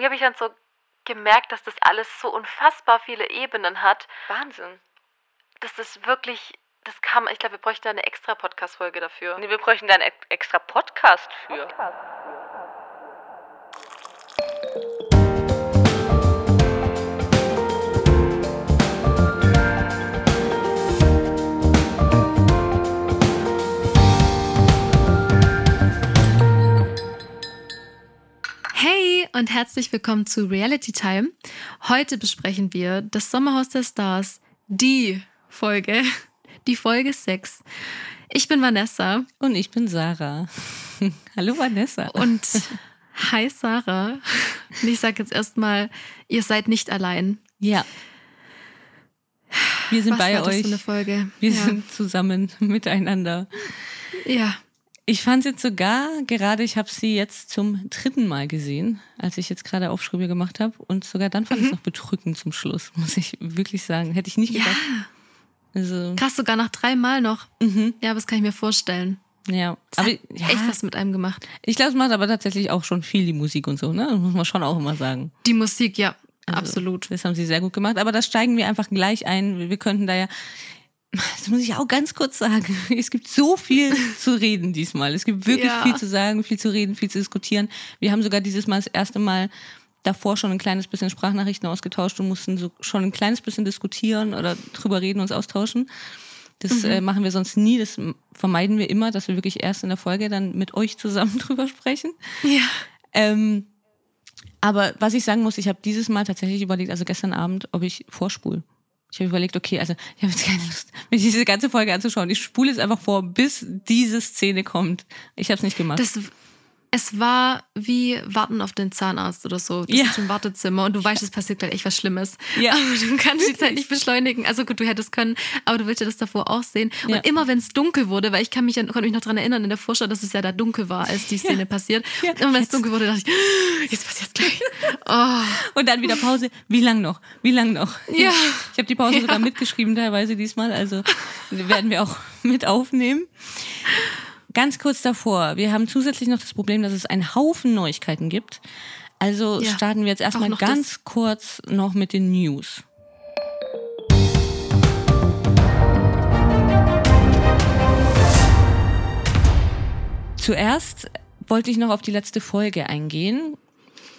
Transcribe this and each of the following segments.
irgendwie habe ich dann so gemerkt, dass das alles so unfassbar viele Ebenen hat. Wahnsinn. dass das wirklich, das kam, ich glaube, wir bräuchten da eine extra Podcast-Folge dafür. Nee, wir bräuchten da einen ex- extra Podcast für. Hey und herzlich willkommen zu Reality Time. Heute besprechen wir das Sommerhaus der Stars, die Folge, die Folge 6. Ich bin Vanessa Und ich bin Sarah. Hallo Vanessa. und hi Sarah. Und ich sage jetzt erstmal, ihr seid nicht allein. Ja. Wir sind Was bei war das euch. für eine Folge? Wir ja. sind zusammen miteinander. ja. Ich fand jetzt sogar gerade, ich habe sie jetzt zum dritten Mal gesehen, als ich jetzt gerade Aufschriebe gemacht habe. Und sogar dann fand ich es noch bedrückend zum Schluss, muss ich wirklich sagen. Hätte ich nicht Mhm. Ja, gedacht. Also, krass, sogar nach dreimal noch. mhm, Ja, das kann ich mir vorstellen. ja. Das Aber ja, echt was mit einem gemacht. ich glaube, es macht aber tatsächlich auch schon viel die Musik und so, ne? Das muss man schon auch immer sagen. Die Musik, ja, Also, absolut. Das haben sie sehr gut gemacht. Aber da steigen wir einfach gleich ein. Wir könnten da ja, das muss ich auch ganz kurz sagen, es gibt so viel zu reden diesmal. Es gibt wirklich Ja. viel zu sagen, viel zu reden, viel zu diskutieren. Wir haben sogar dieses Mal das erste Mal davor schon ein kleines bisschen Sprachnachrichten ausgetauscht und mussten so schon ein kleines bisschen diskutieren oder drüber reden, uns austauschen. Das äh, machen wir sonst nie. Das vermeiden wir immer, dass wir wirklich erst in der Folge dann mit euch zusammen drüber sprechen. Ja. Ähm, aber was ich sagen muss, ich habe dieses Mal tatsächlich überlegt, also gestern Abend, ob ich vorspule. Ich habe überlegt, okay, also ich habe jetzt keine Lust, mir diese ganze Folge anzuschauen. Ich spule jetzt einfach vor, bis diese Szene kommt. Ich habe es nicht gemacht. Das, es war wie Warten auf den Zahnarzt oder so. Du Ja. sitzt im Wartezimmer und du weißt, es passiert gleich echt was Schlimmes. Ja. Aber du kannst die Zeit nicht beschleunigen. Also gut, du hättest können, aber du willst ja das davor auch sehen. Und Ja. immer wenn es dunkel wurde, weil ich kann mich, konnte mich noch daran erinnern in der Vorschau, dass es ja da dunkel war, als die Szene passiert. Ja. Und wenn es dunkel wurde, dachte ich, jetzt passiert gleich. Oh. Und dann wieder Pause. Wie lang noch? Wie lang noch? Ja. Ich habe die Pause sogar mitgeschrieben teilweise diesmal, also werden wir auch mit aufnehmen. Ganz kurz davor, wir haben zusätzlich noch das Problem, dass es einen Haufen Neuigkeiten gibt. Also Ja. starten wir jetzt erstmal ganz kurz noch mit den News. Zuerst wollte ich noch auf die letzte Folge eingehen.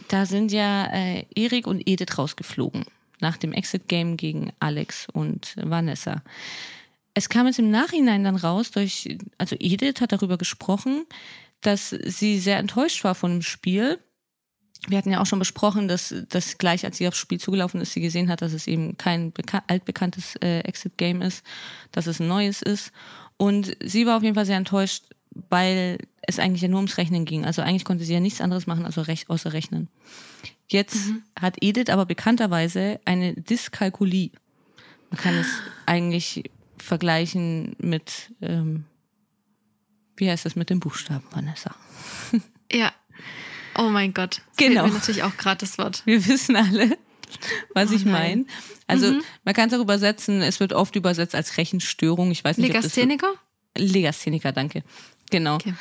Da sind ja äh, Erik und Edith rausgeflogen nach dem Exit-Game gegen Alex und Vanessa. Es kam jetzt im Nachhinein dann raus, durch, also Edith hat darüber gesprochen, dass sie sehr enttäuscht war von dem Spiel. Wir hatten ja auch schon besprochen, dass, dass gleich als sie aufs Spiel zugelaufen ist, sie gesehen hat, dass es eben kein beka altbekanntes äh, Exit-Game ist, dass es ein neues ist. Und sie war auf jeden Fall sehr enttäuscht, weil es eigentlich ja nur ums Rechnen ging. Also eigentlich konnte sie ja nichts anderes machen, also rech außer rechnen. Jetzt hat Edith aber bekannterweise eine Dyskalkulie. Man kann es eigentlich vergleichen mit, ähm, wie heißt das mit dem Buchstaben, Vanessa? Ja. Oh mein Gott. Das Genau. Mir natürlich auch gerade das Wort. Wir wissen alle, was Oh ich meine. Also man kann es auch übersetzen, es wird oft übersetzt als Rechenstörung. Ich weiß nicht, ob das Legastheniker? Legastheniker, danke. Genau. Okay.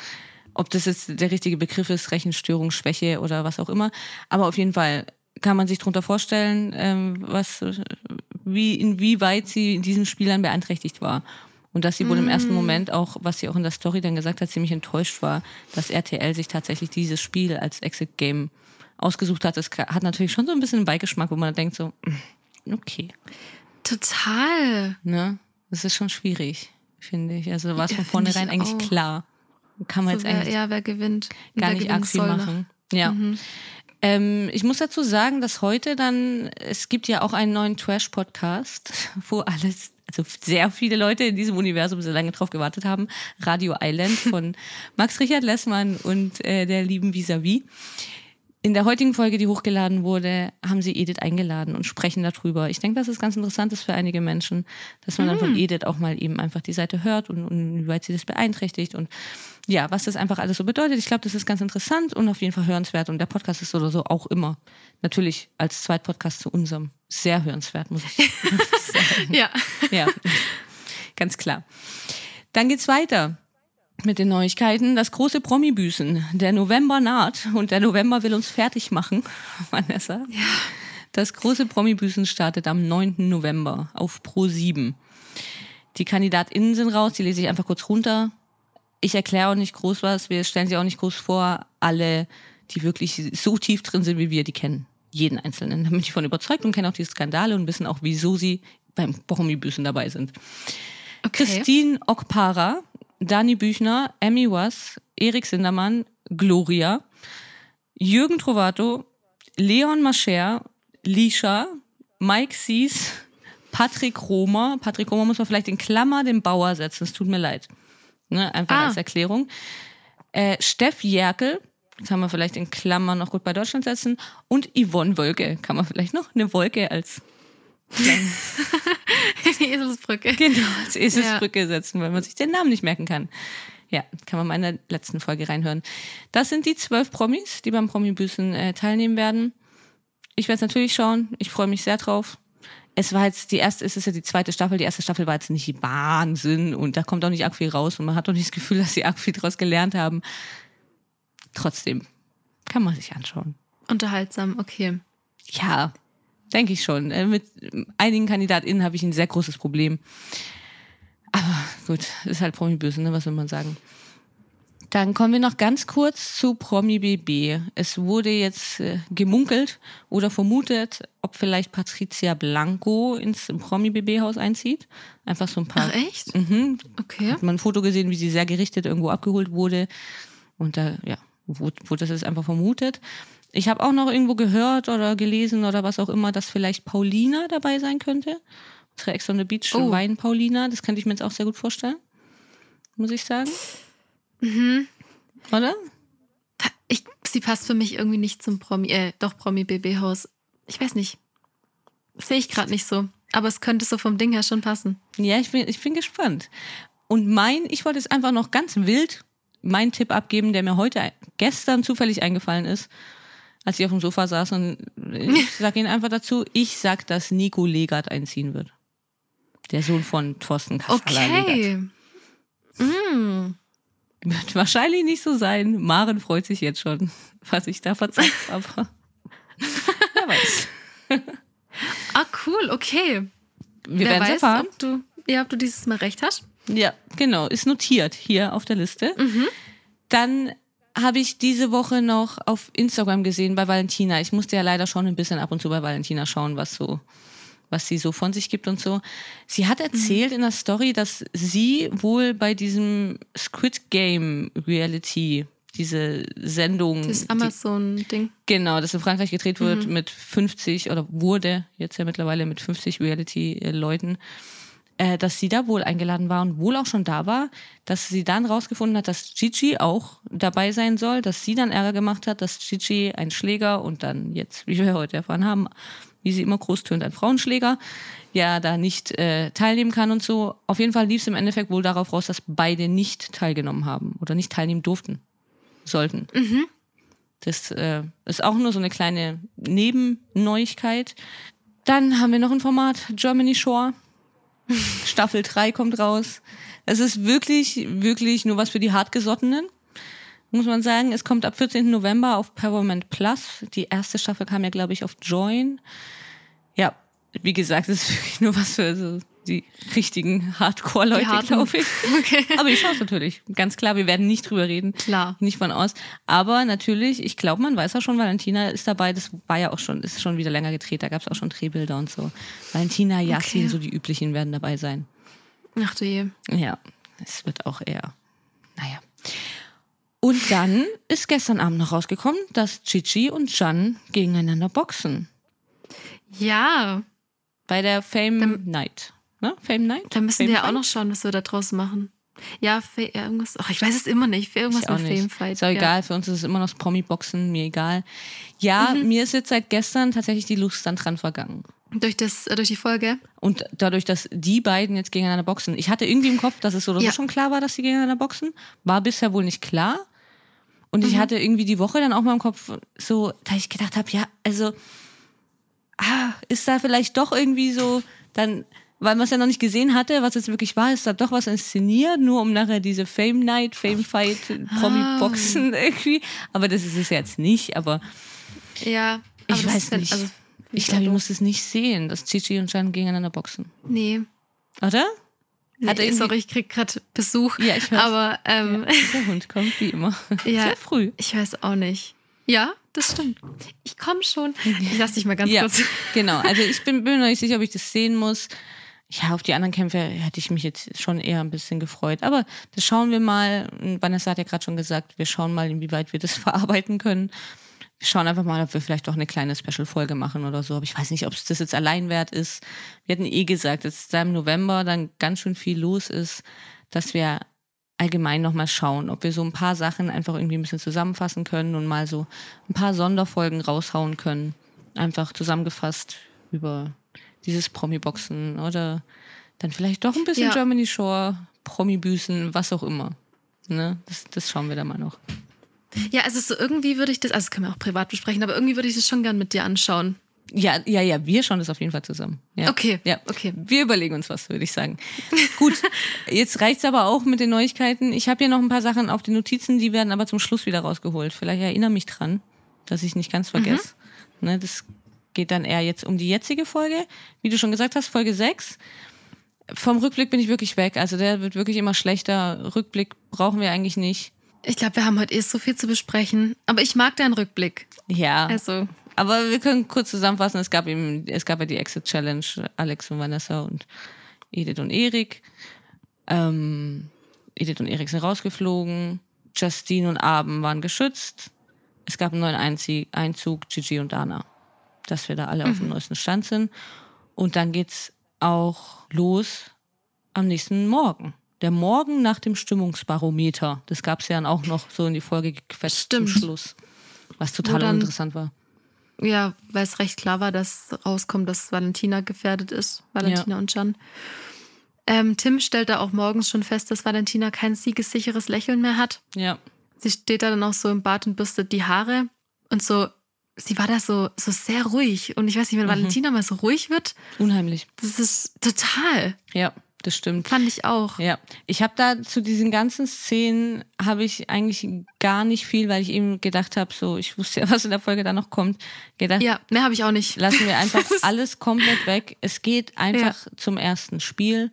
Ob das jetzt der richtige Begriff ist, Rechenstörung, Schwäche oder was auch immer. Aber auf jeden Fall kann man sich darunter vorstellen, ähm, was, wie, inwieweit sie in diesem Spiel dann beeinträchtigt war. Und dass sie wohl im ersten Moment auch, was sie auch in der Story dann gesagt hat, ziemlich enttäuscht war, dass RTL sich tatsächlich dieses Spiel als Exit-Game ausgesucht hat. Das hat natürlich schon so ein bisschen einen Beigeschmack, wo man denkt so, mm, okay, Total. ne? Das ist schon schwierig, finde ich. Also war es Ja, von vornherein eigentlich auch. klar. Kann man So jetzt wer, eigentlich ja, wer gewinnt. gar wer nicht soll nach- machen. Ja. Mhm. Ähm, ich muss dazu sagen, dass heute dann, es gibt ja auch einen neuen Trash-Podcast, wo alles, also sehr viele Leute in diesem Universum sehr lange drauf gewartet haben. Radio Island von Max Richard Lessmann und äh, der lieben Visavi. In der heutigen Folge, die hochgeladen wurde, haben sie Edith eingeladen und sprechen darüber. Ich denke, dass es ganz interessant ist für einige Menschen, dass man dann von Edith auch mal eben einfach die Seite hört und, und wie weit sie das beeinträchtigt und ja, was das einfach alles so bedeutet. Ich glaube, das ist ganz interessant und auf jeden Fall hörenswert. Und der Podcast ist oder so auch immer natürlich als Zweitpodcast zu unserem sehr hörenswert, muss ich sagen. Ja. Ja, ganz klar. Dann geht's weiter. Mit den Neuigkeiten. Das große Promi-Büßen. Der November naht und der November will uns fertig machen, Vanessa. Ja. Das große Promi-Büßen startet am 9. November auf Pro 7. Die KandidatInnen sind raus, die lese ich einfach kurz runter. Ich erkläre auch nicht groß was, wir stellen sie auch nicht groß vor. Alle, die wirklich so tief drin sind wie wir, die kennen jeden Einzelnen. Da bin ich von überzeugt und kenne auch die Skandale und wissen auch, wieso sie beim Promi-Büßen dabei sind. Okay. Christine Okpara, Dani Büchner, Emmy Was, Erik Sindermann, Gloria, Jürgen Trovato, Leon Mascher, Lisha, Mike Sies, Patrick Romer. Patrick Romer muss man vielleicht in Klammer den Bauer setzen, es tut mir leid. Ne, einfach Ah. als Erklärung. Äh, Steff Jerkel, kann man vielleicht in Klammer noch gut bei Deutschland setzen. Und Yvonne Wolke, kann man vielleicht noch eine Wolke als Die Eselsbrücke. Genau, als Eselsbrücke setzen, weil man sich den Namen nicht merken kann. Ja, kann man mal in der letzten Folge reinhören. Das sind die zwölf Promis, die beim Promi-Büßen äh, teilnehmen werden. Ich werde es natürlich schauen. Ich freue mich sehr drauf. Es war jetzt die erste, es ist ja die zweite Staffel. Die erste Staffel war jetzt nicht Wahnsinn und da kommt auch nicht arg viel raus und man hat auch nicht das Gefühl, dass sie arg viel daraus gelernt haben. Trotzdem kann man sich anschauen. Unterhaltsam, okay. Ja, denke ich schon. Äh, Mit einigen KandidatInnen habe ich ein sehr großes Problem. Aber gut, ist halt Promi-Böse, ne? was soll man sagen. Dann kommen wir noch ganz kurz zu Promi BB. Es wurde jetzt äh, gemunkelt oder vermutet, ob vielleicht Patricia Blanco ins Promi BB-Haus einzieht. Einfach so ein paar. Ach, echt? Mhm, Okay. hat man ein Foto gesehen, wie sie sehr gerichtet irgendwo abgeholt wurde. Und da, ja, wurde, wurde das jetzt einfach vermutet. Ich habe auch noch irgendwo gehört oder gelesen oder was auch immer, dass vielleicht Paulina dabei sein könnte. Unsere Ex on the Beach Oh. Wein Paulina. Das könnte ich mir jetzt auch sehr gut vorstellen. Muss ich sagen. Mhm. Oder? Ich, sie passt für mich irgendwie nicht zum Promi, äh, doch Promi-BB-Haus. Ich weiß nicht. Sehe ich gerade nicht so. Aber es könnte so vom Ding her schon passen. Ja, ich bin, ich bin gespannt. Und mein, ich wollte jetzt einfach noch ganz wild meinen Tipp abgeben, der mir heute, gestern zufällig eingefallen ist, als ich auf dem Sofa saß und ich sage Ihnen einfach dazu, ich sag, dass Nico Legat einziehen wird. Der Sohn von Thorsten Legat. Okay. Mm. Wird wahrscheinlich nicht so sein. Maren freut sich jetzt schon, was ich da verzapft habe. Wer weiß. Ah, cool, okay. Wir Wer werden weiß, erfahren. ob du, ja, ob du dieses Mal recht hast. Ja, genau, ist notiert hier auf der Liste. Dann habe ich diese Woche noch auf Instagram gesehen bei Valentina. Ich musste ja leider schon ein bisschen ab und zu bei Valentina schauen, was so, was sie so von sich gibt und so. Sie hat erzählt in der Story, dass sie wohl bei diesem Squid Game Reality, diese Sendung, Das die- Amazon-Ding. Genau, das in Frankreich gedreht wird mit 50 oder wurde jetzt ja mittlerweile mit 50 Reality-Leuten, äh, dass sie da wohl eingeladen war und wohl auch schon da war, dass sie dann rausgefunden hat, dass Gigi auch dabei sein soll, dass sie dann Ärger gemacht hat, dass Gigi ein Schläger und dann jetzt, wie wir heute erfahren haben, wie sie immer groß tönt, ein Frauenschläger, ja da nicht äh, teilnehmen kann und so. Auf jeden Fall lief es im Endeffekt wohl darauf raus, dass beide nicht teilgenommen haben oder nicht teilnehmen durften, sollten. Das äh, ist auch nur so eine kleine Nebenneuigkeit. Dann haben wir noch ein Format, Germany Shore. Staffel 3 kommt raus. Es ist wirklich, wirklich nur was für die Hartgesottenen, muss man sagen. Es kommt ab 14. November auf Paramount Plus. Die erste Staffel kam ja, glaube ich, auf Join. Ja, wie gesagt, es ist wirklich nur was für so die richtigen Hardcore-Leute, glaube ich. Okay. Aber ich schaue es natürlich. Ganz klar, wir werden nicht drüber reden. Klar. Nicht von aus. Aber natürlich, ich glaube, man weiß auch schon, Valentina ist dabei. Das war ja auch schon, ist schon wieder länger gedreht. Da gab es auch schon Drehbilder und so. Valentina, Yassin, Okay. so die üblichen werden dabei sein. Ach du je. Ja, es wird auch eher. Naja. Und dann ist gestern Abend noch rausgekommen, dass Chichi und Jan gegeneinander boxen. Ja, Bei der Fame Night. Ne? Fame Night? da müssen Fame wir ja auch Fight? noch schauen, was wir da draus machen. Ja, ja, irgendwas. Ach, ich weiß es immer nicht. Irgendwas Ich auch mit nicht. Famefight. Ist auch ja. egal, für uns ist es immer noch das Promi-Boxen, mir egal. Ja, Mhm. mir ist jetzt seit gestern tatsächlich die Lust dann dran vergangen. Durch, das, äh, durch die Folge. Und dadurch, dass die beiden jetzt gegeneinander boxen. Ich hatte irgendwie im Kopf, dass es so oder Ja. so schon klar war, dass sie gegeneinander boxen. War bisher wohl nicht klar. Und Mhm. ich hatte irgendwie die Woche dann auch mal im Kopf so, da ich gedacht habe, ja, also, ah, ist da vielleicht doch irgendwie so, dann weil man es ja noch nicht gesehen hatte, was jetzt wirklich war, ist da doch was inszeniert, nur um nachher diese Fame Night, Fame Fight, Promi-Boxen irgendwie. Aber das ist es jetzt nicht, aber Ja. ich aber das weiß fänd- nicht. Also, ich glaube, ich muss es nicht sehen, dass Gigi und Jan gegeneinander boxen. Nee. Oder? Hat er nee irgendwie- sorry, ich krieg gerade Besuch. Ja, ich weiß. Aber ähm, Der Hund kommt wie immer. Ja. Sehr früh. ich weiß auch nicht. Ja, das stimmt. Ich komme schon. Ich lass dich mal ganz Ja, kurz. genau. Also ich bin, bin mir noch nicht sicher, ob ich das sehen muss. Ja, auf die anderen Kämpfe hätte ich mich jetzt schon eher ein bisschen gefreut. Aber das schauen wir mal. Vanessa hat ja gerade schon gesagt, wir schauen mal, inwieweit wir das verarbeiten können. Wir schauen einfach mal, ob wir vielleicht doch eine kleine Special-Folge machen oder so. Aber ich weiß nicht, ob es das jetzt allein wert ist. Wir hatten eh gesagt, dass da im November dann ganz schön viel los ist, dass wir allgemein nochmal schauen, ob wir so ein paar Sachen einfach irgendwie ein bisschen zusammenfassen können und mal so ein paar Sonderfolgen raushauen können. Einfach zusammengefasst über dieses Promi-Boxen oder dann vielleicht doch ein bisschen Ja. Germany Shore, Promi-Büßen, was auch immer. Ne? Das, das schauen wir dann mal noch. Ja, also so irgendwie würde ich das, also das können wir auch privat besprechen, aber irgendwie würde ich das schon gern mit dir anschauen. Ja, ja, ja, wir schauen das auf jeden Fall zusammen. Ja. Okay, Ja, okay. Wir überlegen uns was, würde ich sagen. Gut, jetzt reicht's aber auch mit den Neuigkeiten. Ich habe hier noch ein paar Sachen auf den Notizen, die werden aber zum Schluss wieder rausgeholt. Vielleicht erinnere mich dran, dass ich nicht ganz vergesse. Ne, das geht dann eher jetzt um die jetzige Folge. Wie du schon gesagt hast, Folge 6. Vom Rückblick bin ich wirklich weg. Also der wird wirklich immer schlechter. Rückblick brauchen wir eigentlich nicht. Ich glaube, wir haben heute eh so viel zu besprechen. Aber ich mag deinen Rückblick. Ja. Also, Aber wir können kurz zusammenfassen, es gab eben, es gab ja die Exit Challenge, Alex und Vanessa und Edith und Erik. Ähm, Edith und Erik sind rausgeflogen, Justine und Abend waren geschützt. Es gab einen neuen Einzug, Gigi und Dana. Dass wir da alle auf dem neuesten Stand sind. Und dann geht's auch los am nächsten Morgen. Der Morgen nach dem Stimmungsbarometer. Das gab's ja dann auch noch so in die Folge gequetscht Stimmt. zum Schluss. Was total dann- uninteressant war. ja, weil es recht klar war, dass rauskommt, dass Valentina gefährdet ist. Valentina und Jan. Ähm, Tim stellt da auch morgens schon fest, dass Valentina kein siegessicheres Lächeln mehr hat. Ja. Sie steht da dann auch so im Bad und bürstet die Haare und so. Sie war da so, so sehr ruhig. Und ich weiß nicht, wenn Valentina mal so ruhig wird, Unheimlich. das ist total. Ja, das stimmt. Fand ich auch. Ja, ich habe da zu diesen ganzen Szenen habe ich eigentlich gar nicht viel, weil ich eben gedacht habe, so ich wusste ja, was in der Folge da noch kommt, gedacht, Ja, mehr habe ich auch nicht. lassen wir einfach alles komplett weg. Es geht einfach zum ersten Spiel.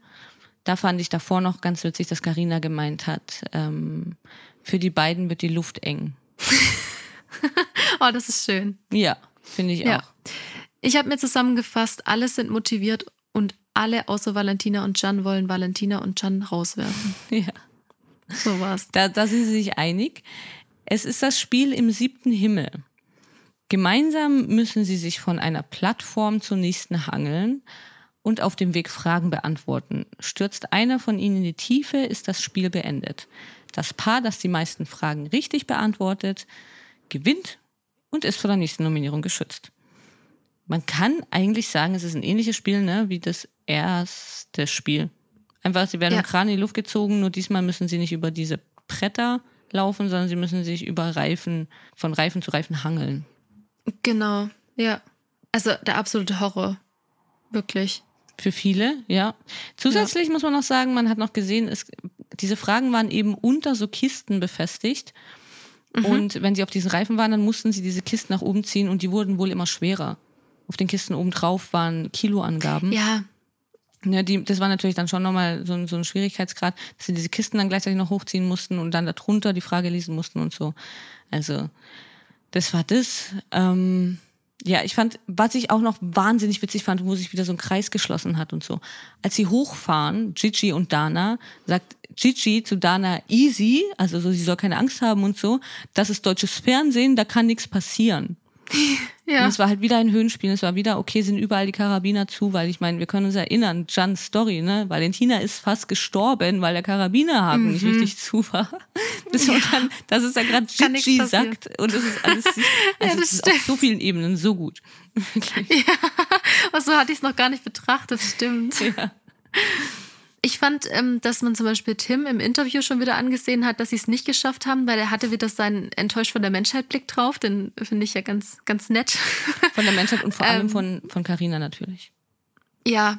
Da fand ich davor noch ganz witzig, dass Karina gemeint hat, ähm, für die beiden wird die Luft eng. Oh, das ist schön. Ja, finde ich Ja. auch. Ich habe mir zusammengefasst, alle sind motiviert und alle außer Valentina und Jan wollen Valentina und Jan rauswerfen. Ja. So war's. Da, da sind sie sich einig. Es ist das Spiel im siebten Himmel. Gemeinsam müssen sie sich von einer Plattform zur nächsten hangeln und auf dem Weg Fragen beantworten. Stürzt einer von ihnen in die Tiefe, ist das Spiel beendet. Das Paar, das die meisten Fragen richtig beantwortet, gewinnt und ist vor der nächsten Nominierung geschützt. Man kann eigentlich sagen, es ist ein ähnliches Spiel ne, wie das erste Spiel. Einfach, sie werden Ja. im Kran in die Luft gezogen, nur diesmal müssen sie nicht über diese Bretter laufen, sondern sie müssen sich über Reifen, von Reifen zu Reifen hangeln. Genau, ja. Also der absolute Horror. Wirklich. Für viele, ja. Zusätzlich muss man noch sagen, man hat noch gesehen, es, diese Fragen waren eben unter so Kisten befestigt. Und wenn sie auf diesen Reifen waren, dann mussten sie diese Kisten nach oben ziehen und die wurden wohl immer schwerer. Auf den Kisten oben drauf waren Kiloangaben. Ja, Ja, die, das war natürlich dann schon nochmal so, ein- so ein Schwierigkeitsgrad, dass sie diese Kisten dann gleichzeitig noch hochziehen mussten und dann darunter die Frage lesen mussten und so. Also, das war das. Ähm, ja, ich fand, was ich auch noch wahnsinnig witzig fand, wo sich wieder so ein Kreis geschlossen hat und so. Als sie hochfahren, Gigi und Dana, sagt Gigi zu Dana easy, also so, sie soll keine Angst haben und so. Das ist deutsches Fernsehen, da kann nichts passieren. Und ja. es war halt wieder ein Höhenspiel. Es war wieder, okay, sind überall die Karabiner zu, weil ich meine, wir können uns erinnern, Jans Story, ne? Valentina ist fast gestorben, weil der Karabinerhaken nicht richtig zu war. Das, und dann, das ist ja gerade Gigi sagt. Und das ist alles, also das das ist auf so vielen Ebenen so gut. Oh, so hatte ich es noch gar nicht betrachtet, stimmt. Ja. Ich fand, ähm, dass man zum Beispiel Tim im Interview schon wieder angesehen hat, dass sie es nicht geschafft haben, weil er hatte wieder seinen enttäuscht von der Menschheit Blick drauf. Den finde ich ja ganz, ganz nett. Von der Menschheit und vor allem Ähm. von, von Carina natürlich. ja,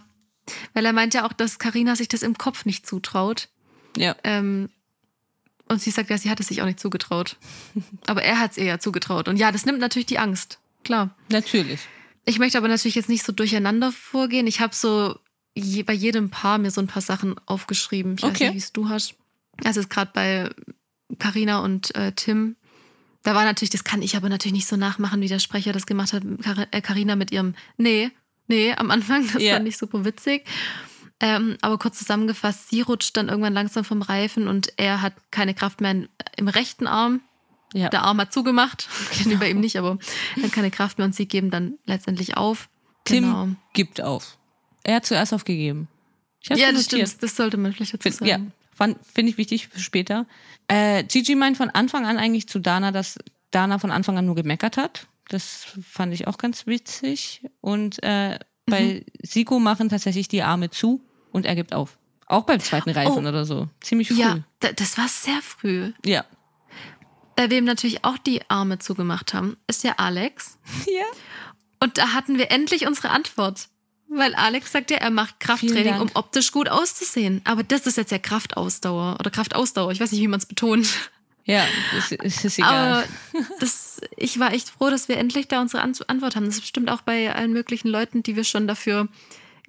Weil er meint ja auch, dass Karina sich das im Kopf nicht zutraut. Ja. Ähm, und sie sagt ja, sie hat es sich auch nicht zugetraut. Aber er hat es ihr ja zugetraut. Und ja, das nimmt natürlich die Angst. Klar. Natürlich. Ich möchte aber natürlich jetzt nicht so durcheinander vorgehen. Ich habe so je, bei jedem Paar mir so ein paar Sachen aufgeschrieben. Ich weiß Okay. nicht, wie es du hast. Also es gerade bei Karina und äh, Tim. Da war natürlich, das kann ich aber natürlich nicht so nachmachen, wie der Sprecher das gemacht hat. Karina mit ihrem Nee, nee am Anfang. Das Ja. fand ich super witzig. Ähm, aber kurz zusammengefasst, sie rutscht dann irgendwann langsam vom Reifen und er hat keine Kraft mehr im rechten Arm. Ja. Der Arm hat zugemacht. Wir bei ihm nicht, aber er hat keine Kraft mehr und sie geben dann letztendlich auf. Tim Genau. gibt auf. Er hat zuerst aufgegeben. Ich hab's Ja, das notiert. stimmt. Das sollte man vielleicht dazu sagen. ja, fand- finde ich wichtig für später. Äh, Gigi meint von Anfang an eigentlich zu Dana, dass Dana von Anfang an nur gemeckert hat. Das fand ich auch ganz witzig. Und äh, bei Siko machen tatsächlich die Arme zu und er gibt auf. Auch beim zweiten Reifen Oh. oder so. Ziemlich früh. Ja, da- das war sehr früh. Ja. Bei wem natürlich auch die Arme zugemacht haben, ist ja Alex. Ja. Und da hatten wir endlich unsere Antwort. Weil Alex sagt ja, er macht Krafttraining, um optisch gut auszusehen. Aber das ist jetzt ja Kraftausdauer oder Kraftausdauer. Ich weiß nicht, wie man es betont. Ja, es, es ist egal. Aber das, ich war echt froh, dass wir endlich da unsere An Antwort haben. Das ist bestimmt auch bei allen möglichen Leuten, die wir schon dafür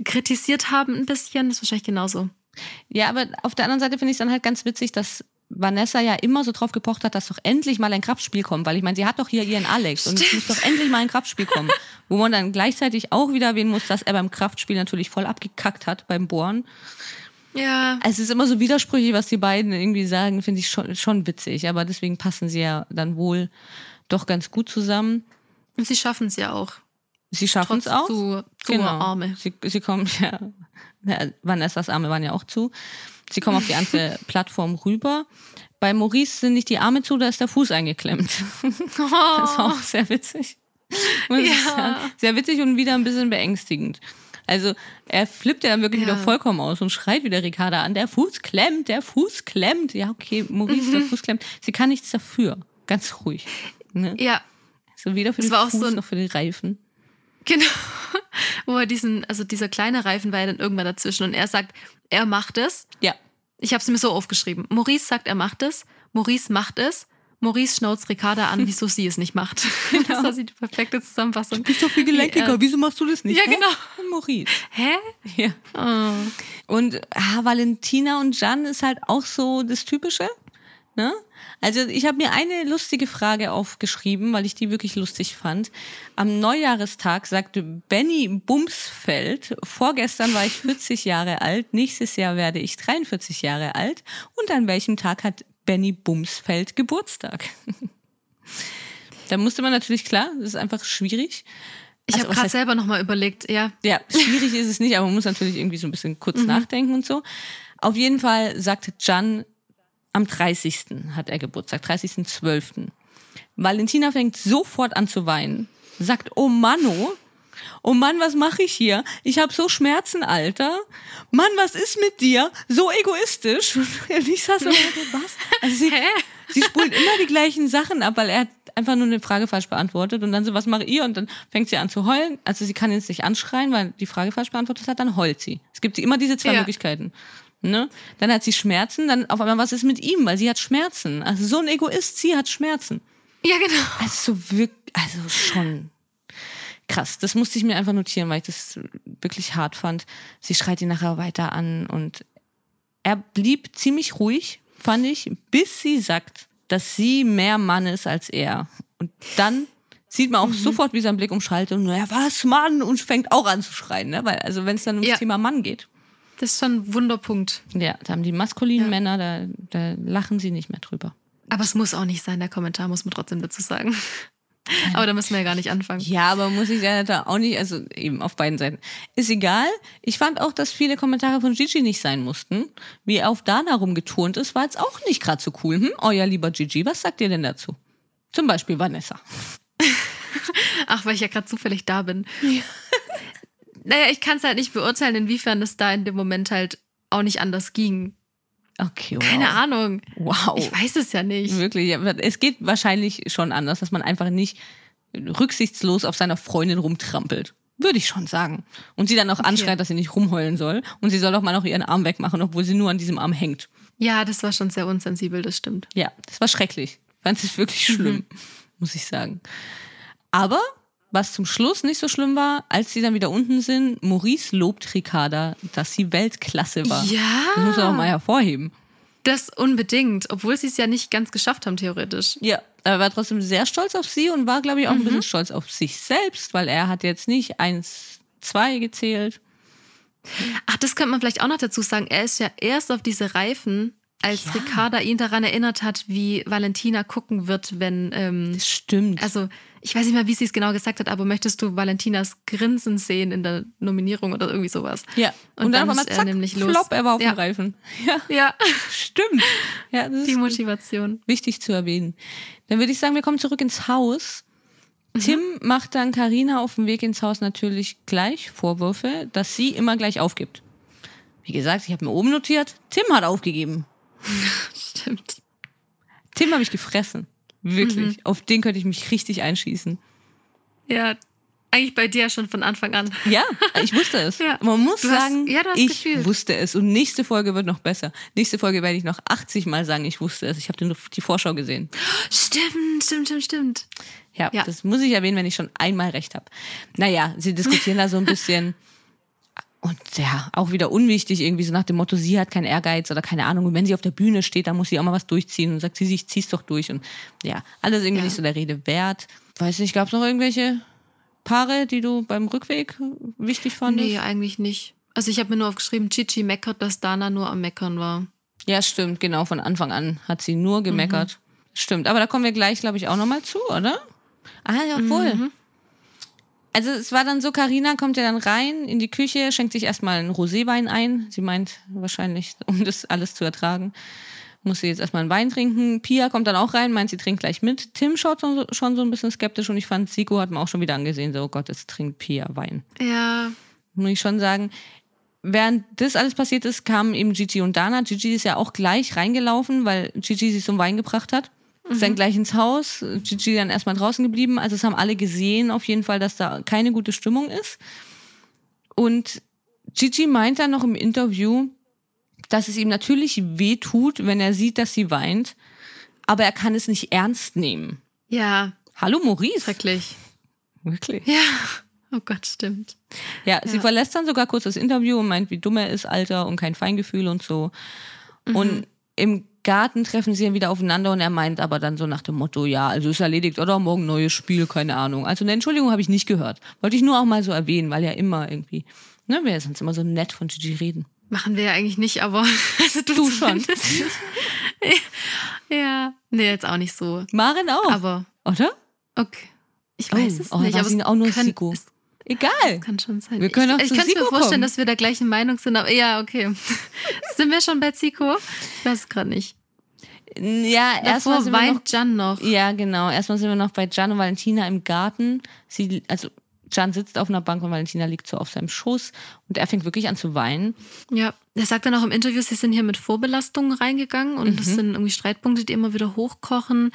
kritisiert haben, ein bisschen. Das ist wahrscheinlich genauso. Ja, aber auf der anderen Seite finde ich es dann halt ganz witzig, dass Vanessa ja immer so drauf gepocht hat, dass doch endlich mal ein Kraftspiel kommt, weil ich meine, sie hat doch hier ihren Alex und es muss doch endlich mal ein Kraftspiel kommen. Wo man dann gleichzeitig auch wieder erwähnen muss, dass er beim Kraftspiel natürlich voll abgekackt hat beim Bohren. Ja. Es ist immer so widersprüchlich, was die beiden irgendwie sagen, finde ich schon, schon witzig, aber deswegen passen sie ja dann wohl doch ganz gut zusammen. Und sie schaffen es ja auch. Sie schaffen es auch. zu, zu Genau. Arme. Sie, sie kommen, ja, Vanessas Arme waren ja auch zu. Sie kommen auf die andere Plattform rüber. Bei Maurice sind nicht die Arme zu, da ist der Fuß eingeklemmt. Das ist auch sehr witzig. Ja. Sehr witzig und wieder ein bisschen beängstigend. Also er flippt ja dann wirklich Ja. wieder vollkommen aus und schreit wieder Ricarda an, der Fuß klemmt, der Fuß klemmt. Ja, okay, Maurice, der Fuß klemmt. Sie kann nichts dafür. Ganz ruhig. Ne? Ja, So weder für den Fuß so noch für den Reifen. Genau. Wo er diesen, also dieser kleine Reifen war ja dann irgendwann dazwischen und er sagt, er macht es. Ja, Ich habe es mir so aufgeschrieben. Maurice sagt, er macht es. Maurice macht es. Maurice schnauzt Ricarda an, wieso sie es nicht macht. Das war die perfekte Zusammenfassung. bist doch viel gelenkiger. Äh, Wieso machst du das nicht? Ja, hä? genau. Maurice. Hä? Ja. Oh. Und ah, Valentina und Jan ist halt auch so das Typische. Ne? Also ich habe mir eine lustige Frage aufgeschrieben, weil ich die wirklich lustig fand. Am Neujahrestag sagte Benny Bumsfeld, vorgestern war ich 40 Jahre alt, nächstes Jahr werde ich 43 Jahre alt. Und an welchem Tag hat Benny Bumsfeld Geburtstag? da musste man natürlich klar, das ist einfach schwierig. Ich Also, habe gerade selber nochmal überlegt, ja. ja, schwierig ist es nicht, aber man muss natürlich irgendwie so ein bisschen kurz nachdenken und so. Auf jeden Fall sagt Jan, am 30. hat er Geburtstag, 30.12. Valentina fängt sofort an zu weinen, sagt, oh Manno, oh Mann, was mache ich hier? Ich habe so Schmerzen, Alter. Mann, was ist mit dir? So egoistisch. Und ich saß so, was? Also sie, sie spult immer die gleichen Sachen ab, weil er hat einfach nur eine Frage falsch beantwortet und dann so, was mache ihr? Und dann fängt sie an zu heulen. Also sie kann jetzt nicht anschreien, weil die Frage falsch beantwortet hat, dann heult sie. Es gibt immer diese zwei Ja. Möglichkeiten. Ne? Dann hat sie Schmerzen, dann auf einmal, was ist mit ihm? Weil sie hat Schmerzen. Also so ein Egoist, sie hat Schmerzen. Ja, genau. Also so wirklich, also schon krass. Das musste ich mir einfach notieren, weil ich das wirklich hart fand. Sie schreit ihn nachher weiter an und er blieb ziemlich ruhig, fand ich, bis sie sagt, dass sie mehr Mann ist als er. Und dann sieht man auch sofort, wie sein Blick umschaltet und ja, was, Mann? Und fängt auch an zu schreien, ne? Weil, also wenn es dann ums Ja. Thema Mann geht. Das ist schon ein Wunderpunkt. Ja, da haben die maskulinen Ja. Männer, da, da lachen sie nicht mehr drüber. Aber es muss auch nicht sein, der Kommentar muss man trotzdem dazu sagen. Aber da müssen wir ja gar nicht anfangen. Ja, aber muss ich ja da auch nicht, also eben auf beiden Seiten. Ist egal. Ich fand auch, dass viele Kommentare von Gigi nicht sein mussten. Wie auf Dana rumgeturnt ist, war jetzt auch nicht gerade so cool. Hm? Euer lieber Gigi, was sagt ihr denn dazu? Zum Beispiel Vanessa. Ach, weil ich ja gerade zufällig da bin. Naja, ich kann es halt nicht beurteilen, inwiefern es da in dem Moment halt auch nicht anders ging. Okay, wow. Keine Ahnung. Wow. Ich weiß es ja nicht. Wirklich, es geht wahrscheinlich schon anders, dass man einfach nicht rücksichtslos auf seiner Freundin rumtrampelt. Würde ich schon sagen. Und sie dann auch Okay. anschreit, dass sie nicht rumheulen soll. Und sie soll doch mal noch ihren Arm wegmachen, obwohl sie nur an diesem Arm hängt. Ja, das war schon sehr unsensibel, das stimmt. Ja, das war schrecklich. Fand es wirklich schlimm, muss ich sagen. Aber was zum Schluss nicht so schlimm war, als sie dann wieder unten sind, Maurice lobt Ricarda, dass sie Weltklasse war. Ja. Das muss man auch mal hervorheben. Das unbedingt, obwohl sie es ja nicht ganz geschafft haben, theoretisch. Ja, er war trotzdem sehr stolz auf sie und war, glaube ich, auch ein bisschen stolz auf sich selbst, weil er hat jetzt nicht eins, zwei gezählt. Ach, das könnte man vielleicht auch noch dazu sagen. Er ist ja erst auf diese Reifen, als Ja. Ricarda ihn daran erinnert hat, wie Valentina gucken wird, wenn. Ähm, Das stimmt. also, ich weiß nicht mehr, wie sie es genau gesagt hat, aber möchtest du Valentinas Grinsen sehen in der Nominierung oder irgendwie sowas? ja. Und, und dann, dann einmal ist er zack, nämlich los. flop, er war auf Ja. dem Reifen. Ja, Ja, stimmt. Ja, das die ist Motivation. wichtig zu erwähnen. Dann würde ich sagen, wir kommen zurück ins Haus. Tim macht dann Karina auf dem Weg ins Haus natürlich gleich Vorwürfe, dass sie immer gleich aufgibt. Wie gesagt, ich habe mir oben notiert, Tim hat aufgegeben. Stimmt. Tim habe ich gefressen. Wirklich. Auf den könnte ich mich richtig einschießen. Ja, eigentlich bei dir schon von Anfang an. Ja, ich wusste es. Ja. Man muss hast- sagen, ja, ich gefühlt. wusste es. Und nächste Folge wird noch besser. Nächste Folge werde ich noch 80 Mal sagen, ich wusste es. Ich habe die Vorschau gesehen. Stimmt, stimmt, stimmt, stimmt. Ja, Ja. das muss ich erwähnen, wenn ich schon einmal recht habe. Naja, sie diskutieren da so ein bisschen. Und ja, auch wieder unwichtig, irgendwie so nach dem Motto, sie hat keinen Ehrgeiz oder keine Ahnung. Und wenn sie auf der Bühne steht, dann muss sie auch mal was durchziehen. Und sagt sie, ich zieh's doch durch. Und ja, alles irgendwie Ja. nicht so der Rede wert. Weiß nicht, gab es noch irgendwelche Paare, die du beim Rückweg wichtig fandest? Nee, eigentlich nicht. Also ich habe mir nur aufgeschrieben, Chichi meckert, dass Dana nur am Meckern war. Ja, stimmt, genau. Von Anfang an hat sie nur gemeckert. Stimmt, aber da kommen wir gleich, glaube ich, auch nochmal zu, oder? Ah, ja, wohl. Also es war dann so, Karina kommt ja dann rein in die Küche, schenkt sich erstmal einen Roséwein ein. Sie meint wahrscheinlich, um das alles zu ertragen, muss sie jetzt erstmal einen Wein trinken. Pia kommt dann auch rein, meint, sie trinkt gleich mit. Tim schaut so, schon so ein bisschen skeptisch und ich fand, Siko hat man auch schon wieder angesehen, so, oh Gott, jetzt trinkt Pia Wein Ja, muss ich schon sagen. Während das alles passiert ist, kamen eben Gigi und Dana. Gigi ist ja auch gleich reingelaufen, weil Gigi sich zum Wein gebracht hat. Ist dann gleich ins Haus. Gigi dann erstmal draußen geblieben. Also es haben alle gesehen auf jeden Fall, dass da keine gute Stimmung ist. Und Gigi meint dann noch im Interview, dass es ihm natürlich weh tut, wenn er sieht, dass sie weint. Aber er kann es nicht ernst nehmen. ja, Hallo Maurice. schrecklich. Wirklich. Ja, oh Gott, stimmt. Ja, sie Ja. verlässt dann sogar kurz das Interview und meint, wie dumm er ist, Alter, und kein Feingefühl und so. Und im Garten treffen sie dann wieder aufeinander und er meint aber dann so nach dem Motto, ja, also ist erledigt oder morgen neues Spiel, keine Ahnung. Also eine Entschuldigung habe ich nicht gehört. Wollte ich nur auch mal so erwähnen, weil ja immer irgendwie, ne, wir sonst immer so nett von Gigi reden. Machen wir ja eigentlich nicht, aber also du, Du schon. ja, nee, jetzt auch nicht so. Maren auch, Aber oder? okay. Ich Oh, weiß es oh, nicht, aber es auch nur kann, Siko? es Egal. kann schon sein. Wir können auch ich ich kann mir vorstellen, kommen. dass wir der gleichen Meinung sind, aber ja, okay. sind wir schon bei Zico? Ich weiß es gerade nicht. Ja, erstmal weint Jan noch. Ja, genau. Erstmal sind wir noch bei Gian und Valentina im Garten. Sie, also Gian sitzt auf einer Bank und Valentina liegt so auf seinem Schoß und er fängt wirklich an zu weinen. Ja, er sagt dann auch im Interview, sie sind hier mit Vorbelastungen reingegangen und Mhm. das sind irgendwie Streitpunkte, die immer wieder hochkochen.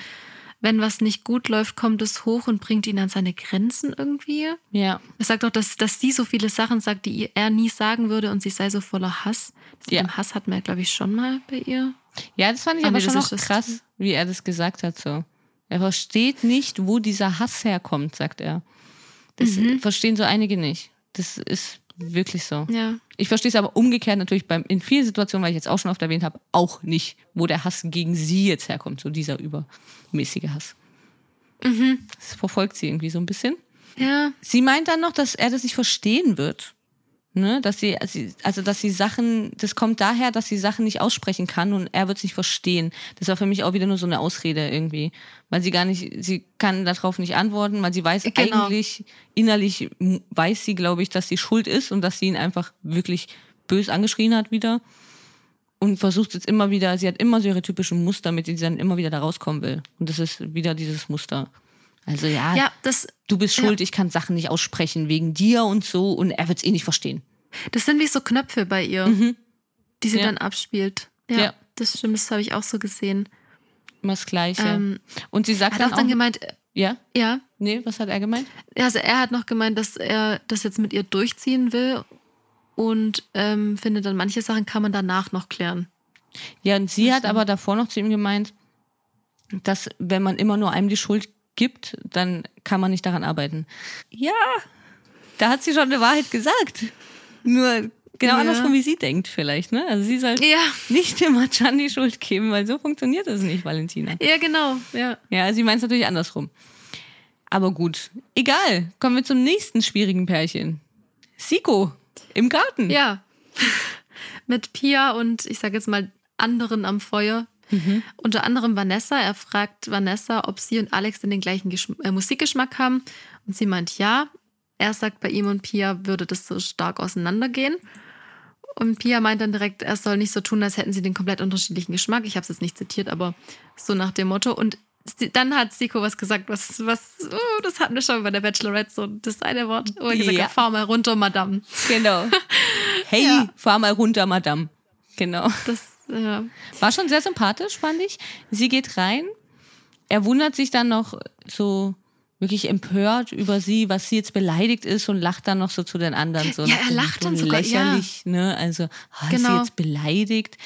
Wenn was nicht gut läuft, kommt es hoch und bringt ihn an seine Grenzen irgendwie. Ja. Er sagt auch, dass, dass sie so viele Sachen sagt, die er nie sagen würde und sie sei so voller Hass. Ja. dem Hass hatten wir, glaube ich, schon mal bei ihr. Ja, das fand ich Ah, aber nee, schon noch krass, wie er das gesagt hat. So. Er versteht nicht, wo dieser Hass herkommt, sagt er. Das Mhm. verstehen so einige nicht. Das ist wirklich so. Ja. Ich verstehe es aber umgekehrt natürlich beim, in vielen Situationen, weil ich jetzt auch schon oft erwähnt habe, auch nicht, wo der Hass gegen sie jetzt herkommt, so dieser übermäßige Hass. Mhm. Das verfolgt sie irgendwie so ein bisschen. Ja. Sie meint dann noch, dass er das nicht verstehen wird. Ne? Dass sie, also dass sie Sachen, das kommt daher, dass sie Sachen nicht aussprechen kann und er wird es nicht verstehen. Das war für mich auch wieder nur so eine Ausrede irgendwie. Weil sie gar nicht, sie kann darauf nicht antworten, weil sie weiß Genau. eigentlich, innerlich weiß sie, glaube ich, dass sie schuld ist und dass sie ihn einfach wirklich bös angeschrien hat wieder. Und versucht jetzt immer wieder, sie hat immer so ihre typischen Muster, mit denen sie dann immer wieder da rauskommen will. Und das ist wieder dieses Muster. Also ja, Ja, das, du bist schuld, ich kann Sachen nicht aussprechen wegen dir und so und er wird es eh nicht verstehen. das sind wie so Knöpfe bei ihr, die sie Mhm. Ja. dann abspielt. Ja, Ja. das stimmt, das habe ich auch so gesehen. Immer das Gleiche. Ähm, und sie sagt hat dann auch dann gemeint, Ja? Ja. Nee, was hat er gemeint? Also er hat noch gemeint, dass er das jetzt mit ihr durchziehen will und ähm, findet dann manche Sachen kann man danach noch klären. Ja, und sie Was hat denn? aber davor noch zu ihm gemeint, dass wenn man immer nur einem die Schuld gibt, dann kann man nicht daran arbeiten. Ja, da hat sie schon eine Wahrheit gesagt. Nur genau Ja. andersrum, wie sie denkt vielleicht. Ne? Also sie soll Ja, nicht dem Can die Schuld geben, weil so funktioniert das nicht, Valentina. ja, genau. Ja. Ja, sie meint es natürlich andersrum. Aber gut, egal. Kommen wir zum nächsten schwierigen Pärchen. Siko im Garten. Ja. Mit Pia und ich sage jetzt mal anderen am Feuer. Unter anderem Vanessa. Er fragt Vanessa, ob sie und Alex denn den gleichen Geschm äh, Musikgeschmack haben. Und sie meint ja. Er sagt, bei ihm und Pia würde das so stark auseinandergehen. Und Pia meint dann direkt, er soll nicht so tun, als hätten sie den komplett unterschiedlichen Geschmack. Ich habe es jetzt nicht zitiert, aber so nach dem Motto. Und dann hat Siko was gesagt, was, was oh, das hatten wir schon bei der Bachelorette, so das eine Wort, wo er gesagt Ja. hat, fahr mal runter, Madame. Genau. Hey, Ja. fahr mal runter, Madame. Genau. Das, ja. War schon sehr sympathisch, fand ich. Sie geht rein. Er wundert sich dann noch so wirklich empört über sie, was sie jetzt beleidigt ist und lacht dann noch so zu den anderen. So Ja, er lacht dann sogar, ja. lächerlich, ne? Also, ah, ist sie Genau. jetzt beleidigt?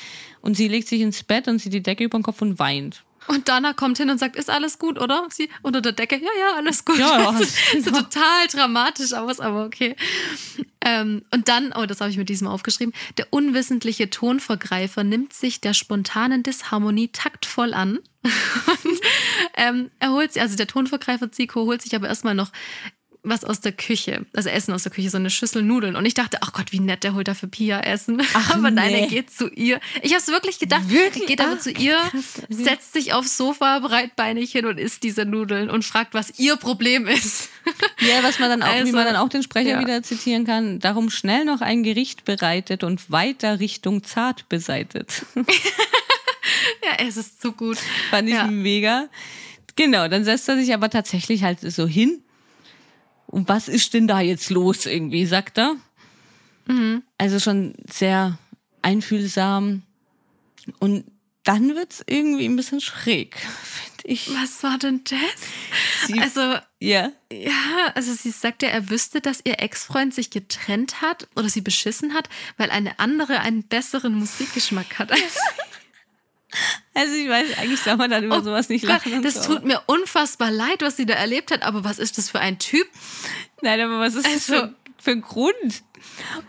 Und sie legt sich ins Bett und zieht die Decke über den Kopf und weint. Und Dana kommt hin und sagt, ist alles gut, oder? Sie unter der Decke, ja, ja, alles gut. Ja, ja, das sieht so total dramatisch aus, aber okay. Ähm, und dann, oh, das habe ich mit diesem aufgeschrieben, der unwissentliche Tonvergreifer nimmt sich der spontanen Disharmonie taktvoll an. und ähm, er holt sich, also der Tonvergreifer Zico holt sich aber erstmal noch was aus der Küche, also Essen aus der Küche, so eine Schüssel Nudeln. Und ich dachte, ach Gott, wie nett, der holt da für Pia Essen. Ach, aber nein, nee. er geht zu ihr. Ich habe es wirklich gedacht. Wirklich? Er geht aber Ach, zu ihr, krass. setzt sich aufs Sofa breitbeinig hin und isst diese Nudeln und fragt, was ihr Problem ist. Ja, was man dann auch, wie Also, man dann auch den Sprecher ja. wieder zitieren kann, darum schnell noch ein Gericht bereitet und weiter Richtung zart beseitet. ja, es ist zu gut. Fand ich Ja. mega. Genau, dann setzt er sich aber tatsächlich halt so hin. Und was ist denn da jetzt los irgendwie, sagt er. Mhm. Also schon sehr einfühlsam. Und dann wird's irgendwie ein bisschen schräg, finde ich. Was war denn das? Sie- Also, Ja. ja, also sie sagt ja, er wüsste, dass ihr Ex-Freund sich getrennt hat oder sie beschissen hat, weil eine andere einen besseren Musikgeschmack hat. als Also ich weiß, eigentlich soll man dann über Oh sowas nicht Gott, lachen. und das so. tut mir unfassbar leid, was sie da erlebt hat, aber was ist das für ein Typ? Nein, aber was ist das Also- für, für ein Grund?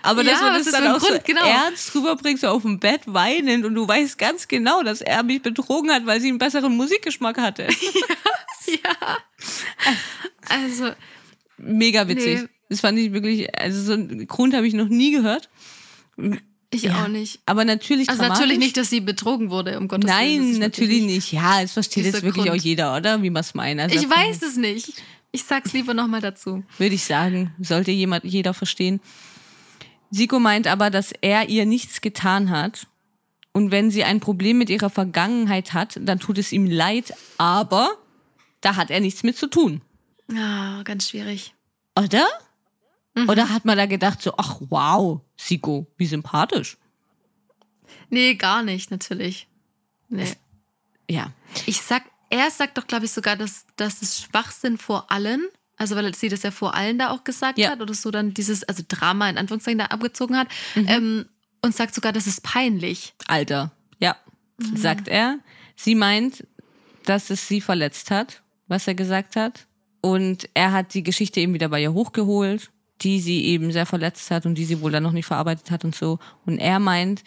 Aber Ja, dass man das ist dann auch Grund? so Genau. ernst rüberbringt, so auf dem Bett weinend und du weißt ganz genau, dass er mich betrogen hat, weil sie einen besseren Musikgeschmack hatte. Ja. Also, Mega witzig. Nee. Das fand ich wirklich, also so einen Grund habe ich noch nie gehört. Ich Ja. auch nicht. Aber natürlich Also natürlich nicht, dass sie betrogen wurde, um Gottes Willen. Nein, Das ist natürlich nicht. Ja, es versteht jetzt wirklich Grund. auch jeder, oder? Wie man es meint. Also Ich weiß es nicht. Ich sag's lieber nochmal dazu. würde ich sagen, sollte jemand, jeder verstehen. Siko meint aber, dass er ihr nichts getan hat. Und wenn sie ein Problem mit ihrer Vergangenheit hat, dann tut es ihm leid, aber da hat er nichts mit zu tun. Ah, ganz schwierig. Oder? Mhm. Oder hat man da gedacht, so, ach wow, Siko, wie sympathisch. Nee, gar nicht, natürlich. Nee. Ja. Ich sag, er sagt doch, glaube ich, sogar, dass, dass es Schwachsinn vor allen, also weil sie das ja vor allen da auch gesagt Ja. hat oder so dann dieses, also Drama in Anführungszeichen da abgezogen hat Mhm. ähm, und sagt sogar, das ist peinlich. Alter. Ja, Mhm. sagt er. Sie meint, dass es sie verletzt hat, was er gesagt hat. Und er hat die Geschichte eben wieder bei ihr hochgeholt, die sie eben sehr verletzt hat und die sie wohl dann noch nicht verarbeitet hat und so. Und er meint,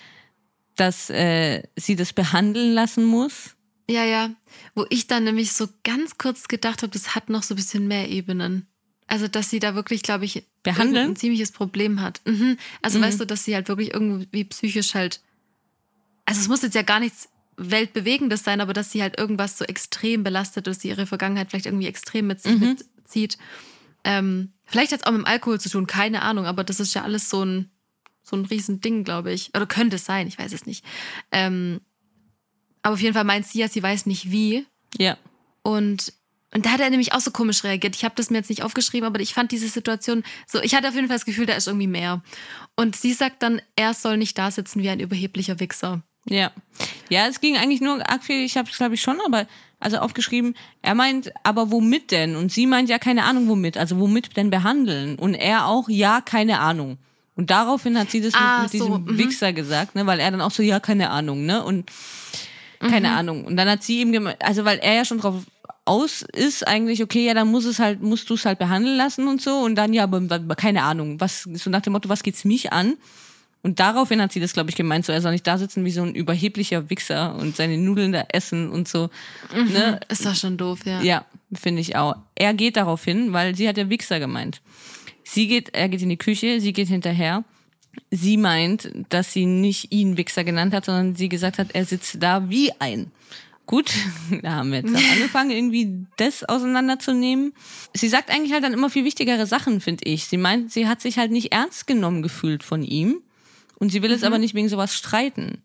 dass äh, sie das behandeln lassen muss. Ja, ja. Wo ich dann nämlich so ganz kurz gedacht habe, das hat noch so ein bisschen mehr Ebenen. Also, dass sie da wirklich, glaube ich, Behandeln? ein ziemliches Problem hat. Mhm. Also, Mhm. weißt du, dass sie halt wirklich irgendwie psychisch halt. Also, es muss jetzt ja gar nichts Weltbewegendes sein, aber dass sie halt irgendwas so extrem belastet, dass sie ihre Vergangenheit vielleicht irgendwie extrem mit sich Mhm. mitzieht. Ähm, vielleicht hat es auch mit dem Alkohol zu tun, keine Ahnung, aber das ist ja alles so ein, so ein Riesending, glaube ich. Oder könnte es sein, ich weiß es nicht. Ähm, aber auf jeden Fall meint sie ja, sie weiß nicht wie. Ja. Und, und da hat er nämlich auch so komisch reagiert. Ich habe das mir jetzt nicht aufgeschrieben, aber ich fand diese Situation so, ich hatte auf jeden Fall das Gefühl, da ist irgendwie mehr. Und sie sagt dann, er soll nicht da sitzen wie ein überheblicher Wichser. Ja. Ja, es ging eigentlich nur ich habe es glaube ich schon, aber also aufgeschrieben, er meint, aber womit denn? Und sie meint ja keine Ahnung womit, also womit denn behandeln? Und er auch, ja, keine Ahnung. Und daraufhin hat sie das Ah, mit, mit so, diesem mhm. Wichser gesagt, ne, weil er dann auch so, ja, keine Ahnung, ne? Und keine Mhm. Ahnung. Und dann hat sie ihm gemeint, also weil er ja schon drauf aus ist eigentlich, okay, ja, dann muss es halt, musst du es halt behandeln lassen und so. Und dann, ja, aber, aber keine Ahnung, was, so nach dem Motto, was geht's mich an? Und daraufhin hat sie das, glaube ich, gemeint, so er soll nicht da sitzen wie so ein überheblicher Wichser und seine Nudeln da essen und so. Ne? Ist doch schon doof, ja. Ja, finde ich auch. Er geht darauf hin, weil sie hat ja Wichser gemeint. Sie geht, er geht in die Küche, sie geht hinterher. Sie meint, dass sie nicht ihn Wichser genannt hat, sondern sie gesagt hat, er sitzt da wie ein. Gut, da haben wir jetzt angefangen, irgendwie das auseinanderzunehmen. Sie sagt eigentlich halt dann immer viel wichtigere Sachen, finde ich. Sie meint, sie hat sich halt nicht ernst genommen gefühlt von ihm und sie will es aber nicht wegen sowas streiten.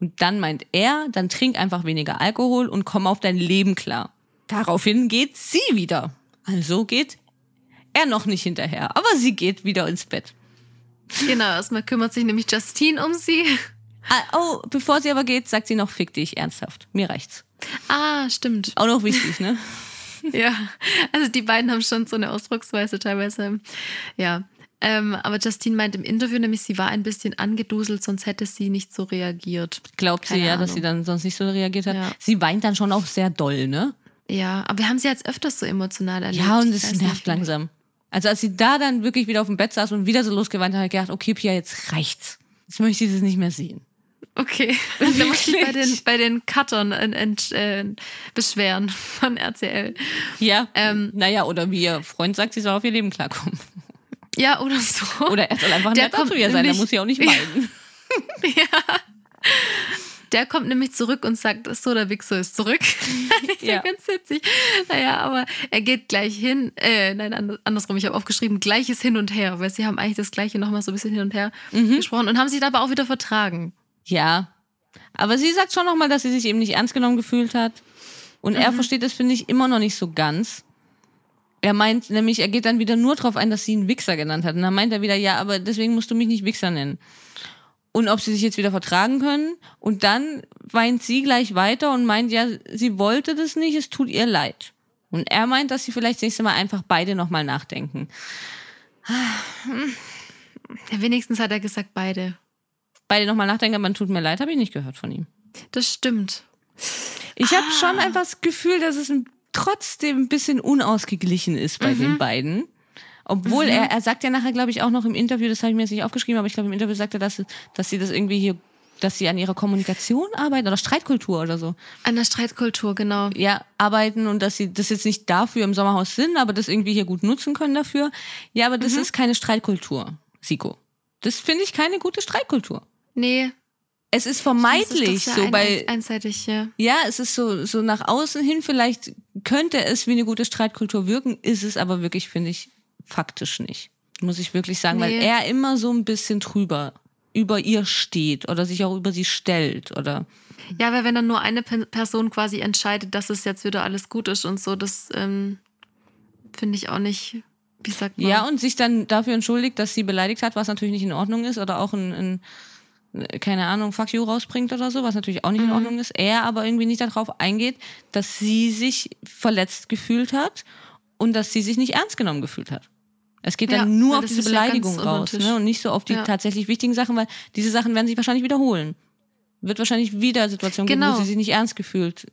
Und dann meint er, dann trink einfach weniger Alkohol und komm auf dein Leben klar. Daraufhin geht sie wieder. Also geht er noch nicht hinterher, aber sie geht wieder ins Bett. Genau, erstmal kümmert sich nämlich Justine um sie. Ah, oh, bevor sie aber geht, sagt sie noch, fick dich, ernsthaft. Mir reicht's. Ah, stimmt. Auch noch wichtig, ne? Ja, also die beiden haben schon so eine Ausdrucksweise teilweise. Ja. Ähm, aber Justine meint im Interview nämlich, sie war ein bisschen angeduselt, sonst hätte sie nicht so reagiert. Glaubt sie Keine ja, dass Ahnung. sie dann sonst nicht so reagiert hat. Ja. Sie weint dann schon auch sehr doll, ne? Ja, aber wir haben sie jetzt öfters so emotional erlebt. Ja, und es nervt langsam. Also als sie da dann wirklich wieder auf dem Bett saß und wieder so losgeweint hat, habe ich gedacht, okay, Pia, jetzt reicht's. Jetzt möchte ich das nicht mehr sehen. Okay. Dann muss ich bei den, bei den Cuttern äh, ent, äh, beschweren von RCL. Ja. Ähm, naja, oder wie ihr Freund sagt, sie soll auf ihr Leben klarkommen. Ja, oder so. Oder er soll einfach Der netter kommt zu ihr sein, der muss sie auch nicht meiden. Der kommt nämlich zurück und sagt, so, der Wichser ist zurück. ist ja. Ja. ganz witzig. Naja, aber er geht gleich hin, äh, nein, and- andersrum, ich habe aufgeschrieben, gleiches Hin und Her, weil sie haben eigentlich das Gleiche nochmal so ein bisschen hin und her Mhm. gesprochen und haben sich dabei auch wieder vertragen. Ja. Aber sie sagt schon nochmal, dass sie sich eben nicht ernst genommen gefühlt hat. Und er versteht das, finde ich, immer noch nicht so ganz. Er meint nämlich, er geht dann wieder nur drauf ein, dass sie ihn Wichser genannt hat. Und dann meint er wieder, ja, aber deswegen musst du mich nicht Wichser nennen. Und ob sie sich jetzt wieder vertragen können. Und dann weint sie gleich weiter und meint, ja, sie wollte das nicht, es tut ihr leid. Und er meint, dass sie vielleicht das nächste Mal einfach beide nochmal nachdenken. Ja, wenigstens hat er gesagt, beide. Beide nochmal nachdenken, aber man tut mir leid, habe ich nicht gehört von ihm. Das stimmt. Ich habe schon einfach das Gefühl, dass es ein, trotzdem ein bisschen unausgeglichen ist bei den beiden. Obwohl er, er sagt ja nachher, glaube ich, auch noch im Interview, das habe ich mir jetzt nicht aufgeschrieben, aber ich glaube, im Interview sagt er, dass, dass sie das irgendwie hier, dass sie an ihrer Kommunikation arbeiten oder Streitkultur oder so. An der Streitkultur, genau. Ja, arbeiten und dass sie das jetzt nicht dafür im Sommerhaus sind, aber das irgendwie hier gut nutzen können dafür. Ja, aber das ist keine Streitkultur, Siko. Das finde ich keine gute Streitkultur. Nee. Es ist vermeidlich ist so bei, ein, einseitig, ja. Ja, es ist so, so nach außen hin, vielleicht könnte es wie eine gute Streitkultur wirken, ist es aber wirklich, finde ich, faktisch nicht. Muss ich wirklich sagen, weil Nee. er immer so ein bisschen drüber über ihr steht oder sich auch über sie stellt oder Ja, weil wenn dann nur eine Pe- Person quasi entscheidet, dass es jetzt wieder alles gut ist und so, das ähm, finde ich auch nicht, wie sagt man? ja und sich dann dafür entschuldigt, dass sie beleidigt hat, was natürlich nicht in Ordnung ist oder auch ein, ein keine Ahnung, fuck you rausbringt oder so, was natürlich auch nicht in Ordnung ist. Er aber irgendwie nicht darauf eingeht, dass sie sich verletzt gefühlt hat und dass sie sich nicht ernst genommen gefühlt hat. Es geht Ja, dann nur auf diese ja Beleidigung unter raus ne? und nicht so auf die Ja. tatsächlich wichtigen Sachen, weil diese Sachen werden sich wahrscheinlich wiederholen. Wird wahrscheinlich wieder Situationen geben, Genau. wo sie sich nicht ernst gefühlt,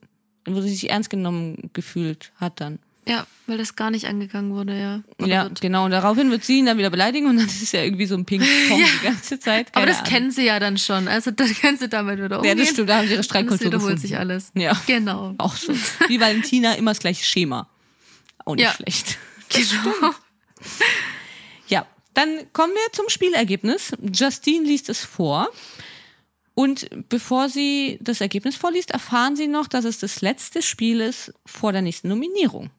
wo sie sich ernst genommen gefühlt hat dann. Ja, weil das gar nicht angegangen wurde, ja. Oder ja, wird. genau. Und daraufhin wird sie ihn dann wieder beleidigen und dann ist es ja irgendwie so ein Ping-Pong die ganze Zeit. Aber Keine das Ahnung. kennen sie ja dann schon. Also da können sie damit wieder Ja, umgehen. das stimmt, da haben sie ihre Streitkultur wiederholt gefunden. sich alles. Ja, Genau. auch so. Wie Valentina, immer das gleiche Schema. Auch nicht Ja. schlecht. Genau. Ja, dann kommen wir zum Spielergebnis. Justine liest es vor. Und bevor sie das Ergebnis vorliest, erfahren sie noch, dass es das letzte Spiel ist vor der nächsten Nominierung.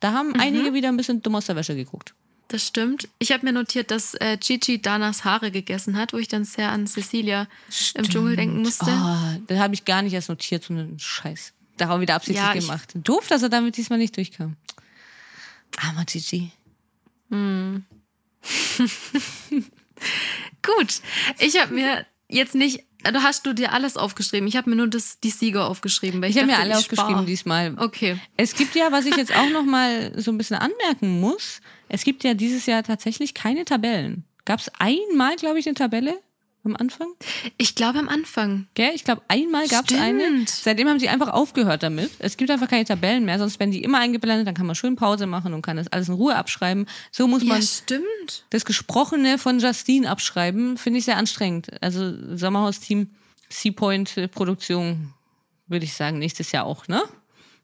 Da haben Mhm. einige wieder ein bisschen dumm aus der Wäsche geguckt. Das stimmt. Ich habe mir notiert, dass äh, Gigi Danas Haare gegessen hat, wo ich dann sehr an Cecilia im Dschungel denken musste. Oh, das habe ich gar nicht erst notiert, so einen Scheiß. Darauf wieder absichtlich Ja, gemacht. Doof, dass er damit diesmal nicht durchkam. Armer Gigi. Gut, ich habe mir jetzt nicht da hast du dir alles aufgeschrieben. Ich habe mir nur das, die Sieger aufgeschrieben. Ich Ich habe mir alle aufgeschrieben spar. diesmal. Okay. Es gibt ja, was ich jetzt auch noch mal so ein bisschen anmerken muss, es gibt ja dieses Jahr tatsächlich keine Tabellen. Gab es einmal, glaube ich, eine Tabelle am Anfang? Ich glaube am Anfang. Gell? Ich glaube, einmal gab es eine. Seitdem haben sie einfach aufgehört damit. Es gibt einfach keine Tabellen mehr, sonst werden die immer eingeblendet, dann kann man schön Pause machen und kann das alles in Ruhe abschreiben. So muss Ja, man stimmt. das Gesprochene von Justine abschreiben, finde ich sehr anstrengend. Also Sommerhaus-Team, Seapoint-Produktion, würde ich sagen, nächstes Jahr auch, ne?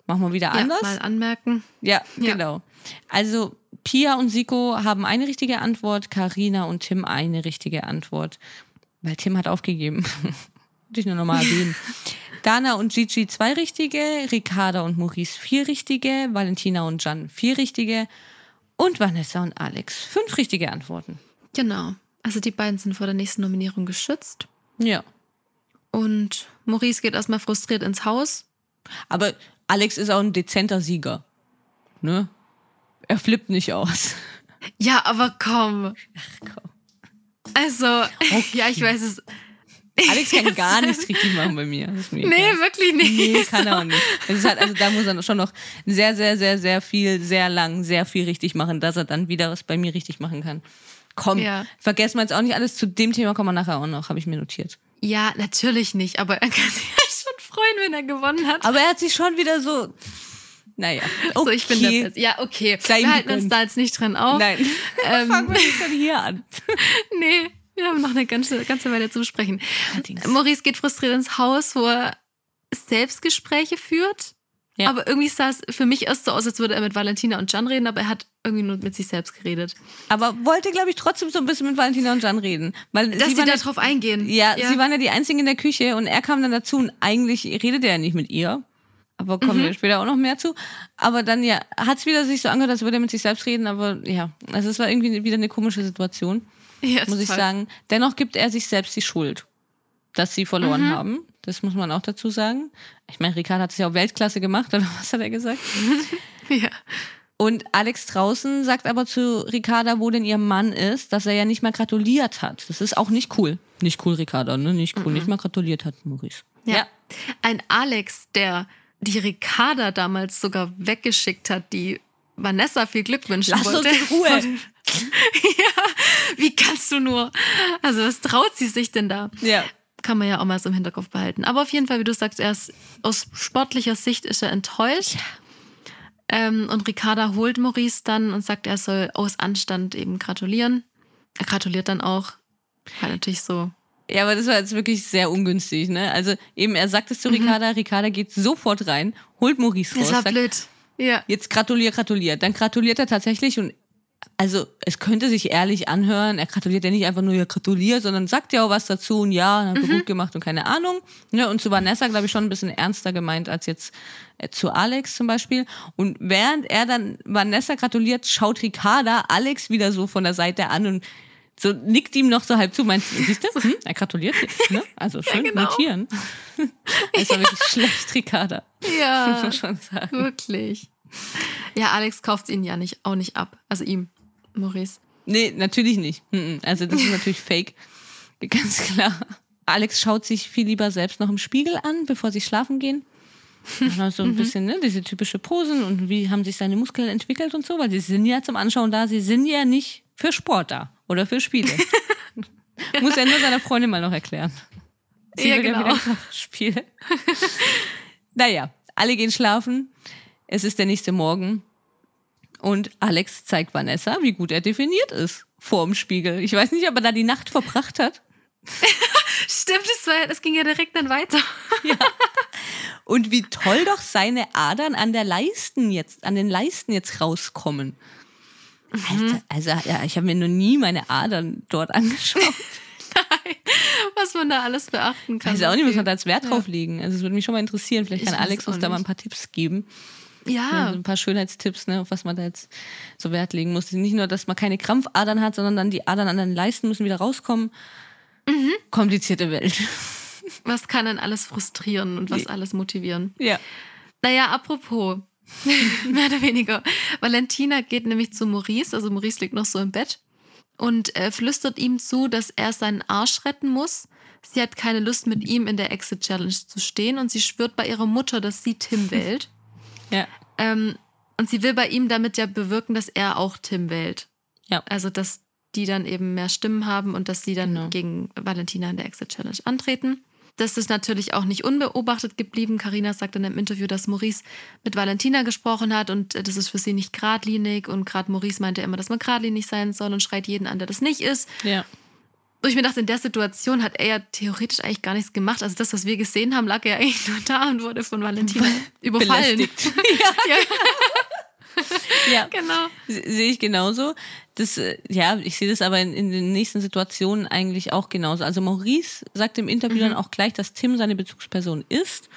Machen wir wieder Ja, anders. mal anmerken. Ja, Ja. genau. Also Pia und Siko haben eine richtige Antwort, Karina und Tim eine richtige Antwort. Weil Tim hat aufgegeben. Würde ich nur nochmal erwähnen. Dana und Gigi zwei richtige, Ricarda und Maurice vier richtige, Valentina und Jan vier richtige und Vanessa und Alex fünf richtige Antworten. Genau. Also die beiden sind vor der nächsten Nominierung geschützt. Ja. Und Maurice geht erstmal frustriert ins Haus. Aber Alex ist auch ein dezenter Sieger. Ne? Er flippt nicht aus. Ja, aber komm. komm. Also, ja, ich weiß es. Alex kann gar nichts richtig machen bei mir. Das Nee, egal. wirklich nicht. Nee, kann er auch nicht. Das ist halt, also da muss er schon noch sehr, sehr, sehr, sehr viel, sehr lang, sehr viel richtig machen, dass er dann wieder was bei mir richtig machen kann. Komm, Ja. vergessen wir jetzt auch nicht alles. Zu dem Thema kommen wir nachher auch noch, habe ich mir notiert. Ja, natürlich nicht, aber er kann sich ja schon freuen, wenn er gewonnen hat. Aber er hat sich schon wieder so, naja, okay. So, ich bin der Beste. Ja, okay. Ihm wir halten uns da jetzt nicht dran auf. Nein, Ähm, fangen wir nicht von hier an. Nee, wir haben noch eine ganze, ganze Weile zu besprechen. Allerdings. Maurice geht frustriert ins Haus, wo er Selbstgespräche führt. Ja. Aber irgendwie sah es für mich erst so aus, als würde er mit Valentina und Jan reden, aber er hat irgendwie nur mit sich selbst geredet. Aber wollte, glaube ich, trotzdem so ein bisschen mit Valentina und Jan reden. Weil Dass sie sie ja, drauf eingehen. ja, sie waren ja die Einzigen in der Küche und er kam dann dazu und eigentlich redet er ja nicht mit ihr. Aber kommen Mhm. wir später auch noch mehr zu. Aber dann ja, hat es wieder sich so angehört, als würde er mit sich selbst reden. Aber ja, also es war irgendwie wieder eine komische Situation, ja, muss ich total. sagen. Dennoch gibt er sich selbst die Schuld, dass sie verloren Mhm. haben. Das muss man auch dazu sagen. Ich meine, Ricard hat es ja auch Weltklasse gemacht, oder was hat er gesagt? Ja. Und Alex draußen sagt aber zu Ricarda, wo denn ihr Mann ist, dass er ja nicht mal gratuliert hat. Das ist auch nicht cool. Nicht cool, Ricarda, ne? Nicht cool. Nicht mal gratuliert hat, Maurice. Ja. Ein Alex, der die Ricarda damals sogar weggeschickt hat, die Vanessa viel Glück wünschen Lass uns wollte. in Ruhe. ja, wie kannst du nur? Also, was traut sie sich denn da? Ja. Kann man ja auch mal so im Hinterkopf behalten. Aber auf jeden Fall, wie du sagst, er ist aus sportlicher Sicht ist er enttäuscht. Ähm, und Ricarda holt Maurice dann und sagt, er soll aus Anstand eben gratulieren. Er gratuliert dann auch. Halt natürlich so. Ja, aber das war jetzt wirklich sehr ungünstig, ne? Also eben, er sagt es zu Ricarda, Ricarda geht sofort rein, holt Maurice raus, Das war sagt, blöd. Ja. jetzt gratulier, gratuliert. Dann gratuliert er tatsächlich und also es könnte sich ehrlich anhören, er gratuliert ja nicht einfach nur, ja, gratuliert, sondern sagt ja auch was dazu und ja, hat er gut gemacht und keine Ahnung. Ne? Und zu Vanessa, glaube ich, schon ein bisschen ernster gemeint als jetzt äh, zu Alex zum Beispiel. Und während er dann Vanessa gratuliert, schaut Ricarda Alex wieder so von der Seite an und so nickt ihm noch so halb zu, meinst du, siehst du, hm, er gratuliert dir, ne? Also schön genau. notieren. Das war wirklich schlecht, Ricarda. Muss Ja, man schon sagen. wirklich. Ja, Alex kauft ihn ja nicht, auch nicht ab. Also ihm, Maurice. Nee, natürlich nicht. Mhm. Also das ist natürlich fake. Ganz klar. Alex schaut sich viel lieber selbst noch im Spiegel an, bevor sie schlafen gehen. Dann so ein bisschen, ne, diese typische Posen und wie haben sich seine Muskeln entwickelt und so, weil sie sind ja zum Anschauen da, sie sind ja nicht für Sport da oder für Spiele. Muss er nur seiner Freundin mal noch erklären. Sie Ja, genau. wieder Spiele. naja, alle gehen schlafen. Es ist der nächste Morgen. Und Alex zeigt Vanessa, wie gut er definiert ist vorm Spiegel. Ich weiß nicht, ob er da die Nacht verbracht hat. Stimmt, das, war, das ging ja direkt dann weiter. Und wie toll doch seine Adern an der Leisten jetzt, an den Leisten jetzt rauskommen. Alter, also ja, ich habe mir noch nie meine Adern dort angeschaut. Was man da alles beachten Ich kann. weiß auch nicht, was man da als Wert drauf legen. Also es würde mich schon mal interessieren. Vielleicht Ich kann weiß Alex uns da mal ein paar Tipps geben. Ja, Ja, so ein paar Schönheitstipps, ne, auf was man da jetzt so Wert legen muss. Nicht nur, dass man keine Krampfadern hat, sondern dann die Adern an den Leisten müssen wieder rauskommen. Mhm. Komplizierte Welt. was kann denn alles frustrieren und was alles motivieren? Ja. Naja, apropos, mehr oder weniger. Valentina geht nämlich zu Maurice, also Maurice liegt noch so im Bett und äh, flüstert ihm zu, dass er seinen Arsch retten muss, sie hat keine Lust, mit ihm in der Exit Challenge zu stehen und sie schwört bei ihrer Mutter, dass sie Tim wählt. Ja. Ähm, und sie will bei ihm damit ja bewirken, dass er auch Tim wählt. Ja. Also, dass die dann eben mehr Stimmen haben und dass sie dann Genau. gegen Valentina in der Exit Challenge antreten. Das ist natürlich auch nicht unbeobachtet geblieben. Karina sagt in einem Interview, dass Maurice mit Valentina gesprochen hat und äh, das ist für sie nicht geradlinig. Und gerade Maurice meinte immer, dass man geradlinig sein soll und schreit jeden an, der das nicht ist. Ja. Wo ich mir dachte, in der Situation hat er ja theoretisch eigentlich gar nichts gemacht. Also das, was wir gesehen haben, lag ja eigentlich nur da und wurde von Valentina überfallen. Belästigt. Ja, ja. genau. Se- Sehe ich genauso. Das, äh, ja, ich sehe das aber in, in den nächsten Situationen eigentlich auch genauso. Also Maurice sagt im Interview dann auch gleich, dass Tim seine Bezugsperson ist,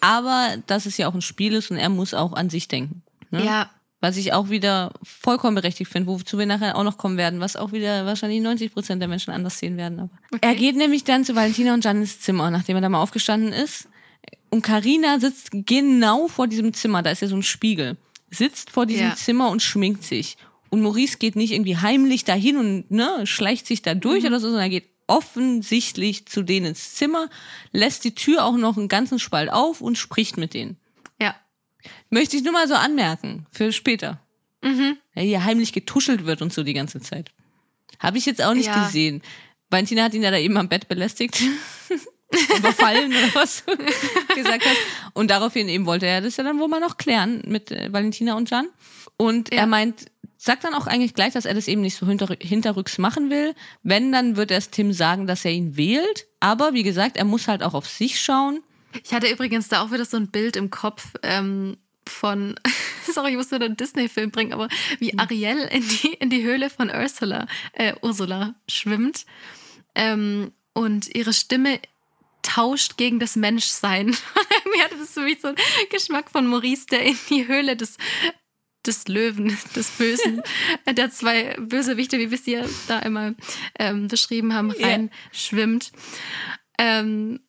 aber dass es ja auch ein Spiel ist und er muss auch an sich denken. Ne? Ja, Was ich auch wieder vollkommen berechtigt finde, wozu wir nachher auch noch kommen werden, was auch wieder wahrscheinlich 90 Prozent der Menschen anders sehen werden. Aber. Er geht nämlich dann zu Valentina und Jan ins Zimmer, nachdem er da mal aufgestanden ist. Und Karina sitzt genau vor diesem Zimmer, da ist ja so ein Spiegel, sitzt vor diesem Ja. Zimmer und schminkt sich. Und Maurice geht nicht irgendwie heimlich dahin und ne, schleicht sich da durch oder so, sondern er geht offensichtlich zu denen ins Zimmer, lässt die Tür auch noch einen ganzen Spalt auf und spricht mit denen. ja. Möchte ich nur mal so anmerken, für später. Mhm. Ja, hier heimlich getuschelt wird und so die ganze Zeit. Habe ich jetzt auch nicht Ja. gesehen. Valentina hat ihn ja da eben am Bett belästigt. Überfallen oder was du gesagt hast. Und daraufhin eben wollte er das ja dann wohl mal noch klären mit äh, Valentina und Jan. Und Ja. er meint, sagt dann auch eigentlich gleich, dass er das eben nicht so hinter, hinterrücks machen will. Wenn, dann wird er es Tim sagen, dass er ihn wählt. Aber wie gesagt, er muss halt auch auf sich schauen. Ich hatte übrigens da auch wieder so ein Bild im Kopf ähm, von, sorry, ich muss wieder einen Disney-Film bringen, aber wie Ariel in die, in die Höhle von Ursula, äh, Ursula schwimmt ähm, und ihre Stimme tauscht gegen das Menschsein. Irgendwie hatte das für mich so einen Geschmack von Maurice, der in die Höhle des, des Löwen, des Bösen, der zwei Bösewichte, wie wir sie ja da einmal ähm, beschrieben haben, Ja. rein schwimmt. Ähm,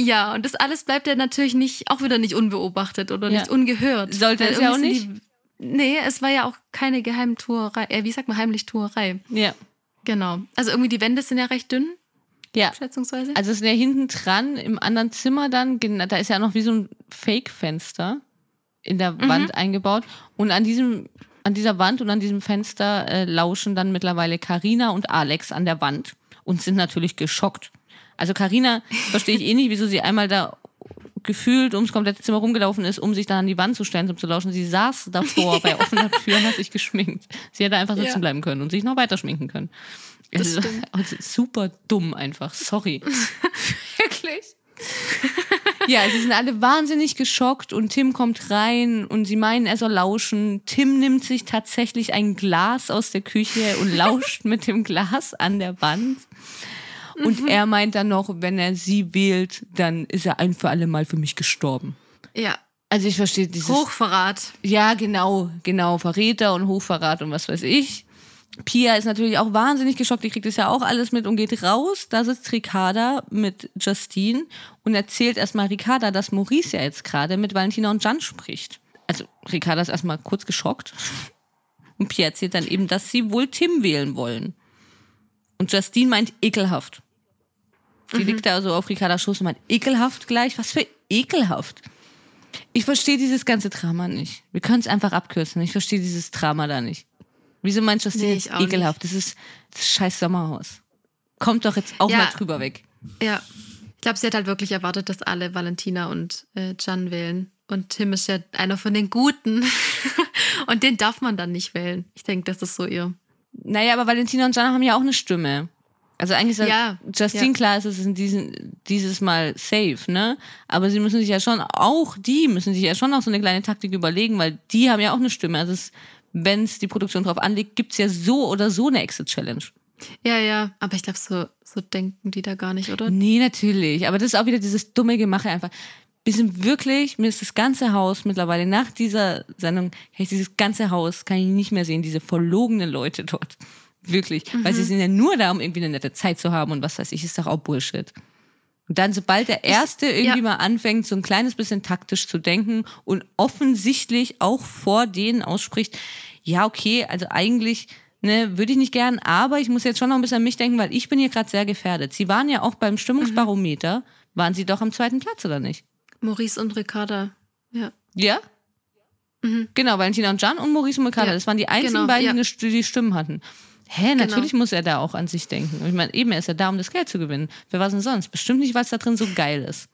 ja, und das alles bleibt ja natürlich nicht, auch wieder nicht unbeobachtet oder Ja. nicht ungehört. Sollte es ja auch sind Die, nee, es war ja auch keine Geheimtuerei, äh, wie sagt man, Heimlichtuerei. Ja. Genau. Also irgendwie die Wände sind ja recht dünn, Ja. schätzungsweise. Also es ist ja hinten dran im anderen Zimmer dann, da ist ja noch wie so ein Fake-Fenster in der Wand eingebaut. Und an diesem, an dieser Wand und an diesem Fenster äh, lauschen dann mittlerweile Karina und Alex an der Wand und sind natürlich geschockt. Also Karina verstehe ich eh nicht, wieso sie einmal da gefühlt ums komplette Zimmer rumgelaufen ist, um sich dann an die Wand zu stellen, um zu lauschen. Sie saß davor bei offener Tür und hat sich geschminkt. Sie hätte einfach sitzen Ja. bleiben können und sich noch weiter schminken können. Das Also, also super dumm einfach. Sorry. Wirklich? Ja, sie sind alle wahnsinnig geschockt und Tim kommt rein und sie meinen, er soll lauschen. Tim nimmt sich tatsächlich ein Glas aus der Küche und lauscht mit dem Glas an der Wand. Und er meint dann noch, wenn er sie wählt, dann ist er ein für alle Mal für mich gestorben. ja, Also ich verstehe dieses. Hochverrat. Ja, genau, genau. Verräter und Hochverrat und was weiß ich. Pia ist natürlich auch wahnsinnig geschockt, die kriegt das ja auch alles mit und geht raus. Da sitzt Ricarda mit Justine und erzählt erstmal Ricarda, dass Maurice ja jetzt gerade mit Valentina und Jan spricht. Also Ricarda ist erstmal kurz geschockt. Und Pia erzählt dann eben, dass sie wohl Tim wählen wollen. Und Justine meint ekelhaft. Die liegt da so auf Ricardas Schoß und meint ekelhaft gleich. Was für ekelhaft? Ich verstehe dieses ganze Drama nicht. Wir können es einfach abkürzen. Ich verstehe dieses Drama da nicht. Wieso meint Justine Nee, jetzt ich auch ekelhaft? Das ist das scheiß Sommerhaus. Kommt doch jetzt auch Ja. mal drüber weg. Ja. Ich glaube, sie hat halt wirklich erwartet, dass alle Valentina und äh, Jan wählen. Und Tim ist ja einer von den Guten. und den darf man dann nicht wählen. Ich denke, das ist so ihr. Naja, aber Valentina und Jana haben ja auch eine Stimme. Also eigentlich ist Ja, Justine ja. klar, ist es in diesen, dieses Mal safe, ne? Aber sie müssen sich ja schon, auch die müssen sich ja schon noch so eine kleine Taktik überlegen, weil die haben ja auch eine Stimme. Also wenn es die Produktion drauf anlegt, gibt's ja so oder so eine Exit-Challenge. Ja, ja. Aber ich glaube, so, so denken die da gar nicht, oder? Nee, natürlich. Aber das ist auch wieder dieses dumme Gemache einfach. Wir sind wirklich, mir ist das ganze Haus mittlerweile nach dieser Sendung, kann ich dieses ganze Haus, kann ich nicht mehr sehen, diese verlogenen Leute dort. Wirklich. Weil sie sind ja nur da, um irgendwie eine nette Zeit zu haben und was weiß ich, ist doch auch Bullshit. Und dann, sobald der Erste irgendwie ja. mal anfängt, so ein kleines bisschen taktisch zu denken und offensichtlich auch vor denen ausspricht, ja, okay, also eigentlich ne, würde ich nicht gern, aber ich muss jetzt schon noch ein bisschen an mich denken, weil ich bin hier gerade sehr gefährdet. Sie waren ja auch beim Stimmungsbarometer, waren sie doch am zweiten Platz, oder nicht? Maurice und Ricarda. Ja. Ja? Genau, Valentina und Jan und Maurice und Mikada. Ja, Das waren die einzigen genau, beiden, ja. die Stimmen hatten. Hä, natürlich muss er da auch an sich denken. Ich meine, eben, er ist ja da, um das Geld zu gewinnen. Wer was denn sonst? Bestimmt nicht, weil es da drin so geil ist.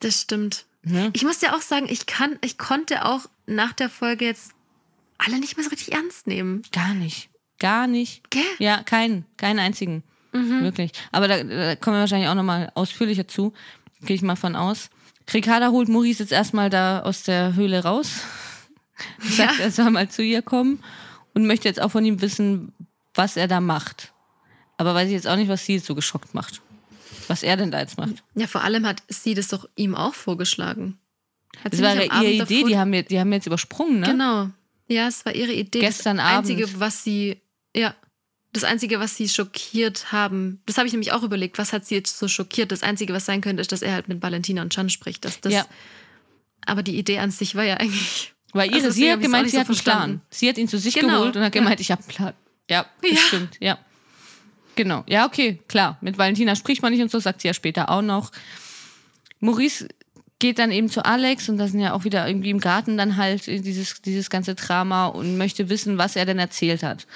Das stimmt. Ne? Ich muss dir auch sagen, ich kann, ich konnte auch nach der Folge jetzt alle nicht mehr so richtig ernst nehmen. Gar nicht. Gar nicht. Gell? Ja, keinen. Keinen einzigen. Mhm. Wirklich. Aber da, da kommen wir wahrscheinlich auch nochmal ausführlicher zu. Gehe ich mal von aus. Ricarda holt Maurice jetzt erstmal da aus der Höhle raus. Sagt, Ja. er soll mal zu ihr kommen und möchte jetzt auch von ihm wissen, was er da macht. Aber weiß ich jetzt auch nicht, was sie jetzt so geschockt macht. Was er denn da jetzt macht. Ja, vor allem hat sie das doch ihm auch vorgeschlagen. Hat Das sie war ja ihre Abend Idee, die haben, wir, die haben jetzt übersprungen, ne? Genau. Ja, es war ihre Idee. Gestern das Abend. Einzige, was sie, ja, das Einzige, was sie schockiert haben, das habe ich nämlich auch überlegt, was hat sie jetzt so schockiert? Das Einzige, was sein könnte, ist, dass er halt mit Valentina und Chan spricht. Dass das, Ja. Aber die Idee an sich war ja eigentlich. Weil ihre, Also sie hat gemeint, sie so hat einen verstanden. Plan. Sie hat ihn zu sich Genau, geholt und hat ja. gemeint, ich habe einen Plan. Ja, das Ja. stimmt, ja. Genau. Ja, okay, klar. Mit Valentina spricht man nicht und so, sagt sie ja später auch noch. Maurice geht dann eben zu Alex und da sind ja auch wieder irgendwie im Garten dann halt dieses, dieses ganze Drama und möchte wissen, was er denn erzählt hat.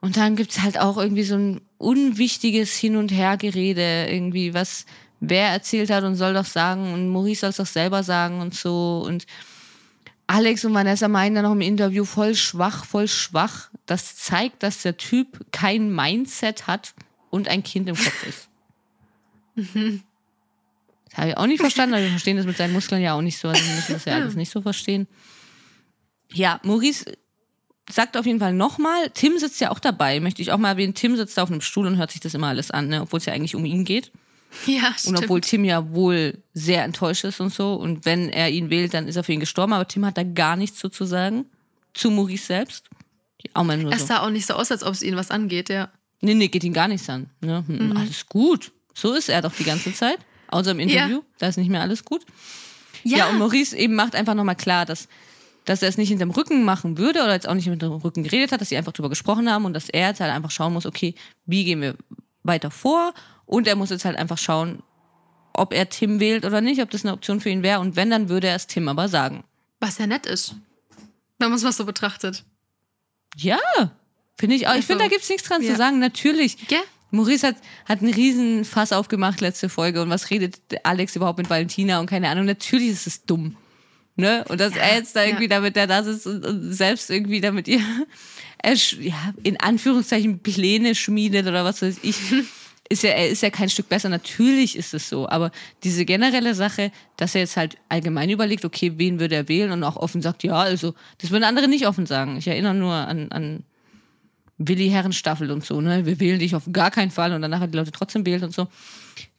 Und dann gibt's halt auch irgendwie so ein unwichtiges Hin- und Hergerede, irgendwie, was wer erzählt hat und soll doch sagen und Maurice soll es doch selber sagen und so. Und Alex und Vanessa meinen dann noch im Interview voll schwach, voll schwach. Das zeigt, dass der Typ kein Mindset hat und ein Kind im Kopf ist. Das habe ich auch nicht verstanden, aber wir verstehen das mit seinen Muskeln ja auch nicht so. Also wir müssen das ja alles nicht so verstehen. Ja, Maurice sagt auf jeden Fall nochmal, Tim sitzt ja auch dabei, möchte ich auch mal erwähnen. Tim sitzt da auf einem Stuhl und hört sich das immer alles an, ne? obwohl es ja eigentlich um ihn geht. Ja, Und stimmt. obwohl Tim ja wohl sehr enttäuscht ist und so. Und wenn er ihn wählt, dann ist er für ihn gestorben. Aber Tim hat da gar nichts so zu sagen. Zu Maurice selbst. Auch mal nur es so. sah auch nicht so aus, als ob es ihnen was angeht, ja. Nee, nee, geht ihn gar nichts an. Ne? Hm, Alles gut. So ist er doch die ganze Zeit. Außer im Interview. Da ist nicht mehr alles gut. Ja, und Maurice eben macht einfach nochmal klar, dass, dass er es nicht hinterm Rücken machen würde oder jetzt auch nicht hinterm Rücken geredet hat, dass sie einfach drüber gesprochen haben und dass er jetzt halt einfach schauen muss, okay, wie gehen wir weiter vor? Und er muss jetzt halt einfach schauen, ob er Tim wählt oder nicht, ob das eine Option für ihn wäre. Und wenn, dann würde er es Tim aber sagen. Was ja nett ist. Wenn man es mal so betrachtet. Ja, finde ich auch. ich Also, finde, da gibt's nichts dran ja. zu sagen. Natürlich. Gell? Maurice hat, hat einen riesen Fass aufgemacht letzte Folge und was redet Alex überhaupt mit Valentina und keine Ahnung. Natürlich ist es dumm. Ne? Und dass er jetzt da irgendwie ja. damit der da sitzt und, und selbst irgendwie damit ihr ja, in Anführungszeichen Pläne schmiedet oder was weiß ich. Ist ja, er ist ja kein Stück besser, natürlich ist es so, aber diese generelle Sache, dass er jetzt halt allgemein überlegt, okay, wen würde er wählen und auch offen sagt, ja, also, das würden andere nicht offen sagen. Ich erinnere nur an, an Willi Herrenstaffel und so, ne? Wir wählen dich auf gar keinen Fall und danach hat die Leute trotzdem wählt und so.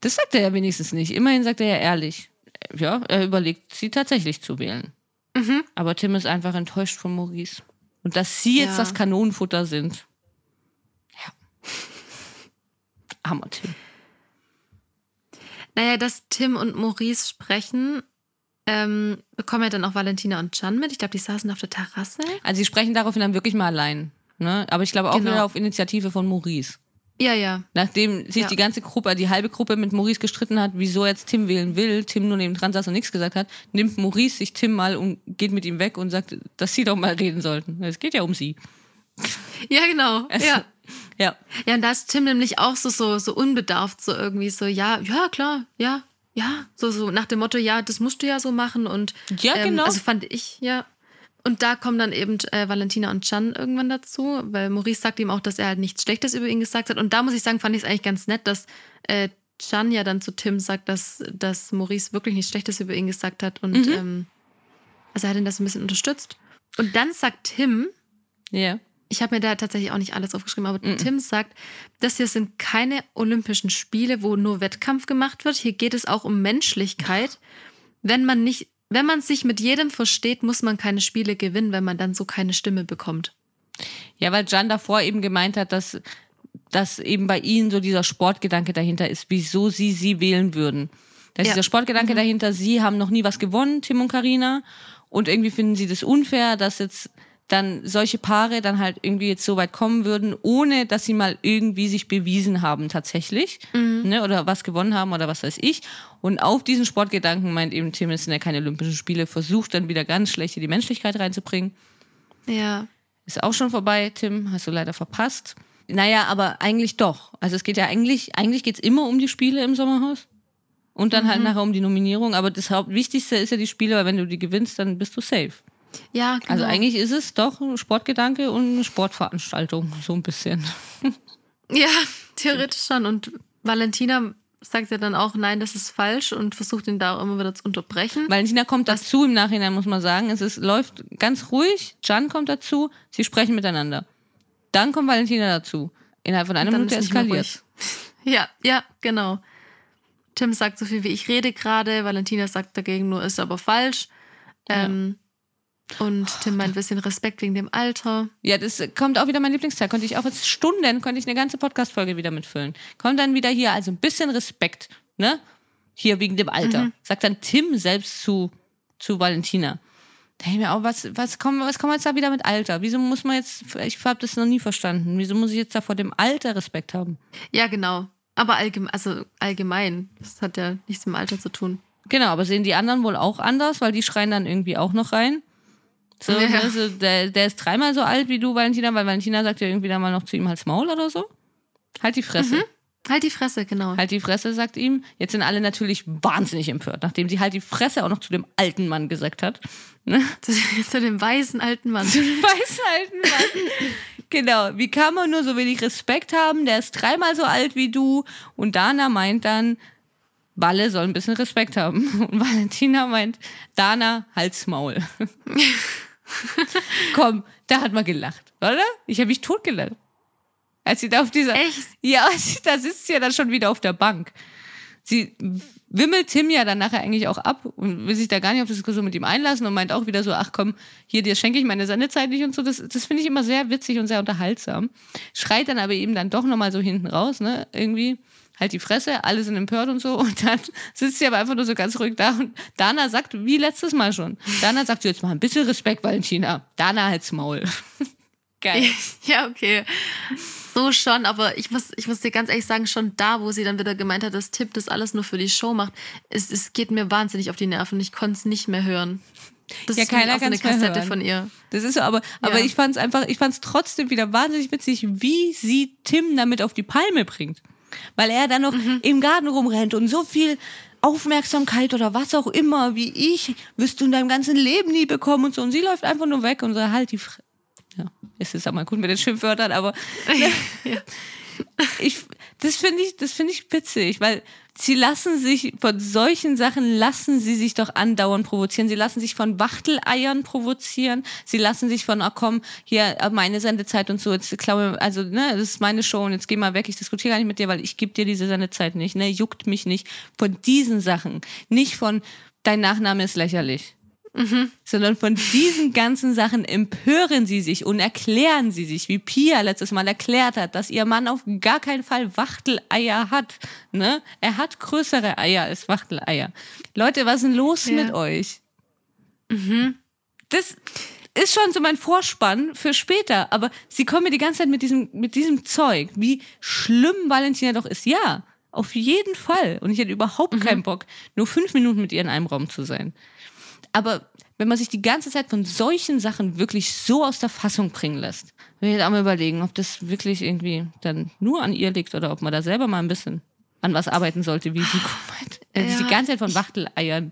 Das sagt er ja wenigstens nicht. Immerhin sagt er ja ehrlich. Ja, er überlegt, sie tatsächlich zu wählen. Aber Tim ist einfach enttäuscht von Maurice. Und dass sie jetzt Ja. das Kanonenfutter sind. Ja. Armer Tim. Naja, dass Tim und Maurice sprechen, ähm, bekommen ja dann auch Valentina und Can mit. Ich glaube, die saßen auf der Terrasse. Also sie sprechen daraufhin dann wirklich mal allein. Ne? Aber ich glaube auch Genau. wieder auf Initiative von Maurice. Ja, ja. Nachdem sich Ja. die ganze Gruppe, die halbe Gruppe mit Maurice gestritten hat, wieso jetzt Tim wählen will, Tim nur neben dran saß und nichts gesagt hat, nimmt Maurice sich Tim mal und geht mit ihm weg und sagt, dass sie doch mal reden sollten. Es geht ja um sie. Ja, genau. Ja. Ja. Ja, und da ist Tim nämlich auch so, so, so unbedarft, so irgendwie so, ja, ja, klar, ja, ja. So, so nach dem Motto, ja, das musst du ja so machen. Und Ja, genau. Also fand ich, ja. Und da kommen dann eben äh, Valentina und Chan irgendwann dazu, weil Maurice sagt ihm auch, dass er halt nichts Schlechtes über ihn gesagt hat. Und da muss ich sagen, fand ich es eigentlich ganz nett, dass äh, Chan ja dann zu Tim sagt, dass, dass Maurice wirklich nichts Schlechtes über ihn gesagt hat. Und Mhm. ähm, also er hat ihn das ein bisschen unterstützt. Und dann sagt Tim, Ja. Ich habe mir da tatsächlich auch nicht alles aufgeschrieben, aber Tim sagt, das hier sind keine Olympischen Spiele, wo nur Wettkampf gemacht wird. Hier geht es auch um Menschlichkeit. Wenn man nicht, wenn man sich mit jedem versteht, muss man keine Spiele gewinnen, wenn man dann so keine Stimme bekommt. Ja, weil Jan davor eben gemeint hat, dass, dass eben bei ihnen so dieser Sportgedanke dahinter ist, wieso sie sie wählen würden. Da ist Ja. dieser Sportgedanke dahinter, sie haben noch nie was gewonnen, Tim und Karina, und irgendwie finden sie das unfair, dass jetzt dann solche Paare dann halt irgendwie jetzt so weit kommen würden, ohne dass sie mal irgendwie sich bewiesen haben tatsächlich, ne, oder was gewonnen haben oder was weiß ich. Und auf diesen Sportgedanken meint eben Tim, es sind ja keine Olympischen Spiele, versucht dann wieder ganz schlecht die Menschlichkeit reinzubringen. Ja. Ist auch schon vorbei, Tim, hast du leider verpasst. Naja, aber eigentlich doch. Also es geht ja eigentlich, eigentlich geht's immer um die Spiele im Sommerhaus. Und dann halt nachher um die Nominierung. Aber das Hauptwichtigste ist ja die Spiele, weil wenn du die gewinnst, dann bist du safe. Ja, genau. Also eigentlich ist es doch ein Sportgedanke und eine Sportveranstaltung, so ein bisschen. Ja, theoretisch schon. Und Valentina sagt ja dann auch, nein, das ist falsch und versucht ihn da auch immer wieder zu unterbrechen. Valentina kommt dazu im Nachhinein, muss man sagen. Es ist, läuft ganz ruhig. Jan kommt dazu. Sie sprechen miteinander. Dann kommt Valentina dazu. Innerhalb von einer Minute eskaliert. Ja, ja, genau. Tim sagt so viel wie ich rede gerade, Valentina sagt dagegen nur, ist aber falsch. Ähm, und Tim meint ein bisschen Respekt wegen dem Alter. Ja, das kommt auch wieder mein Lieblingsteil. Konnte ich auch jetzt Stunden, konnte ich eine ganze Podcast-Folge wieder mitfüllen. Kommt dann wieder hier, also ein bisschen Respekt, ne? Hier wegen dem Alter. Sagt dann Tim selbst zu, zu Valentina. Da ich mir auch, was, was kommen, was wir jetzt da wieder mit Alter? Wieso muss man jetzt, ich habe das noch nie verstanden. Wieso muss ich jetzt da vor dem Alter Respekt haben? Ja, genau. Aber allgemein, also allgemein, das hat ja nichts mit dem Alter zu tun. Genau, aber sehen die anderen wohl auch anders, weil die schreien dann irgendwie auch noch rein. So, Ja. ne, so der, der ist dreimal so alt wie du, Valentina, weil Valentina sagt ja irgendwie dann mal noch zu ihm halt's Maul oder so. Halt die Fresse. Halt die Fresse, genau. Halt die Fresse, sagt ihm. Jetzt sind alle natürlich wahnsinnig empört, nachdem sie halt die Fresse auch noch zu dem alten Mann gesagt hat. Ne? Zu, zu dem weißen alten Mann. Zu dem weißen alten Mann. genau. Wie kann man nur so wenig Respekt haben? Der ist dreimal so alt wie du. Und Dana meint dann, Walle soll ein bisschen Respekt haben. Und Valentina meint, Dana, halt's Maul. Komm, da hat man gelacht, oder? Ich habe mich totgelacht. Als sie da auf dieser. Echt? Ja, da sitzt sie ja dann schon wieder auf der Bank. Sie wimmelt Tim ja dann nachher eigentlich auch ab und will sich da gar nicht auf Diskussion mit ihm einlassen und meint auch wieder so, ach komm, hier, dir schenke ich meine Sendezeit nicht und so. Das, das finde ich immer sehr witzig und sehr unterhaltsam. Schreit dann aber eben dann doch nochmal so hinten raus, ne, irgendwie. Halt die Fresse, alle sind empört und so. Und dann sitzt sie aber einfach nur so ganz ruhig da. Und Dana sagt, wie letztes Mal schon. Dana sagt jetzt mal ein bisschen Respekt, Valentina. Dana halt's Maul. Geil. Ja, okay. So schon, aber ich muss, ich muss dir ganz ehrlich sagen, schon da, wo sie dann wieder gemeint hat, dass Tipp das alles nur für die Show macht, es, es geht mir wahnsinnig auf die Nerven. Ich konnte es nicht mehr hören. Das Ja, ist keiner auch so eine Kassette hören. von ihr. Das ist so, aber, aber Ja. ich fand's einfach, ich fand's trotzdem wieder wahnsinnig witzig, wie sie Tim damit auf die Palme bringt. Weil er dann noch Mhm. im Garten rumrennt und so viel Aufmerksamkeit oder was auch immer wie ich wirst du in deinem ganzen Leben nie bekommen und so. Und sie läuft einfach nur weg und so, halt die Fre Ja, es ist auch mal gut mit den Schimpfwörtern, aber ich, das finde ich, das finde ich witzig, weil sie lassen sich von solchen Sachen lassen sie sich doch andauernd provozieren. Sie lassen sich von Wachteleiern provozieren. Sie lassen sich von, ach komm, hier äh, meine Sendezeit und so. Jetzt glaube, also ne, das ist meine Show und jetzt geh mal weg. Ich diskutiere gar nicht mit dir, weil ich gebe dir diese Sendezeit nicht. Ne, juckt mich nicht von diesen Sachen, nicht von dein Nachname ist lächerlich sondern von diesen ganzen Sachen empören sie sich und erklären sie sich, wie Pia letztes Mal erklärt hat, dass ihr Mann auf gar keinen Fall Wachteleier hat. Ne? Er hat größere Eier als Wachteleier. Leute, was ist denn los Ja. mit euch? Das ist schon so mein Vorspann für später, aber sie kommen mir die ganze Zeit mit diesem, mit diesem Zeug, wie schlimm Valentina doch ist. Ja, auf jeden Fall. Und ich hätte überhaupt keinen Bock, nur fünf Minuten mit ihr in einem Raum zu sein. Aber wenn man sich die ganze Zeit von solchen Sachen wirklich so aus der Fassung bringen lässt, will ich jetzt auch mal überlegen, ob das wirklich irgendwie dann nur an ihr liegt oder ob man da selber mal ein bisschen an was arbeiten sollte, wie sie meint. Er sich Ja, die ganze Zeit von Wachteleiern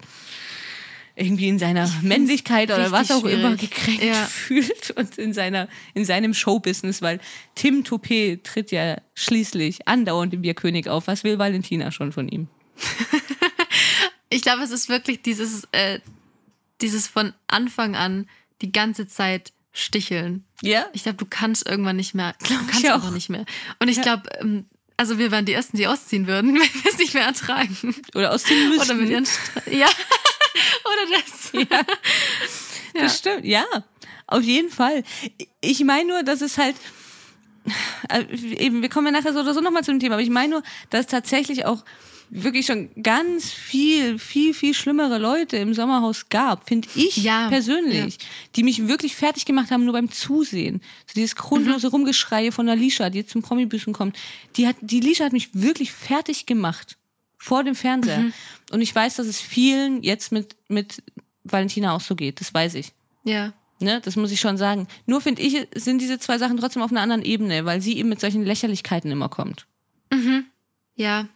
irgendwie in seiner Männlichkeit oder was auch immer schwierig. gekränkt Ja. fühlt und in seiner in seinem Showbusiness, weil Tim Toupet tritt ja schließlich andauernd im Bierkönig auf. Was will Valentina schon von ihm? Ich glaube, es ist wirklich dieses, äh, dieses von Anfang an die ganze Zeit sticheln. Ja, Ich glaube, du kannst irgendwann nicht mehr. Du Glaub ich kannst auch. einfach nicht mehr. Und ich glaube, ähm, also wir wären die Ersten, die ausziehen würden, wenn wir es nicht mehr ertragen. oder aus dem müssen. Oder mit ihren Stra Ja. Oder das. Das stimmt, ja. Auf jeden Fall. Ich meine nur, dass es halt. äh, eben, wir kommen ja nachher so oder so nochmal zu dem Thema, aber ich meine nur, dass tatsächlich auch wirklich schon ganz viel, viel, viel schlimmere Leute im Sommerhaus gab, finde ich Ja, persönlich, die mich wirklich fertig gemacht haben, nur beim Zusehen. So dieses grundlose Mhm. Rumgeschreie von der Lisha, die jetzt zum Promi-Büßen kommt. Die, hat, die Lisha hat mich wirklich fertig gemacht vor dem Fernseher. Mhm. Und ich weiß, dass es vielen jetzt mit, mit Valentina auch so geht. Das weiß ich. Ja. Ne, das muss ich schon sagen. Nur finde ich, sind diese zwei Sachen trotzdem auf einer anderen Ebene, weil sie eben mit solchen Lächerlichkeiten immer kommt. Ja.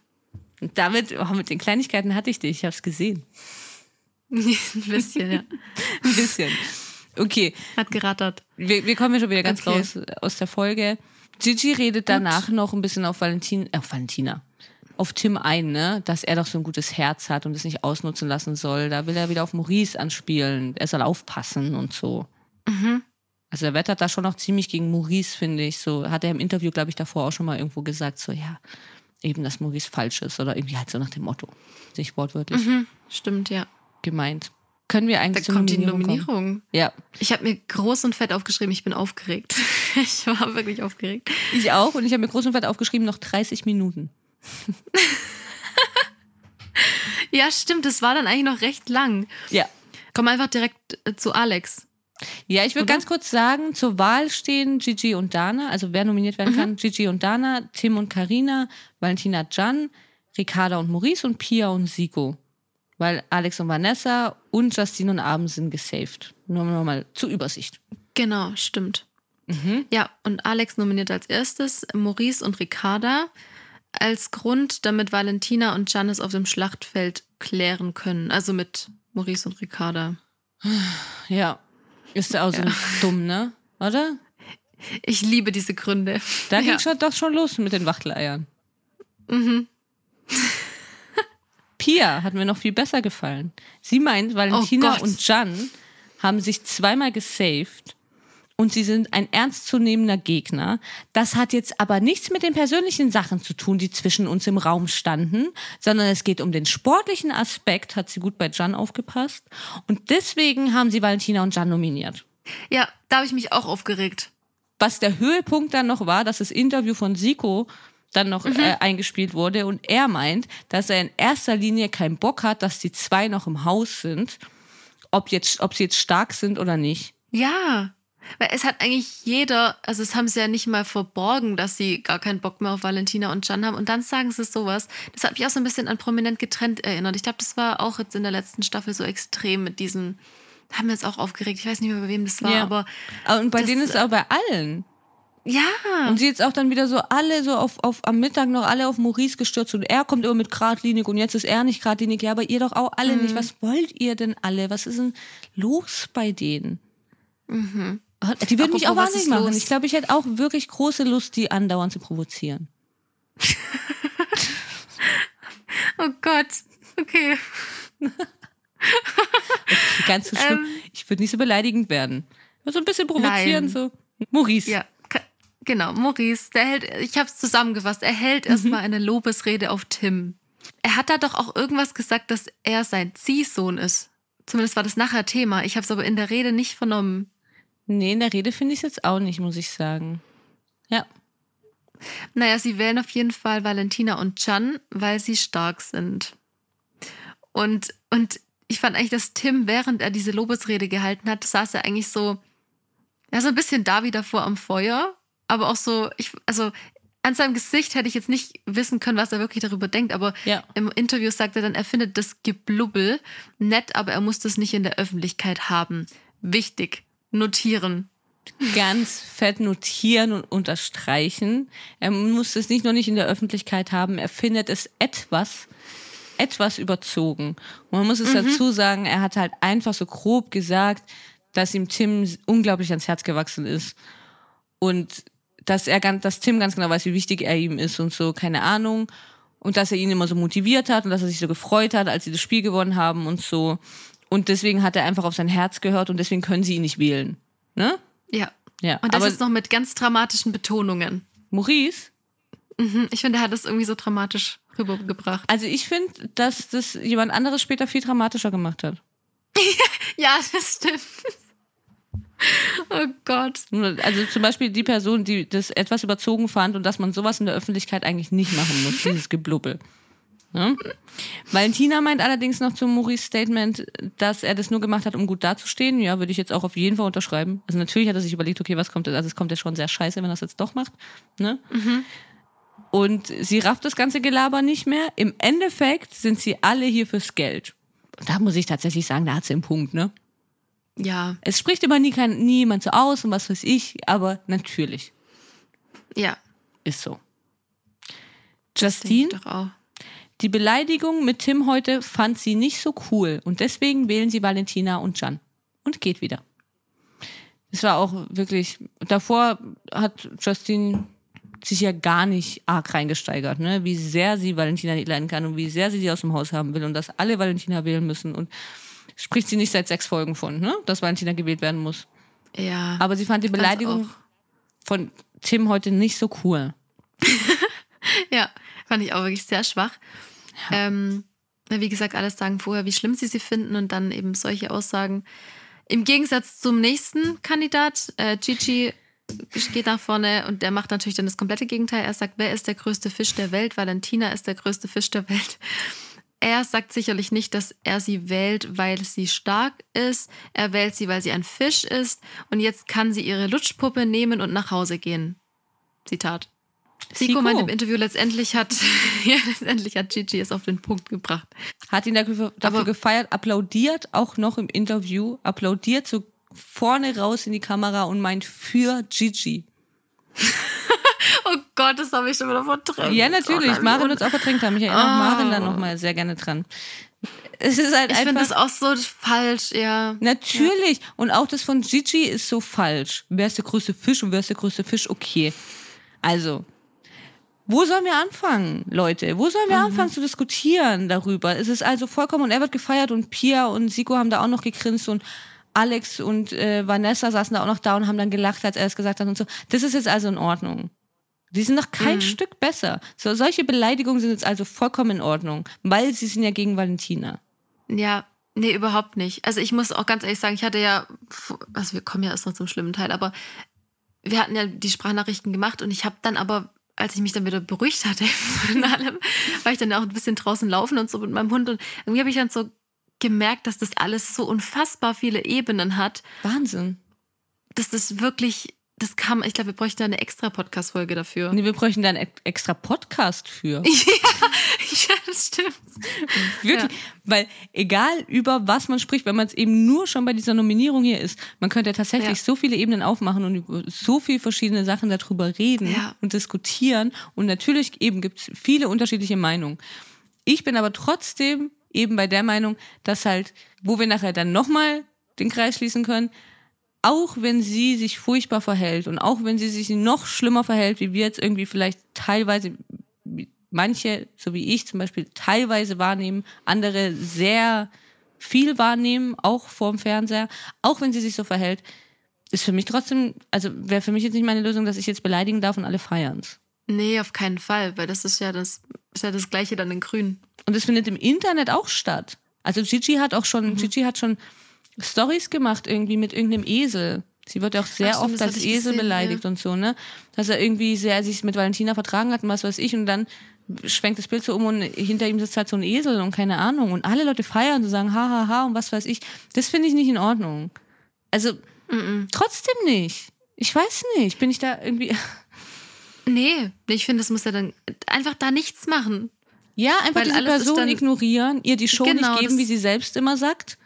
Und damit, oh, mit den Kleinigkeiten hatte ich dich, ich habe es gesehen. Ein bisschen, ja. Ein bisschen. Okay, Hat gerattert. wir, wir kommen ja schon wieder ganz Okay. raus aus der Folge. Gigi redet danach noch ein bisschen auf Valentin, äh, auf Valentina, auf Tim ein, ne, dass er doch so ein gutes Herz hat und es nicht ausnutzen lassen soll. Da will er wieder auf Maurice anspielen. Er soll aufpassen und so. Also er wettert da schon noch ziemlich gegen Maurice, finde ich. So hat er im Interview, glaube ich, davor auch schon mal irgendwo gesagt, so ja, eben, dass Maurice falsch ist oder irgendwie halt so nach dem Motto. Nicht wortwörtlich Stimmt, ja. gemeint. Können wir Da eigentlich zur kommt die Nominierung kommen? Nominierung. Ja, Ich habe mir groß und fett aufgeschrieben, ich bin aufgeregt. Ich war wirklich aufgeregt. ich auch. Und ich habe mir groß und fett aufgeschrieben, noch 30 Minuten. Ja, stimmt, das war dann eigentlich noch recht lang. Ja. Komm einfach direkt äh, zu Alex. Ja, ich würde ganz kurz sagen, zur Wahl stehen Gigi und Dana, also wer nominiert werden kann, Gigi und Dana, Tim und Karina, Valentina Jan, Ricarda und Maurice und Pia und Siko. Weil Alex und Vanessa und Justine und Abend sind gesaved. Nur noch mal zur Übersicht. Genau, stimmt. Ja, und Alex nominiert als erstes Maurice und Ricarda als Grund, damit Valentina und Janis auf dem Schlachtfeld klären können. Also mit Maurice und Ricarda. Ja. Ist ja auch so dumm, ne? Oder? Ich liebe diese Gründe. Da Ja. ging schon doch schon los mit den Wachteleiern. Mhm. Pia hat mir noch viel besser gefallen. Sie meint, Valentina Oh und Jan haben sich zweimal gesaved und sie sind ein ernstzunehmender Gegner. Das hat jetzt aber nichts mit den persönlichen Sachen zu tun, die zwischen uns im Raum standen, sondern es geht um den sportlichen Aspekt, hat sie gut bei Jan aufgepasst. Und deswegen haben sie Valentina und Jan nominiert. Ja, da habe ich mich auch aufgeregt. Was der Höhepunkt dann noch war, dass das Interview von Siko dann noch äh, eingespielt wurde und er meint, dass er in erster Linie keinen Bock hat, dass die zwei noch im Haus sind, ob, jetzt, ob sie jetzt stark sind oder nicht. Ja, weil es hat eigentlich jeder, also es haben sie ja nicht mal verborgen, dass sie gar keinen Bock mehr auf Valentina und Jan haben. Und dann sagen sie sowas. Das hat mich auch so ein bisschen an prominent getrennt erinnert. Ich glaube, das war auch jetzt in der letzten Staffel so extrem mit diesem, haben wir jetzt auch aufgeregt. Ich weiß nicht mehr, bei wem das war, Ja. aber Und bei Das- denen ist es auch bei allen. ja. Und sie jetzt auch dann wieder so alle so auf, auf am Mittag noch alle auf Maurice gestürzt und er kommt immer mit geradlinig und jetzt ist er nicht geradlinig. Ja, aber ihr doch auch alle nicht. Was wollt ihr denn alle? Was ist denn los bei denen? Die würden mich auch wahnsinnig machen. Ich glaube, ich hätte auch wirklich große Lust, die andauernd zu provozieren. Oh Gott. Okay. Ganz so schlimm. Ähm. ich würde nicht so beleidigend werden. So ein bisschen provozieren, Nein. so. Maurice. Ja. Genau, Maurice, der hält, ich habe es zusammengefasst, er hält erstmal eine Lobesrede auf Tim. Er hat da doch auch irgendwas gesagt, dass er sein Ziehsohn ist. Zumindest war das nachher Thema. Ich habe es aber in der Rede nicht vernommen. Nee, in der Rede finde ich es jetzt auch nicht, muss ich sagen. Ja. Naja, sie wählen auf jeden Fall Valentina und Chan, weil sie stark sind. Und, und ich fand eigentlich, dass Tim, während er diese Lobesrede gehalten hat, saß er eigentlich so, ja, so ein bisschen da wie davor am Feuer, aber auch so, ich, also an seinem Gesicht hätte ich jetzt nicht wissen können, was er wirklich darüber denkt, aber Ja. im Interview sagt er dann, er findet das Geblubbel nett, aber er muss das nicht in der Öffentlichkeit haben. Wichtig. Notieren. ganz fett notieren und unterstreichen. Er muss es nicht nur nicht in der Öffentlichkeit haben, er findet es etwas, etwas überzogen. Und man muss es dazu sagen, er hat halt einfach so grob gesagt, dass ihm Tim unglaublich ans Herz gewachsen ist. Und dass er ganz, dass Tim ganz genau weiß, wie wichtig er ihm ist und so, keine Ahnung. Und dass er ihn immer so motiviert hat und dass er sich so gefreut hat, als sie das Spiel gewonnen haben und so. Und deswegen hat er einfach auf sein Herz gehört und deswegen können sie ihn nicht wählen. Ne? Ja. Ja. Und das aber ist noch mit ganz dramatischen Betonungen. Maurice, Mhm, Ich finde, er hat das irgendwie so dramatisch rübergebracht. also ich finde, dass das jemand anderes später viel dramatischer gemacht hat. Ja, das stimmt. Oh Gott. Also zum Beispiel die Person, die das etwas überzogen fand und dass man sowas in der Öffentlichkeit eigentlich nicht machen muss, dieses Geblubbel. Ja? Valentina meint allerdings noch zum Maurice Statement, dass er das nur gemacht hat, um gut dazustehen. Ja, würde ich jetzt auch auf jeden Fall unterschreiben. Also natürlich hat er sich überlegt, okay, was kommt? Also es kommt ja schon sehr scheiße, wenn er das jetzt doch macht. Ne? Mhm. Und sie rafft das ganze Gelaber nicht mehr. Im Endeffekt sind sie alle hier fürs Geld. Und da muss ich tatsächlich sagen, da hat sie einen Punkt, ne? Ja. Es spricht immer nie, kein, nie jemand so aus und was weiß ich, aber natürlich. Ja. Ist so. Justine, Doch auch. Die Beleidigung mit Tim heute fand sie nicht so cool und deswegen wählen sie Valentina und Jan und geht wieder. Es war auch wirklich, davor hat Justine sich ja gar nicht arg reingesteigert, ne? wie sehr sie Valentina nicht leiden kann und wie sehr sie sie aus dem Haus haben will und dass alle Valentina wählen müssen und spricht sie nicht seit sechs Folgen von, ne? dass Valentina gewählt werden muss. Ja. Aber sie fand die Beleidigung von Tim heute nicht so cool. Ja, fand ich auch wirklich sehr schwach. Ähm, na, wie gesagt, alles sagen vorher, wie schlimm sie sie finden und dann eben solche Aussagen. Im Gegensatz zum nächsten Kandidat, äh, Gigi geht nach vorne und der macht natürlich dann das komplette Gegenteil. Er sagt, wer ist der größte Fisch der Welt? Valentina ist der größte Fisch der Welt. Er sagt sicherlich nicht, dass er sie wählt, weil sie stark ist. Er wählt sie, weil sie ein Fisch ist. Und jetzt kann sie ihre Lutschpuppe nehmen und nach Hause gehen. Zitat. Siko. meint im Interview, letztendlich hat, ja, letztendlich hat Gigi es auf den Punkt gebracht. Hat ihn dafür, dafür gefeiert, applaudiert auch noch im Interview, applaudiert so vorne raus in die Kamera und meint für Gigi. Oh Gott, das habe ich schon wieder verdrängt. Ja, natürlich. Oh, Marin wird es auch verdrängt haben. Ich erinnere auch Ah. Marin da nochmal sehr gerne dran. Es ist halt Ich finde das auch so falsch, ja. Natürlich. Und auch das von Gigi ist so falsch. Wer ist der größte Fisch und wer ist der größte Fisch? Okay. Also, wo sollen wir anfangen, Leute? Wo sollen wir anfangen zu diskutieren darüber? Es ist also vollkommen, und er wird gefeiert und Pia und Siko haben da auch noch gegrinst und Alex und äh, Vanessa saßen da auch noch da und haben dann gelacht, als er es gesagt hat und so. Das ist jetzt also in Ordnung. Die sind noch kein Stück besser. So, solche Beleidigungen sind jetzt also vollkommen in Ordnung, weil sie sind ja gegen Valentina. Ja, nee, überhaupt nicht. Also ich muss auch ganz ehrlich sagen, ich hatte ja, also wir kommen ja erst noch zum schlimmen Teil, aber wir hatten ja die Sprachnachrichten gemacht und ich habe dann aber, als ich mich dann wieder beruhigt hatte von allem, war ich dann auch ein bisschen draußen laufen und so mit meinem Hund und irgendwie habe ich dann so gemerkt, dass das alles so unfassbar viele Ebenen hat, Wahnsinn. dass das wirklich, das kam, ich glaube, wir bräuchten da eine extra Podcast-Folge dafür. Nee, wir bräuchten da einen extra Podcast für. ja, das stimmt. Wirklich. Weil egal über was man spricht, wenn man es eben nur schon bei dieser Nominierung hier ist, man könnte ja tatsächlich Ja. so viele Ebenen aufmachen und über so viele verschiedene Sachen darüber reden Ja. und diskutieren. Und natürlich eben gibt es viele unterschiedliche Meinungen. Ich bin aber trotzdem eben bei der Meinung, dass halt, wo wir nachher dann nochmal den Kreis schließen können, auch wenn sie sich furchtbar verhält und auch wenn sie sich noch schlimmer verhält, wie wir jetzt irgendwie vielleicht teilweise, manche, so wie ich zum Beispiel, teilweise wahrnehmen, andere sehr viel wahrnehmen, auch vorm Fernseher, auch wenn sie sich so verhält, ist für mich trotzdem, also wäre für mich jetzt nicht meine Lösung, dass ich jetzt beleidigen darf und alle feiern's. Nee, auf keinen Fall, weil das ist ja das, ist ja das Gleiche dann in Grün. Und es findet im Internet auch statt. Also Gigi hat auch schon, Mhm. Gigi hat schon Stories gemacht irgendwie mit irgendeinem Esel. Sie wird ja auch sehr stimmt, oft als Esel gesehen, beleidigt und so, ne? Dass er irgendwie sehr sich mit Valentina vertragen hat und was weiß ich und dann schwenkt das Bild so um und hinter ihm sitzt halt so ein Esel und keine Ahnung und alle Leute feiern und sagen ha ha ha und was weiß ich. Das finde ich nicht in Ordnung. Also trotzdem nicht. Ich weiß nicht, bin ich da irgendwie Nee, ich finde, das muss er dann einfach da nichts machen. Ja, einfach Weil diese Person ignorieren, ihr die Show Genau, nicht geben, wie sie selbst immer sagt.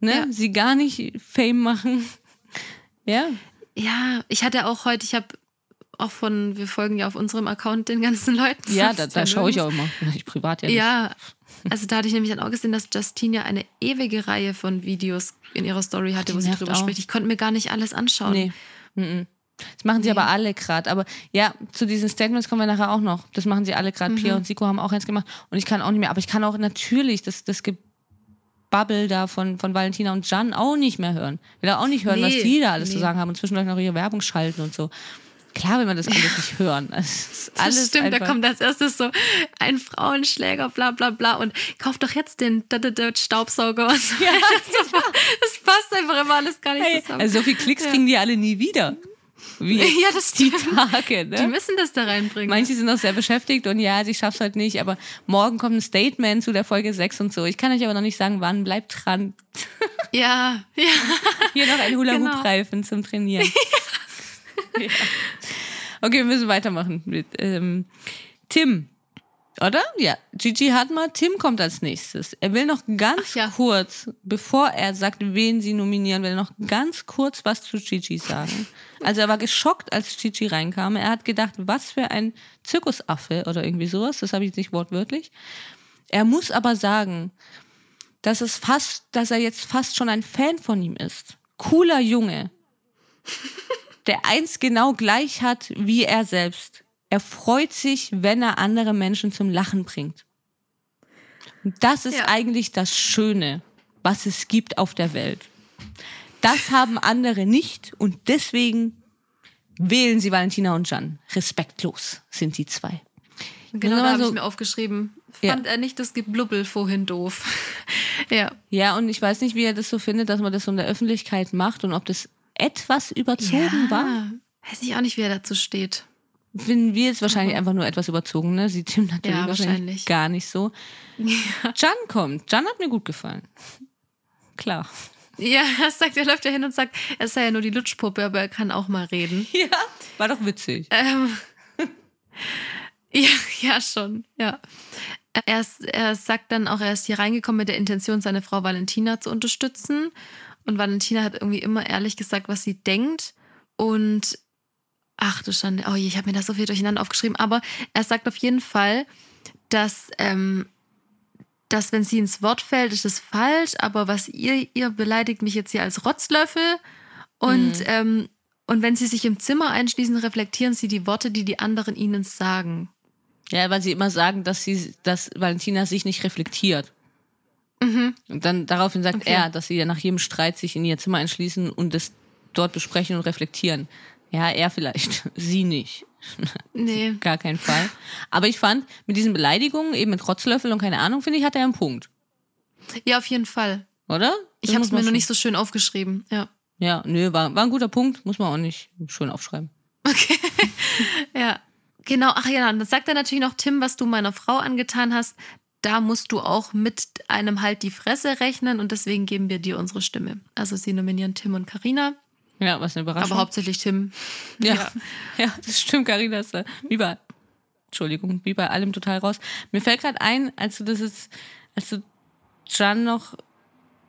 Ne? Ja. Sie gar nicht Fame machen. Ja. Ja, ich hatte auch heute, ich habe auch von, wir folgen ja auf unserem Account den ganzen Leuten. Ja, da, da schaue ich auch immer. Ich privat ja nicht. Ja, also da hatte ich nämlich dann auch gesehen, dass Justine ja eine ewige Reihe von Videos in ihrer Story hatte, die wo sie drüber auch. spricht. Ich konnte mir gar nicht alles anschauen. Nee. Mhm. Das machen sie Nee. aber alle gerade. Aber ja, zu diesen Statements kommen wir nachher auch noch. Das machen sie alle gerade. Mhm. Pia und Siko haben auch eins gemacht. Und ich kann auch nicht mehr. Aber ich kann auch natürlich das, das Gebabbel da von, von Valentina und Jan auch nicht mehr hören. Will auch nicht hören, was Nee, die da alles zu nee. sagen haben und zwischendurch noch ihre Werbung schalten und so. Klar will man das alles nicht hören. Das das stimmt, einfach, da kommt als erstes so ein Frauenschläger, bla bla bla. Und kauf doch jetzt den Staubsauger. Und so. Ja, das, das passt einfach immer alles gar nicht hey, zusammen. also so viele Klicks kriegen die alle nie wieder. Wie Ja, das die stimmt. Tage, ne? Die müssen das da reinbringen. Manche sind auch sehr beschäftigt und ja, ich schaff's halt nicht, aber morgen kommt ein Statement zu der Folge 6 und so. Ich kann euch aber noch nicht sagen, wann. Bleibt dran. ja, ja. Hier noch ein Genau. Hula-Hoop-Reifen zum Trainieren. ja. Okay, wir müssen weitermachen mit ähm, Tim. Oder? Ja, Gigi Hadmer, Tim kommt als nächstes. Er will noch ganz ja. kurz, bevor er sagt, wen sie nominieren, will er noch ganz kurz was zu Gigi sagen. Also er war geschockt, als Gigi reinkam. Er hat gedacht, was für ein Zirkusaffe oder irgendwie sowas. Das habe ich jetzt nicht wortwörtlich. Er muss aber sagen, dass es fast, dass er jetzt fast schon ein Fan von ihm ist. Cooler Junge. Der eins genau gleich hat wie er selbst. Er freut sich, wenn er andere Menschen zum Lachen bringt. Und das ist Ja. eigentlich das Schöne, was es gibt auf der Welt. Das haben andere nicht und deswegen wählen sie Valentina und Jan. Respektlos sind die zwei. Genau, da habe so- ich mir aufgeschrieben. Ja. Fand er nicht das Geblubbel vorhin doof. ja. Ja, und ich weiß nicht, wie er das so findet, dass man das so in der Öffentlichkeit macht und ob das etwas überzogen war. Weiß ich auch nicht, wie er dazu steht. Finden wir jetzt wahrscheinlich einfach nur etwas überzogen, ne? Sieht Tim natürlich Ja, wahrscheinlich, gar nicht so. Jan kommt. Jan hat mir gut gefallen. Klar. Ja, er sagt, er läuft ja hin und sagt, er sei ja nur die Lutschpuppe, aber er kann auch mal reden. Ja, war doch witzig. Ähm, ja, ja, schon, ja. Er, er sagt dann auch, er ist hier reingekommen mit der Intention, seine Frau Valentina zu unterstützen. Und Valentina hat irgendwie immer ehrlich gesagt, was sie denkt. Und ach du Schande, oh je, ich habe mir das so viel durcheinander aufgeschrieben. Aber er sagt auf jeden Fall, dass, ähm, dass wenn sie ins Wort fällt, ist es falsch. Aber was ihr, ihr beleidigt mich jetzt hier als Rotzlöffel. Und, Mhm. ähm, und wenn sie sich im Zimmer einschließen, reflektieren sie die Worte, die die anderen ihnen sagen. Ja, weil sie immer sagen, dass sie, dass Valentina sich nicht reflektiert. Mhm. Und dann daraufhin sagt Okay. er, dass sie ja nach jedem Streit sich in ihr Zimmer einschließen und das dort besprechen und reflektieren. Ja, er vielleicht, sie nicht. Nee. Gar keinen Fall. Aber ich fand, mit diesen Beleidigungen, eben mit Rotzlöffel und keine Ahnung, finde ich, hat er einen Punkt. Ja, auf jeden Fall. Oder? Ich habe es mir schon- nicht so schön aufgeschrieben. Ja. Ja, nö, war, war ein guter Punkt, muss man auch nicht schön aufschreiben. Okay. ja. Genau, ach ja, und dann sagt er natürlich noch, Tim, was du meiner Frau angetan hast, da musst du auch mit einem Halt die Fresse rechnen und deswegen geben wir dir unsere Stimme. Also sie nominieren Tim und Karina, Ja, was eine Überraschung. aber hauptsächlich Tim. Ja, ja. das stimmt, Carina ist da wie bei, Entschuldigung, wie bei allem total raus. Mir fällt gerade ein, als du das jetzt, als du Jan noch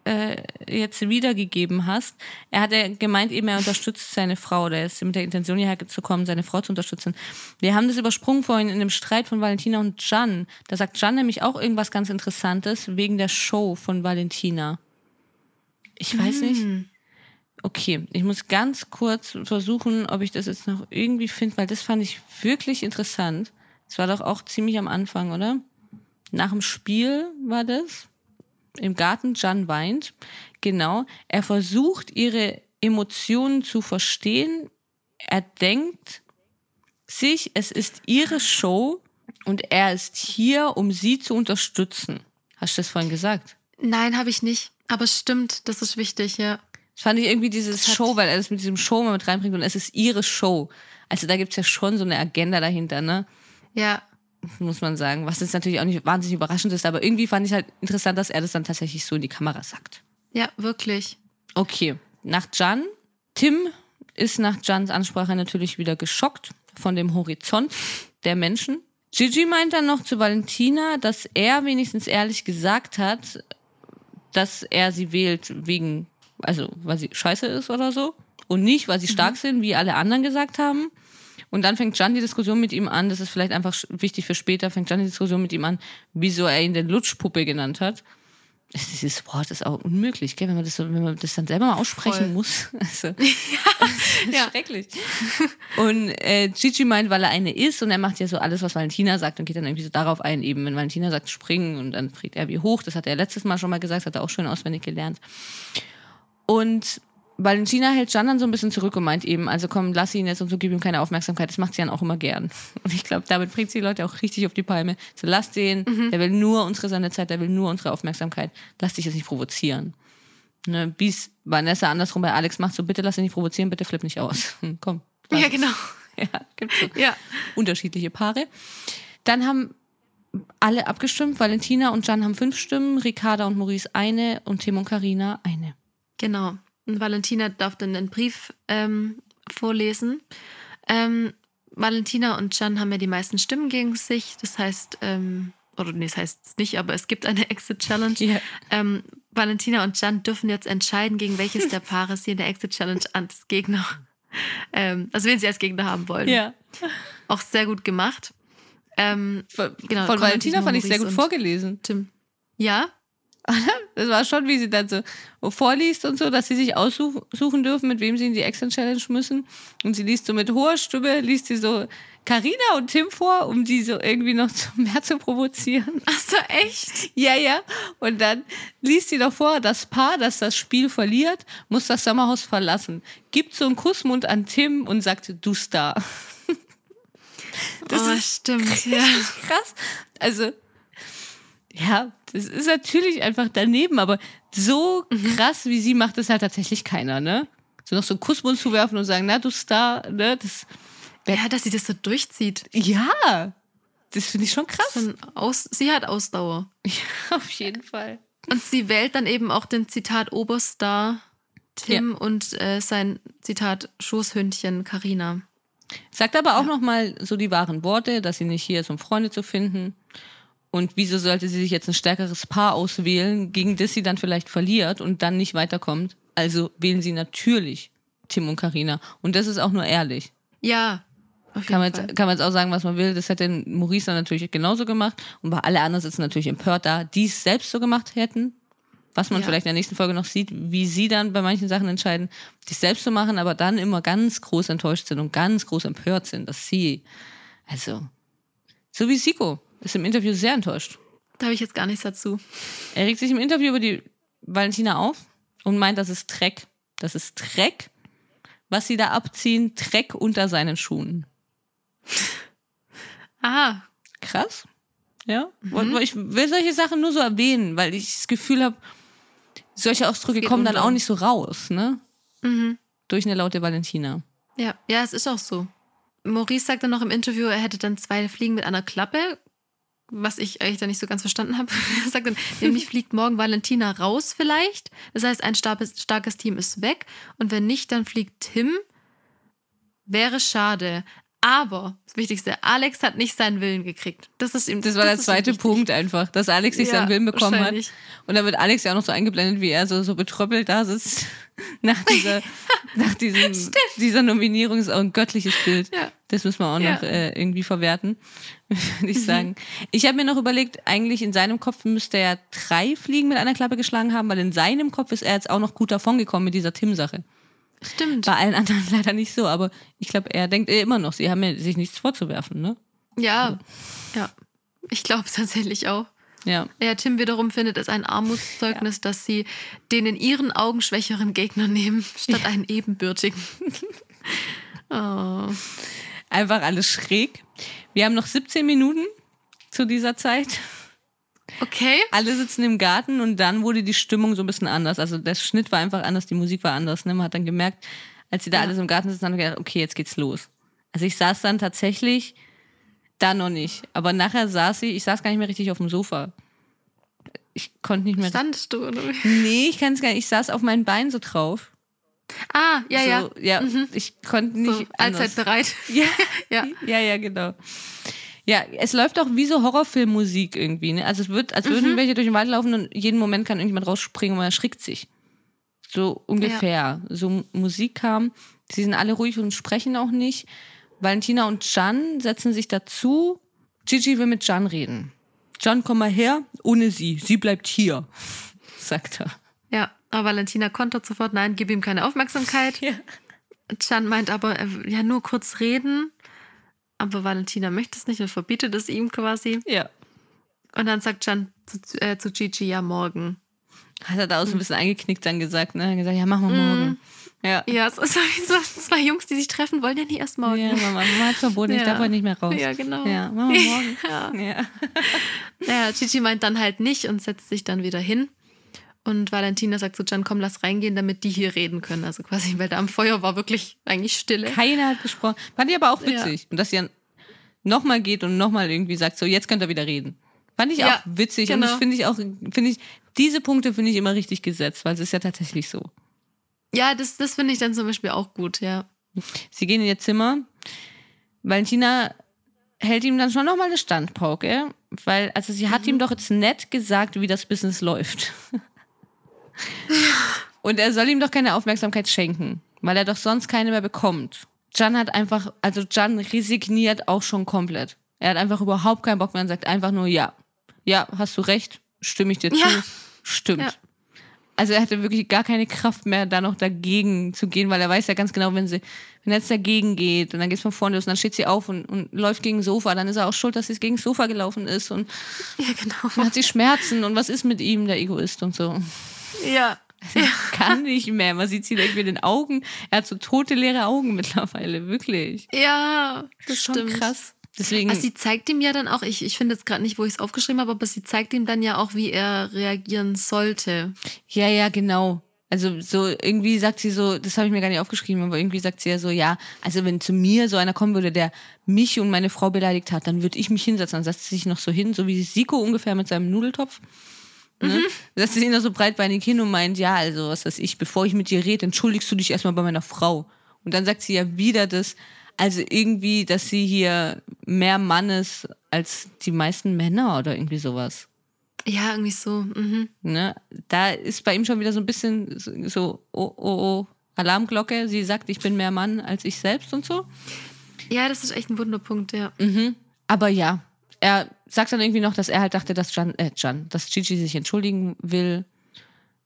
äh, jetzt wiedergegeben hast, er hat ja gemeint, eben er unterstützt seine Frau, der ist mit der Intention hierher zu kommen, seine Frau zu unterstützen. Wir haben das übersprungen vorhin in dem Streit von Valentina und Jan. Da sagt Jan nämlich auch irgendwas ganz Interessantes wegen der Show von Valentina. Ich weiß nicht. Okay, ich muss ganz kurz versuchen, ob ich das jetzt noch irgendwie finde, weil das fand ich wirklich interessant. Das war doch auch ziemlich am Anfang, oder? Nach dem Spiel war das. Im Garten, Jan weint. Genau. Er versucht, ihre Emotionen zu verstehen. Er denkt sich, es ist ihre Show und er ist hier, um sie zu unterstützen. Hast du das vorhin gesagt? Nein, habe ich nicht. Aber es stimmt, das ist wichtig, ja. Das fand ich irgendwie dieses Show, weil er das mit diesem Show mal mit reinbringt und es ist ihre Show. Also da gibt's ja schon so eine Agenda dahinter, ne? Ja, Muss man sagen. Was jetzt natürlich auch nicht wahnsinnig überraschend ist, aber irgendwie fand ich halt interessant, dass er das dann tatsächlich so in die Kamera sagt. ja, wirklich. Okay, nach Jan. Tim ist nach Jans Ansprache natürlich wieder geschockt von dem Horizont der Menschen. Gigi meint dann noch zu Valentina, dass er wenigstens ehrlich gesagt hat, dass er sie wählt wegen, also weil sie scheiße ist oder so. Und nicht, weil sie stark sind, wie alle anderen gesagt haben. Und dann fängt Jan die Diskussion mit ihm an, das ist vielleicht einfach wichtig für später, fängt Jan die Diskussion mit ihm an, wieso er ihn denn Lutschpuppe genannt hat. Dieses Wort ist auch unmöglich, gell? wenn, man das, so- wenn man das dann selber mal aussprechen Voll. muss. Also, das ist Ja. schrecklich. Und äh, Gigi meint, weil er eine ist und er macht ja so alles, was Valentina sagt und geht dann irgendwie so darauf ein, eben wenn Valentina sagt springen und dann fliegt er wie hoch. Das hat er letztes Mal schon mal gesagt, hat er auch schön auswendig gelernt. Und Valentina hält Jan dann so ein bisschen zurück und meint eben, also komm, lass ihn jetzt und so, gib ihm keine Aufmerksamkeit. Das macht sie dann auch immer gern. Und ich glaube, damit bringt sie die Leute auch richtig auf die Palme. So, lass den, Mhm. der will nur unsere Sendezeit, der will nur unsere Aufmerksamkeit. Lass dich jetzt nicht provozieren. Ne, wie es Vanessa andersrum bei Alex macht, so bitte lass dich nicht provozieren, bitte flipp nicht aus. Hm, komm. Ja, genau. Ja, gibt's so Ja. unterschiedliche Paare. Dann haben alle abgestimmt. Valentina und Jan haben fünf Stimmen, Ricarda und Maurice eine und Tim und Karina eine. Genau. Und Valentina darf dann den Brief ähm, vorlesen. Ähm, Valentina und Jan haben ja die meisten Stimmen gegen sich. Das heißt, ähm, oder nee, das heißt nicht, aber es gibt eine Exit-Challenge. Ja. Ähm, Valentina und Jan dürfen jetzt entscheiden, gegen welches der Paare sie in der Exit-Challenge als Gegner, ähm, also wen sie als Gegner haben wollen. Ja. Auch sehr gut gemacht. Ähm, Von, Genau, von Valentina fand ich sehr gut vorgelesen. Tim. Ja? Das war schon, wie sie dann so vorliest und so, dass sie sich aussuchen dürfen, mit wem sie in die Exit Challenge müssen. Und sie liest so mit hoher Stimme, liest sie so Karina und Tim vor, um die so irgendwie noch mehr zu provozieren. Ach so, echt? Ja, ja. Und dann liest sie doch vor, das Paar, das das Spiel verliert, muss das Sommerhaus verlassen. Gibt so einen Kussmund an Tim und sagt, du Star. Das oh, ist stimmt, ja. krass. Also, ja, das ist natürlich einfach daneben, aber so krass wie sie macht es halt tatsächlich keiner, ne? So noch so einen Kussmund zu werfen und sagen, na, du Star, ne? Das, Ja, dass sie das so durchzieht. ja, das finde ich schon krass. Schon aus, sie hat Ausdauer. Ja, auf jeden Fall. Und sie wählt dann eben auch den Zitat Oberstar Tim und äh, sein Zitat Schoßhündchen Karina. Sagt aber auch noch mal so die wahren Worte, dass sie nicht hier ist, um Freunde zu finden. Und wieso sollte sie sich jetzt ein stärkeres Paar auswählen, gegen das sie dann vielleicht verliert und dann nicht weiterkommt? Also wählen sie natürlich Tim und Karina. Und das ist auch nur ehrlich. Ja, Kann man, jetzt, kann man jetzt auch sagen, was man will. Das hätte Maurice dann natürlich genauso gemacht. Und bei alle anderen sitzen natürlich empört da, die es selbst so gemacht hätten. Was man Ja. vielleicht in der nächsten Folge noch sieht, wie sie dann bei manchen Sachen entscheiden, die es selbst zu machen, aber dann immer ganz groß enttäuscht sind und ganz groß empört sind, dass sie, also, so wie Siko, ist im Interview sehr enttäuscht. Da habe ich jetzt gar nichts dazu. Er regt sich im Interview über die Valentina auf und meint, das ist Dreck. Das ist Dreck, was sie da abziehen, Dreck unter seinen Schuhen. Aha, Krass. Ja. Und Ich will solche Sachen nur so erwähnen, weil ich das Gefühl habe, solche Ausdrücke kommen dann auch nicht so raus, ne? Mhm. Durch eine laute Valentina. Ja, ja, es ist auch so. Maurice sagt dann noch im Interview, er hätte dann zwei Fliegen mit einer Klappe, was ich eigentlich da nicht so ganz verstanden habe. Er sagt dann, nämlich fliegt morgen Valentina raus vielleicht. Das heißt, ein starkes, starkes Team ist weg. Und wenn nicht, dann fliegt Tim. Wäre schade. Aber das Wichtigste, Alex hat nicht seinen Willen gekriegt. Das ist ihm Das war der ist ihm zweite. Punkt einfach, dass Alex nicht Ja, seinen Willen bekommen hat. Und dann wird Alex ja auch noch so eingeblendet, wie er so, so betröppelt da sitzt. Nach dieser, nach diesem, dieser Nominierung ist auch ein göttliches Bild. Ja. Das müssen wir auch Ja. noch äh, irgendwie verwerten, würde ich sagen. Ich habe mir noch überlegt, eigentlich in seinem Kopf müsste er drei Fliegen mit einer Klappe geschlagen haben, weil in seinem Kopf ist er jetzt auch noch gut davongekommen mit dieser Tim-Sache. Stimmt. Bei allen anderen leider nicht so, aber ich glaube, er denkt eh immer noch, sie haben ja sich nichts vorzuwerfen, ne? Ja, ja. Ich glaube tatsächlich auch. Ja. Ja, Tim wiederum findet es ein Armutszeugnis, dass sie den in ihren Augen schwächeren Gegner nehmen, statt einen ebenbürtigen. oh. Einfach alles schräg. Wir haben noch 17 Minuten zu dieser Zeit. Okay. Alle sitzen im Garten und dann wurde die Stimmung so ein bisschen anders. Also der Schnitt war einfach anders, die Musik war anders. Ne? Man hat dann gemerkt, als sie da Ja. alles im Garten sitzen, haben wir gedacht, okay, jetzt geht's los. Also ich saß dann tatsächlich da noch nicht. Aber nachher saß ich, ich saß gar nicht mehr richtig auf dem Sofa. Ich konnte nicht mehr. Standest du, oder? Nee, ich kann es gar nicht. Ich saß auf meinen Beinen so drauf. Ah, ja, so, ja. ja. Ich konnte nicht. So, allzeit bereit. Ja, Ja. ja, ja, genau. Ja, es läuft auch wie so Horrorfilmmusik irgendwie. Ne? Also es wird, als Mhm. würden welche durch den Wald laufen und jeden Moment kann irgendjemand rausspringen und man erschrickt sich. So ungefähr. So Musik kam. Sie sind alle ruhig und sprechen auch nicht. Valentina und Jan setzen sich dazu. Gigi will mit Jan reden. Jan, komm mal her, ohne sie. Sie bleibt hier, sagt er. Ja, aber Valentina kontert sofort, nein, gib ihm keine Aufmerksamkeit. Ja. Chan meint aber, er will ja, nur kurz reden. Aber Valentina möchte es nicht und verbietet es ihm quasi. Ja. Und dann sagt Chan zu, äh, zu Gigi, ja, morgen. Hat er da auch so ein bisschen eingeknickt dann gesagt, ne? Hat gesagt, ja, machen wir morgen. Ja. Ja, es ist wie so zwei Jungs, die sich treffen, wollen ja nie erst morgen. Ja, Mama, Mama hat verboten, ich Ja. darf heute nicht mehr raus. Ja, genau. Ja, machen wir morgen. Ja. Ja. Naja, Chichi meint dann halt nicht und setzt sich dann wieder hin. Und Valentina sagt zu Can, komm, lass reingehen, damit die hier reden können. Also quasi, weil da am Feuer war wirklich eigentlich Stille. Keiner hat gesprochen. Fand ich aber auch Ja. witzig. Und dass sie dann nochmal geht und nochmal irgendwie sagt, so, jetzt könnt ihr wieder reden. Fand ich Ja, auch witzig. genau. Und das finde ich auch, finde ich, diese Punkte finde ich immer richtig gesetzt, weil es ist ja tatsächlich so. Ja, das, das finde ich dann zum Beispiel auch gut, ja. Sie gehen in ihr Zimmer. Valentina hält ihm dann schon nochmal eine Standpauke, weil, also sie hat ihm doch jetzt nett gesagt, wie das Business läuft. Und er soll ihm doch keine Aufmerksamkeit schenken, weil er doch sonst keine mehr bekommt. Jan hat einfach, also Jan resigniert auch schon komplett. Er hat einfach überhaupt keinen Bock mehr und sagt einfach nur ja. Ja, hast du recht, stimme ich dir Ja. zu. Stimmt. Ja. Also er hatte wirklich gar keine Kraft mehr, da noch dagegen zu gehen, weil er weiß ja ganz genau, wenn sie, wenn er jetzt dagegen geht und dann geht's von vorne los und dann steht sie auf und, und läuft gegen das Sofa, dann ist er auch schuld, dass sie gegen das Sofa gelaufen ist und Ja, genau. hat sie Schmerzen und was ist mit ihm, der Egoist und so. Ja. Kann nicht mehr. Man sieht sie irgendwie in den Augen. Er hat so tote, leere Augen mittlerweile, wirklich. Ja, das Schon stimmt. krass. Deswegen, Also sie zeigt ihm ja dann auch, ich, ich finde jetzt gerade nicht, wo ich es aufgeschrieben habe, aber sie zeigt ihm dann ja auch, wie er reagieren sollte. ja, ja, genau. Also so irgendwie sagt sie so, das habe ich mir gar nicht aufgeschrieben, aber irgendwie sagt sie ja so, ja, also wenn zu mir so einer kommen würde, der mich und meine Frau beleidigt hat, dann würde ich mich hinsetzen. Dann setzt sie sich noch so hin, so wie Siko ungefähr mit seinem Nudeltopf. Ne? Setzt sie sich noch so breitbeinig hin und meint, ja, also was weiß ich, bevor ich mit dir rede, entschuldigst du dich erstmal bei meiner Frau. Und dann sagt sie ja wieder das, also irgendwie, dass sie hier mehr Mann ist als die meisten Männer oder irgendwie sowas. Ja, irgendwie so. Mhm. Ne? Da ist bei ihm schon wieder so ein bisschen so, so oh, oh, oh, Alarmglocke. Sie sagt, ich bin mehr Mann als ich selbst und so. Ja, das ist echt ein Wunderpunkt, ja. Mhm. Aber ja, er sagt dann irgendwie noch, dass er halt dachte, dass Jan, äh, Jan, dass Gigi sich entschuldigen will.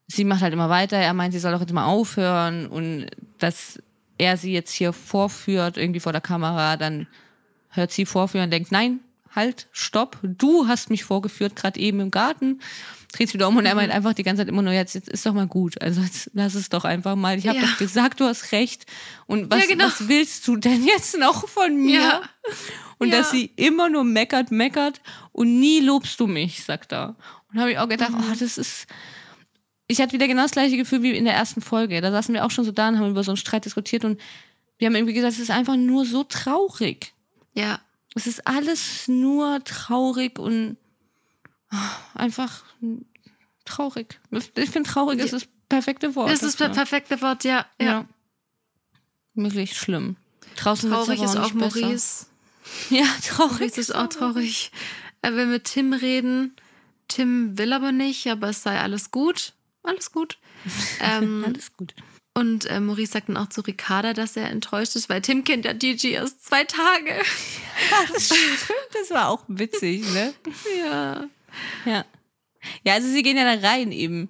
Sie macht halt immer weiter. Er meint, sie soll doch jetzt mal aufhören und dass er sie jetzt hier vorführt, irgendwie vor der Kamera, dann hört sie vorführen und denkt, nein, halt, stopp, du hast mich vorgeführt, gerade eben im Garten. Dreht sich wieder um und er meint einfach die ganze Zeit immer nur, jetzt, jetzt ist doch mal gut. Also jetzt lass es doch einfach mal. Ich habe Ja. doch gesagt, du hast recht. Und was, Ja, genau. was willst du denn jetzt noch von mir? Ja. Und dass sie immer nur meckert, meckert und nie lobst du mich, sagt er. Und da habe ich auch gedacht, Mhm. oh, das ist. Ich hatte wieder genau das gleiche Gefühl wie in der ersten Folge. Da saßen wir auch schon so da und haben über so einen Streit diskutiert und wir haben irgendwie gesagt, es ist einfach nur so traurig. Ja. Es ist alles nur traurig und ah, einfach traurig. Ich finde traurig ist das perfekte Wort. Das ist das perfekte Wort, ja. Ja. ja. Wirklich schlimm. Draußen Traurig ist auch besser. Maurice. Ja, traurig. Maurice ist auch traurig. Er will mit Tim reden. Tim will aber nicht, aber es sei alles gut. Alles gut. Ähm, Alles gut. und äh, Maurice sagt dann auch zu Ricarda, dass er enttäuscht ist, weil Tim kennt ja Gigi erst zwei Tage. Das das war auch witzig, ne? ja. Ja. Ja, also sie gehen ja da rein eben.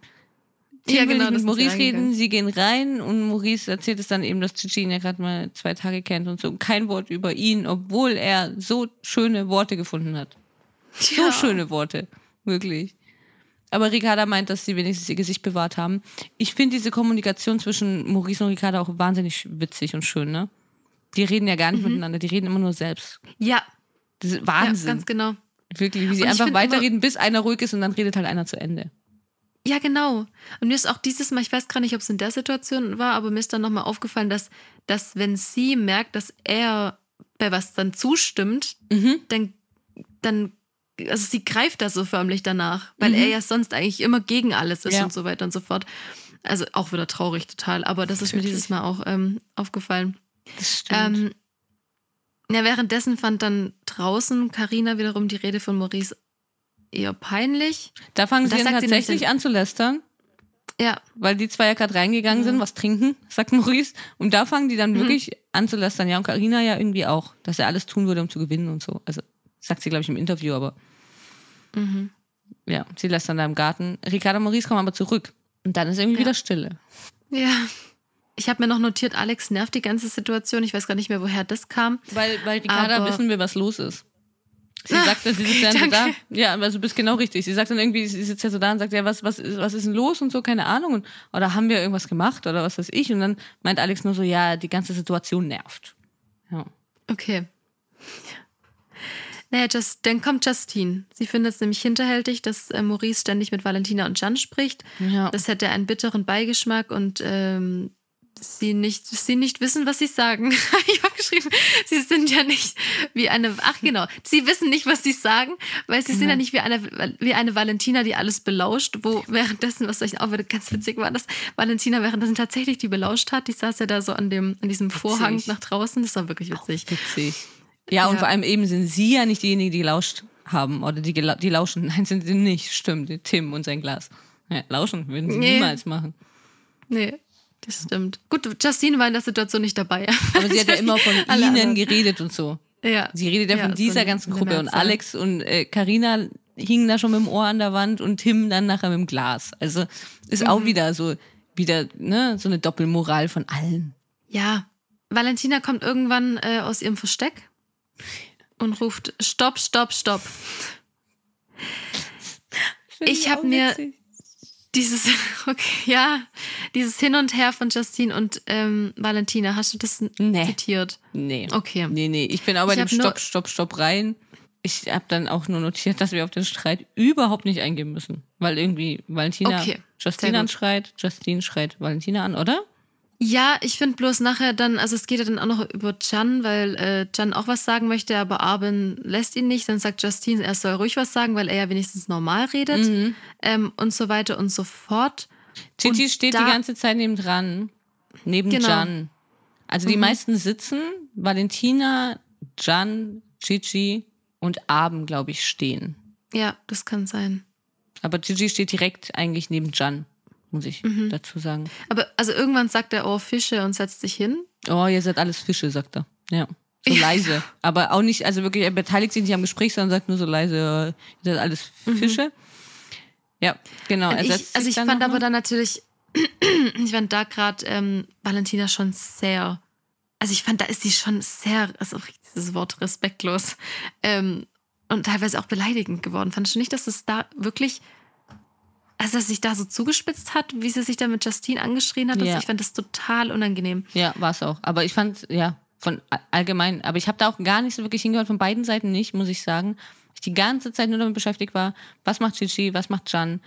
Tim Ja, will genau, nicht mit Maurice reden, sie gehen rein und Maurice erzählt es dann eben, dass ihn ja gerade mal zwei Tage kennt und so. Kein Wort über ihn, obwohl er so schöne Worte gefunden hat. So Ja. schöne Worte. Wirklich. Aber Ricarda meint, dass sie wenigstens ihr Gesicht bewahrt haben. Ich finde diese Kommunikation zwischen Maurice und Ricarda auch wahnsinnig witzig und schön, ne? Die reden ja gar nicht miteinander, die reden immer nur selbst. Ja, Das ist ja, Wahnsinn. ganz genau. Wirklich, wie sie einfach find immer- weiterreden, bis einer ruhig ist und dann redet halt einer zu Ende. Ja, genau. Und mir ist auch dieses Mal, ich weiß gar nicht, ob es in der Situation war, aber mir ist dann nochmal aufgefallen, dass, dass wenn sie merkt, dass er bei was dann zustimmt, Mhm. dann, dann, also sie greift da so förmlich danach, weil Mhm. er ja sonst eigentlich immer gegen alles ist Ja. und so weiter und so fort. Also auch wieder traurig total, aber das ist mir dieses Mal auch ähm, aufgefallen. Das stimmt. Ähm, ja, währenddessen fand dann draußen Karina wiederum die Rede von Maurice eher peinlich. da fangen sie dann sagt sie tatsächlich an zu lästern, Ja, weil die zwei ja gerade reingegangen sind, Ja. was trinken, sagt Maurice. Und da fangen die dann Mhm. wirklich an zu lästern. Ja, und Carina ja irgendwie auch, dass er alles tun würde, um zu gewinnen und so. Also, sagt sie, glaube ich, im Interview, aber mhm. ja, sie lästern da im Garten. Ricardo und Maurice kommen aber zurück. Und dann ist irgendwie Ja. wieder Stille. Ja. Ich habe mir noch notiert, Alex nervt die ganze Situation. Ich weiß gar nicht mehr, woher das kam. Weil, weil Ricarda Aber- wissen will, was los ist. Sie Ah, sagt dann, sie sitzt okay, da. Ja, also du bist genau richtig. Sie sagt dann irgendwie, sie sitzt ja so da und sagt, ja, was, was, ist, was ist denn los und so, keine Ahnung. Und, oder haben wir irgendwas gemacht oder was weiß ich? Und dann meint Alex nur so, ja, die ganze Situation nervt. Ja. Okay. Naja, just, dann kommt Justine. Sie findet es nämlich hinterhältig, dass äh, Maurice ständig mit Valentina und Jan spricht. Ja. Das hätte einen bitteren Beigeschmack und ähm, sie, nicht, sie nicht wissen, was sie sagen. ich habe geschrieben, sie sind ja nicht wie eine. Ach genau, sie wissen nicht, was sie sagen, weil sie sind ja nicht wie eine, wie eine Valentina, die alles belauscht, wo währenddessen, was euch auch wieder ganz witzig war, dass Valentina währenddessen tatsächlich die belauscht hat. Die saß ja da so an, dem, an diesem Vorhang nach draußen. Das war wirklich witzig. Witzig. Ja, und Ja. vor allem eben sind sie ja nicht diejenigen, die gelauscht haben oder die, die lauschen. Nein, sind sie nicht. Stimmt, Tim und sein Glas. Ja, lauschen würden sie Nee. niemals machen. Nee, das stimmt. Gut, Justine war in der Situation nicht dabei. Aber sie hat ja immer von ihnen geredet und so. Ja. Sie redet ja, Ja, von so dieser eine- ganzen Gruppe. Und. Alex und äh, Carina hingen da schon mit dem Ohr an der Wand und Tim dann nachher mit dem Glas. Also ist Mhm. auch wieder so, wieder, ne, so eine Doppelmoral von allen. Ja. Valentina kommt irgendwann äh, aus ihrem Versteck und ruft: Stopp, stopp, stopp. Ich hab mir- Dieses, okay, ja, dieses Hin und Her von Justine und ähm, Valentina, hast du das Nee. zitiert? Nee. Okay. Nee, nee. Ich bin auch bei Ich dem Stopp, Stopp, Stopp rein. Ich habe dann auch nur notiert, dass wir auf den Streit überhaupt nicht eingehen müssen. Weil irgendwie Valentina Okay, Justine anschreit, Justine schreit Valentina an, oder? Ja, ich finde bloß nachher dann, also es geht ja dann auch noch über Jan, weil äh, Jan auch was sagen möchte, aber Arben lässt ihn nicht. Dann sagt Justine, er soll ruhig was sagen, weil er ja wenigstens normal redet Mhm. ähm, und so weiter und so fort. Titi steht die ganze Zeit neben dran, neben Genau. Jan. Also die meisten sitzen, Valentina, Jan, Gigi und Abend, glaube ich, stehen. Ja, das kann sein. Aber Gigi steht direkt eigentlich neben Jan, muss ich Mhm. dazu sagen. Aber also irgendwann sagt er, oh, Fische und setzt sich hin. Oh, ihr seid alles Fische, sagt er. Ja. So Ja. leise. Aber auch nicht, also wirklich, er beteiligt sich nicht am Gespräch, sondern sagt nur so leise, äh, ihr seid alles Fische. Ja, genau. Er Mhm. ich, setzt also ich fand noch aber dann natürlich, ich fand da gerade ähm, Valentina schon sehr, also ich fand, da ist sie schon sehr, also dieses Wort respektlos ähm, und teilweise auch beleidigend geworden. Fandest du nicht, dass es da wirklich, also dass sich da so zugespitzt hat, wie sie sich da mit Justine angeschrien hat? Ja. Also ich fand das total unangenehm. Ja, war es auch. Aber ich fand, ja, von allgemein, aber ich habe da auch gar nicht so wirklich hingehört, von beiden Seiten nicht, muss ich sagen. Ich die ganze Zeit nur damit beschäftigt war, was macht Gigi, was macht Jan,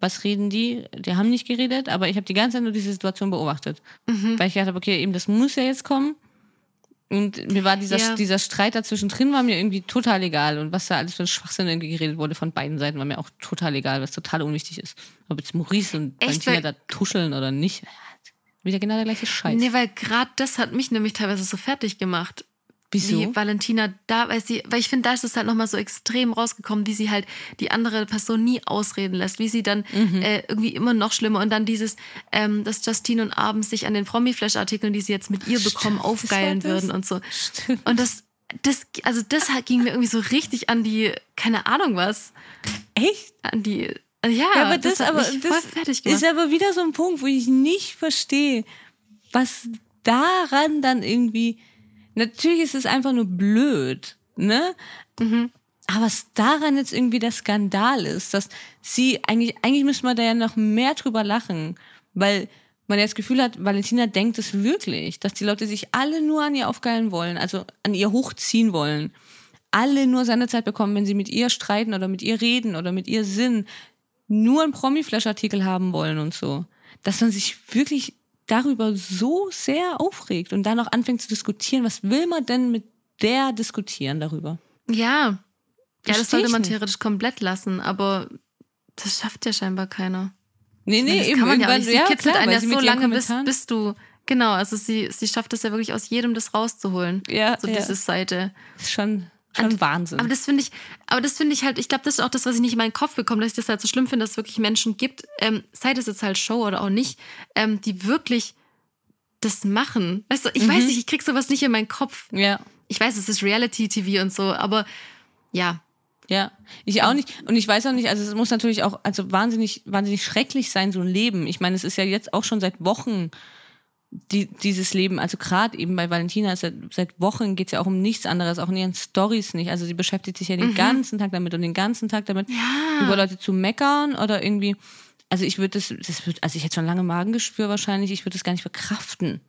was reden die? Die haben nicht geredet, aber ich habe die ganze Zeit nur diese Situation beobachtet. Mhm. Weil ich gedacht habe, okay, eben das muss ja jetzt kommen. Und mir war dieser, Ja. dieser Streit dazwischen drin, war mir irgendwie total egal. Und was da alles für ein Schwachsinn irgendwie geredet wurde von beiden Seiten, war mir auch total egal, was total unwichtig ist. Ob jetzt Maurice und Echt, Valentina weil- da tuscheln oder nicht. Wieder genau der gleiche Scheiß. Nee, weil gerade das hat mich nämlich teilweise so fertig gemacht. Wieso? Wie Valentina da, weil sie, weil ich finde, da ist es halt nochmal so extrem rausgekommen, wie sie halt die andere Person nie ausreden lässt, wie sie dann Mhm. äh, irgendwie immer noch schlimmer und dann dieses, ähm, dass Justine und Abend sich an den Promi-Flash-Artikeln, die sie jetzt mit ihr bekommen, aufgeilen das war das. würden und so. Stimmt. Und das, das, also das ging mir irgendwie so richtig an die, keine Ahnung was, Echt? an die, ja, Ja, aber das, hat aber das ist aber wieder so ein Punkt, wo ich nicht verstehe, was daran dann irgendwie. Natürlich ist es einfach nur blöd, ne? Mhm. Aber was daran jetzt irgendwie der Skandal ist, dass sie eigentlich, eigentlich müsste man da ja noch mehr drüber lachen, weil man ja das Gefühl hat, Valentina denkt es wirklich, dass die Leute sich alle nur an ihr aufgeilen wollen, also an ihr hochziehen wollen. Alle nur seine Zeit bekommen, wenn sie mit ihr streiten oder mit ihr reden oder mit ihr sind, nur einen Promi-Flash-Artikel haben wollen und so. Dass man sich wirklich darüber so sehr aufregt und dann noch anfängt zu diskutieren, was will man denn mit der diskutieren darüber? Ja. Ja, das sollte man nicht. theoretisch komplett lassen, aber das schafft ja scheinbar keiner. Nee, nee, das eben kann man ja auch nicht. Sie ja, kitzelt klar, einen ja so lange, bis, bis du. Genau, also sie, sie schafft es ja wirklich aus jedem das rauszuholen. Ja, So ja. diese Seite. ist schon, schon Wahnsinn. Aber das finde ich, aber das finde ich halt, ich glaube, das ist auch das, was ich nicht in meinen Kopf bekomme, dass ich das halt so schlimm finde, dass es wirklich Menschen gibt, ähm, sei das jetzt halt Show oder auch nicht, ähm, die wirklich das machen. Weißt du, ich Mhm. weiß nicht, ich krieg sowas nicht in meinen Kopf. ja, Ich weiß, es ist Reality-TV und so, aber ja. ja. Ich auch nicht. Und ich weiß auch nicht, also es muss natürlich auch, also wahnsinnig, wahnsinnig schrecklich sein, so ein Leben. Ich meine, es ist ja jetzt auch schon seit Wochen die, dieses Leben, also gerade eben bei Valentina, seit, seit Wochen geht es ja auch um nichts anderes, auch in ihren Stories nicht. Also sie beschäftigt sich ja den ganzen Tag damit und den ganzen Tag damit, Ja. über Leute zu meckern oder irgendwie. Also ich würde das, das wird, also ich hätte schon lange Magengeschwür wahrscheinlich, ich würde das gar nicht verkraften.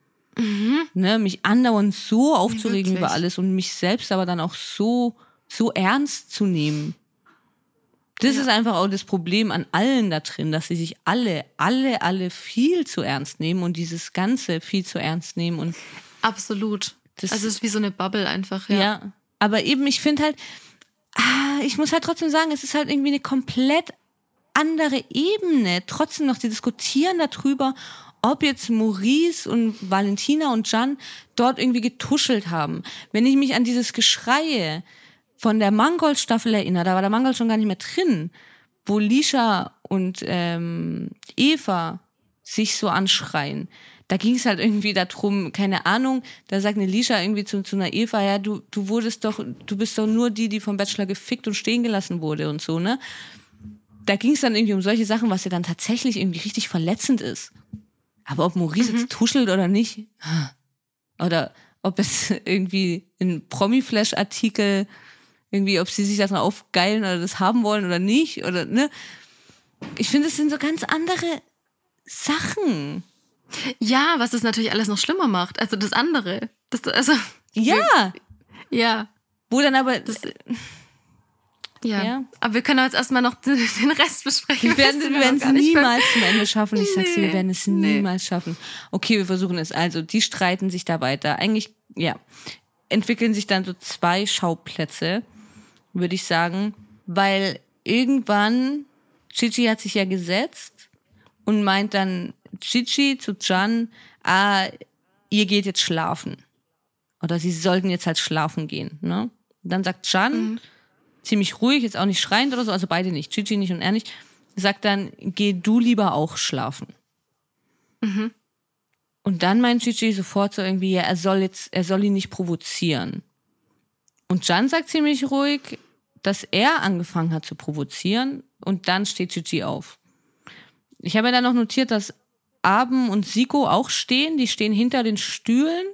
Ne, mich andauernd so aufzuregen wirklich. über alles und mich selbst aber dann auch so, so ernst zu nehmen. Das Ja. ist einfach auch das Problem an allen da drin, dass sie sich alle, alle, alle viel zu ernst nehmen und dieses Ganze viel zu ernst nehmen und Absolut. Das- also es ist wie so eine Bubble einfach, ja. ja. Aber eben, ich finde halt, ah, ich muss halt trotzdem sagen, es ist halt irgendwie eine komplett andere Ebene. Trotzdem noch, sie diskutieren darüber, ob jetzt Maurice und Valentina und Jan dort irgendwie getuschelt haben. Wenn ich mich an dieses Geschreie von der Mangold-Staffel erinnere, da war der Mangold schon gar nicht mehr drin, wo Lisha und ähm, Eva sich so anschreien. Da ging es halt irgendwie darum, keine Ahnung, da sagt eine Lisha irgendwie zu, zu einer Eva, ja, du, du wurdest doch, du bist doch nur die, die vom Bachelor gefickt und stehen gelassen wurde und so, ne? Da ging es dann irgendwie um solche Sachen, was ja dann tatsächlich irgendwie richtig verletzend ist. Aber ob Maurice jetzt tuschelt oder nicht, oder ob es irgendwie in Promi-Flash-Artikel irgendwie, ob sie sich das noch aufgeilen oder das haben wollen oder nicht, oder, ne? Ich finde, es sind so ganz andere Sachen. Ja, was das natürlich alles noch schlimmer macht. Also das andere. Das, also, Ja, ja. wo dann aber, Das, ja. Ja. Aber wir können jetzt erstmal noch den Rest besprechen. wir werden, wir werden es niemals zum Ende schaffen. Ich sag's dir, wir werden es nee. niemals schaffen. Okay, wir versuchen es. Also, die streiten sich da weiter. Eigentlich, ja, entwickeln sich dann so zwei Schauplätze, würde ich sagen, weil irgendwann, Chichi hat sich ja gesetzt und meint dann Chichi zu Jan, ah, ihr geht jetzt schlafen. Oder sie sollten jetzt halt schlafen gehen. Ne? Dann sagt Jan, ziemlich ruhig, jetzt auch nicht schreiend oder so, also beide nicht, Chichi nicht und er nicht, sagt dann, geh du lieber auch schlafen. Und dann meint Chichi sofort so irgendwie, ja, er soll jetzt, er soll ihn nicht provozieren. Und Jan sagt ziemlich ruhig, dass er angefangen hat zu provozieren und dann steht Chichi auf. Ich habe mir dann noch notiert, dass Aben und Siko auch stehen, die stehen hinter den Stühlen,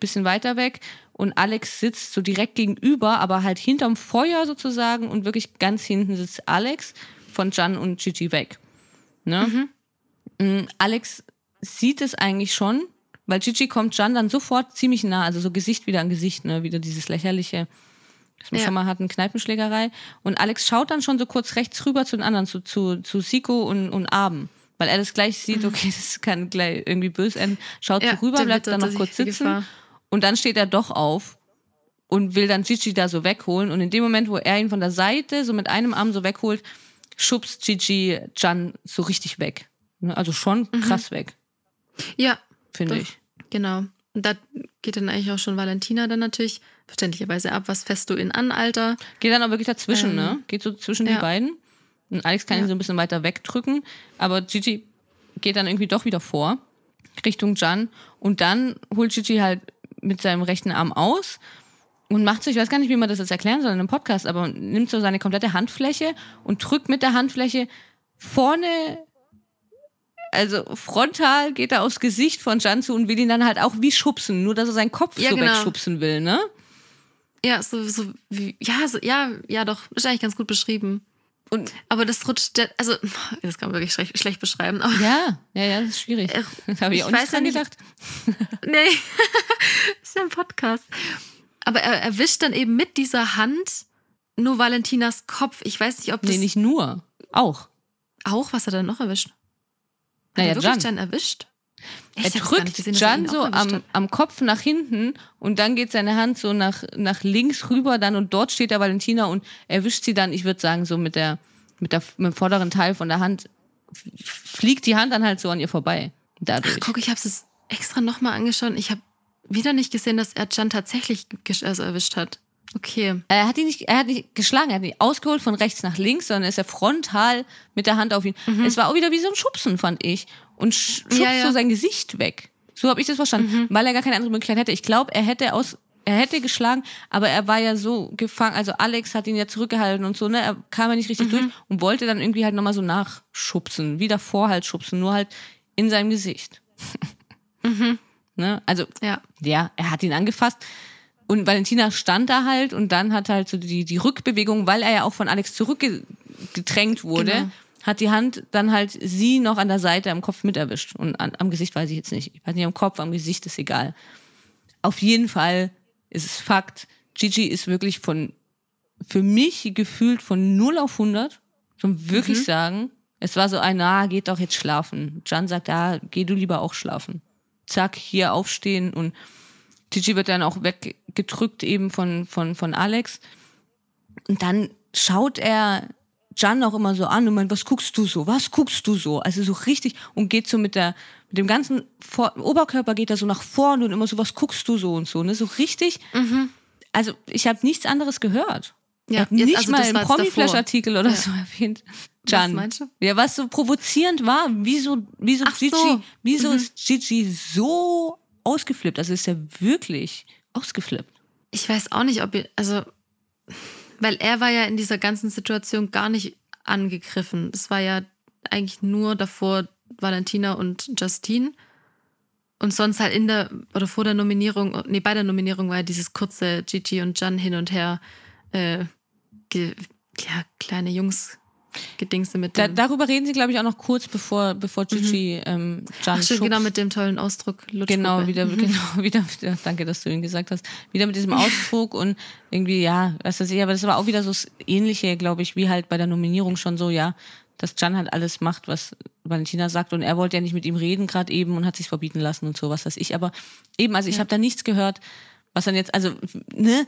bisschen weiter weg und Alex sitzt so direkt gegenüber, aber halt hinterm Feuer sozusagen und wirklich ganz hinten sitzt Alex von Jan und Chichi weg. Ne? Mm, Alex sieht es eigentlich schon, weil Chichi kommt Jan dann sofort ziemlich nah, also so Gesicht wieder an Gesicht, ne? wieder dieses lächerliche, das wir Ja. schon mal hatten, Kneipenschlägerei. Und Alex schaut dann schon so kurz rechts rüber zu den anderen, zu, zu, zu Siko und, und Aben. Weil er das gleich sieht, okay, das kann gleich irgendwie böse enden. Schaut Ja, so rüber, bleibt dann noch kurz sitzen. Gefahr. Und dann steht er doch auf und will dann Gigi da so wegholen. Und in dem Moment, wo er ihn von der Seite so mit einem Arm so wegholt, schubst Gigi Jan so richtig weg. Ne, Also schon krass weg, Ja, finde ich. genau. Und da geht dann eigentlich auch schon Valentina dann natürlich verständlicherweise ab, was fässt du ihn an, Alter? Geht dann auch wirklich dazwischen, Ähm, ne? Geht so zwischen die ja. beiden. Und Alex kann ihn Ja. so ein bisschen weiter wegdrücken, aber Gigi geht dann irgendwie doch wieder vor, Richtung Jan. Und dann holt Gigi halt mit seinem rechten Arm aus und macht so, ich weiß gar nicht, wie man das jetzt erklären soll in einem Podcast, aber nimmt so seine komplette Handfläche und drückt mit der Handfläche vorne, also frontal geht er aufs Gesicht von Jan zu und will ihn dann halt auch wie schubsen, nur dass er seinen Kopf Ja, so genau. wegschubsen will, ne? Ja, so, so wie, ja, so, ja, ja, doch, ist eigentlich ganz gut beschrieben. Und Aber das rutscht, der- also, das kann man wirklich schlecht, schlecht beschreiben. Aber, Ja, ja, ja, das ist schwierig. Äh, Da habe ich ich auch nicht ja dran gedacht. nee, ist ja ein Podcast. Aber er erwischt dann eben mit dieser Hand nur Valentinas Kopf. Ich weiß nicht, ob das Nee, nicht nur. Auch. auch, was hat er noch erwischt? Hat Naja, er wirklich Jan. Jan erwischt? Er? Ich nicht drückt gesehen, er Jan so am, am Kopf nach hinten und dann geht seine Hand so nach, nach links rüber dann und dort steht der Valentina und erwischt sie dann, ich würde sagen, so mit der, mit der, mit dem vorderen Teil von der Hand fliegt die Hand dann halt so an ihr vorbei. Dadurch. Ach, guck, ich habe es extra nochmal angeschaut. Ich habe wieder nicht gesehen, dass er Jan tatsächlich also erwischt hat. Okay. Er hat ihn nicht, er hat nicht geschlagen, er hat ihn nicht ausgeholt von rechts nach links, sondern ist er frontal mit der Hand auf ihn. Es war auch wieder wie so ein Schubsen, fand ich. Und sch schubst Mhm. Ja, ja. so sein Gesicht weg. So habe ich das verstanden, weil er gar keine andere Möglichkeit hätte. Ich glaube, er hätte aus, er hätte geschlagen, aber er war ja so gefangen. Also Alex hat ihn ja zurückgehalten und so, ne? Er kam ja nicht Mhm. richtig durch und wollte dann irgendwie halt nochmal so nachschubsen, wie davor halt schubsen, nur halt in seinem Gesicht. Ne? Also, Ja. ja, er hat ihn angefasst. Und Valentina stand da halt und dann hat halt so die, die Rückbewegung, weil er ja auch von Alex zurückgedrängt wurde, Genau. hat die Hand dann halt sie noch an der Seite am Kopf mit erwischt. Und an, am Gesicht weiß ich jetzt nicht. Ich weiß nicht, am Kopf, am Gesicht ist egal. Auf jeden Fall ist es Fakt, Gigi ist wirklich von, für mich gefühlt von 0 auf 100, schon wirklich sagen. Es war so ein, ah, geht doch jetzt schlafen. Jan sagt, ja, geh du lieber auch schlafen. Zack, hier aufstehen und Gigi wird dann auch weggedrückt eben von, von, von Alex. Und dann schaut er Jan auch immer so an und meint, was guckst du so? Was guckst du so? Also so richtig und geht so mit der, mit dem ganzen Vor Oberkörper geht er so nach vorne und immer so, was guckst du so und so, ne? So richtig. Also ich habe nichts anderes gehört. Ja, hat jetzt- nicht also mal im. Promi-Flash-Artikel oder Ja. so erwähnt. Was Jan. meinst du? Ja, was so provozierend war, wieso, wieso Ach Gigi, so. wieso Mhm. ist Gigi so ausgeflippt? Also ist er wirklich ausgeflippt. Ich weiß auch nicht, ob ihr, also, weil er war ja in dieser ganzen Situation gar nicht angegriffen. Es war ja eigentlich nur davor Valentina und Justine. Und sonst halt in der, oder vor der Nominierung, nee, bei der Nominierung war ja dieses kurze Gigi und Jan hin und her, äh, ge, ja, kleine Jungs gedingste mit Da, dem. darüber reden sie, glaube ich, auch noch kurz bevor, bevor Gigi ähm, Jan Mhm. Ach, stimmt, schubst. genau mit dem tollen Ausdruck. Lutschpuppe. Genau, wieder, Mhm. genau, wieder, wieder, danke, dass du ihn gesagt hast. Wieder mit diesem Ausdruck und irgendwie, ja, was weiß ich, aber das war auch wieder so das Ähnliche, glaube ich, wie halt bei der Nominierung schon so, ja, dass Jan halt alles macht, was Valentina sagt und er wollte ja nicht mit ihm reden gerade eben und hat sich verbieten lassen und so, was weiß ich. Aber eben, also ich Ja. habe da nichts gehört, was dann jetzt, also, ne,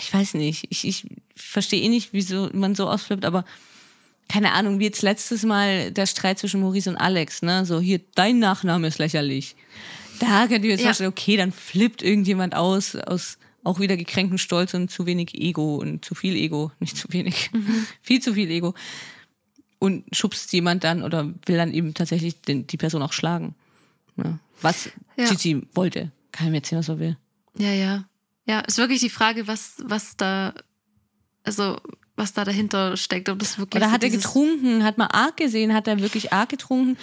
ich weiß nicht, ich, ich verstehe eh nicht, wieso man so ausflippt, aber keine Ahnung, wie jetzt letztes Mal der Streit zwischen Maurice und Alex, ne? So, hier, dein Nachname ist lächerlich. Da könnt ihr jetzt Ja. vorstellen, okay, dann flippt irgendjemand aus, aus auch wieder gekränktem Stolz und zu wenig Ego und zu viel Ego, nicht zu wenig, viel zu viel Ego. Und schubst jemand dann oder will dann eben tatsächlich den, die Person auch schlagen. Ne? Was Ja. Gigi wollte. Kann ich mir erzählen, was er will. Ja, ja. Ja, ist wirklich die Frage, was, was da, also, was da dahinter steckt. Ob das wirklich Oder hat er getrunken? Hat man arg gesehen? Hat er wirklich arg getrunken?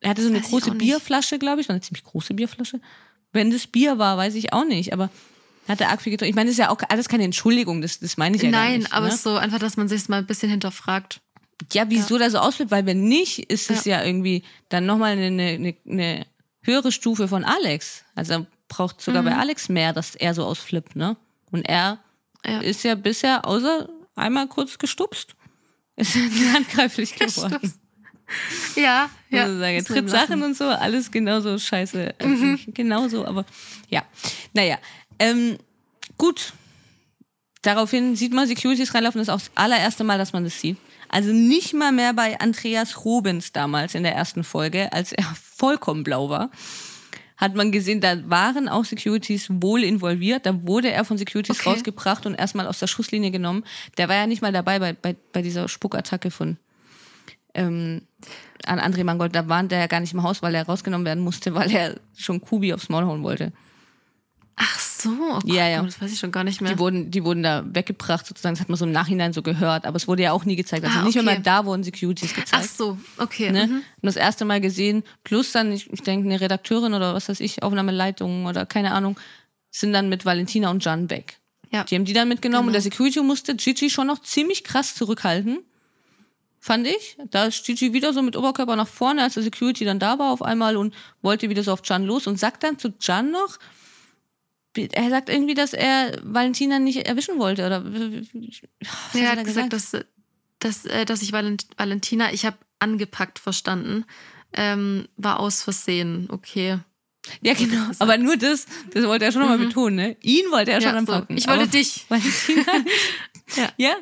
Er hatte so eine Weiß große. Bierflasche, glaube ich. War eine ziemlich große Bierflasche. Wenn das Bier war, weiß ich auch nicht. Aber hat er arg viel getrunken? Ich meine, das ist ja auch alles keine Entschuldigung. Das, das meine ich ja gar Nein, nicht. aber ne? so einfach, dass man sich mal ein bisschen hinterfragt. Ja, wieso der so ausflippt? Weil wenn nicht, ist es ja, irgendwie dann nochmal eine, eine, eine höhere Stufe von Alex. Also er braucht sogar Mhm. bei Alex mehr, dass er so ausflippt, ne? Und er Ja. ist ja bisher, außer einmal kurz gestupst, ist er nie handgreiflich geworden. Ja, ja. Also tritt. Sachen und so, alles genauso scheiße. Äh, Mhm. Genauso, aber ja. Naja, ähm, gut. Daraufhin sieht man Securities reinlaufen, das ist auch das allererste Mal, dass man das sieht. Also nicht mal mehr bei Andreas Robens damals in der ersten Folge, als er vollkommen blau war, hat man gesehen, da waren auch Securities wohl involviert. Da wurde er von Securities Okay. rausgebracht und erstmal aus der Schusslinie genommen. Der war ja nicht mal dabei bei, bei, bei dieser Spuckattacke von ähm, an André Mangold. Da war der ja gar nicht im Haus, weil er rausgenommen werden musste, weil er schon Kubi aufs Maul hauen wollte. Ach so, oh Gott, Ja, ja. das weiß ich schon gar nicht mehr. Die wurden, die wurden da weggebracht, sozusagen. Das hat man so im Nachhinein so gehört, aber es wurde ja auch nie gezeigt. Also Ah, nicht okay. mehr da wurden Securities Ach gezeigt. so, okay. Ne? Mhm. Und das erste Mal gesehen, plus dann, ich, ich denke, eine Redakteurin oder was weiß ich, Aufnahmeleitung oder keine Ahnung, sind dann mit Valentina und Jan weg. Ja. Die haben die dann mitgenommen und Genau. der Security musste Gigi schon noch ziemlich krass zurückhalten. Fand ich. Da ist Gigi wieder so mit Oberkörper nach vorne, als der Security dann da war auf einmal und wollte wieder so auf Jan los und sagt dann zu Jan noch, er sagt irgendwie, dass er Valentina nicht erwischen wollte. Oder er hat hat gesagt, dass, dass, äh, dass ich Valent Valentina, ich habe angepackt verstanden, ähm, war aus Versehen. Okay. Ja, genau. gesagt. Aber nur das, das wollte er schon nochmal Mhm. betonen, ne? Ihn wollte er schon Ja, so. anpacken. Ich wollte dich. Valentina. Ja. ja,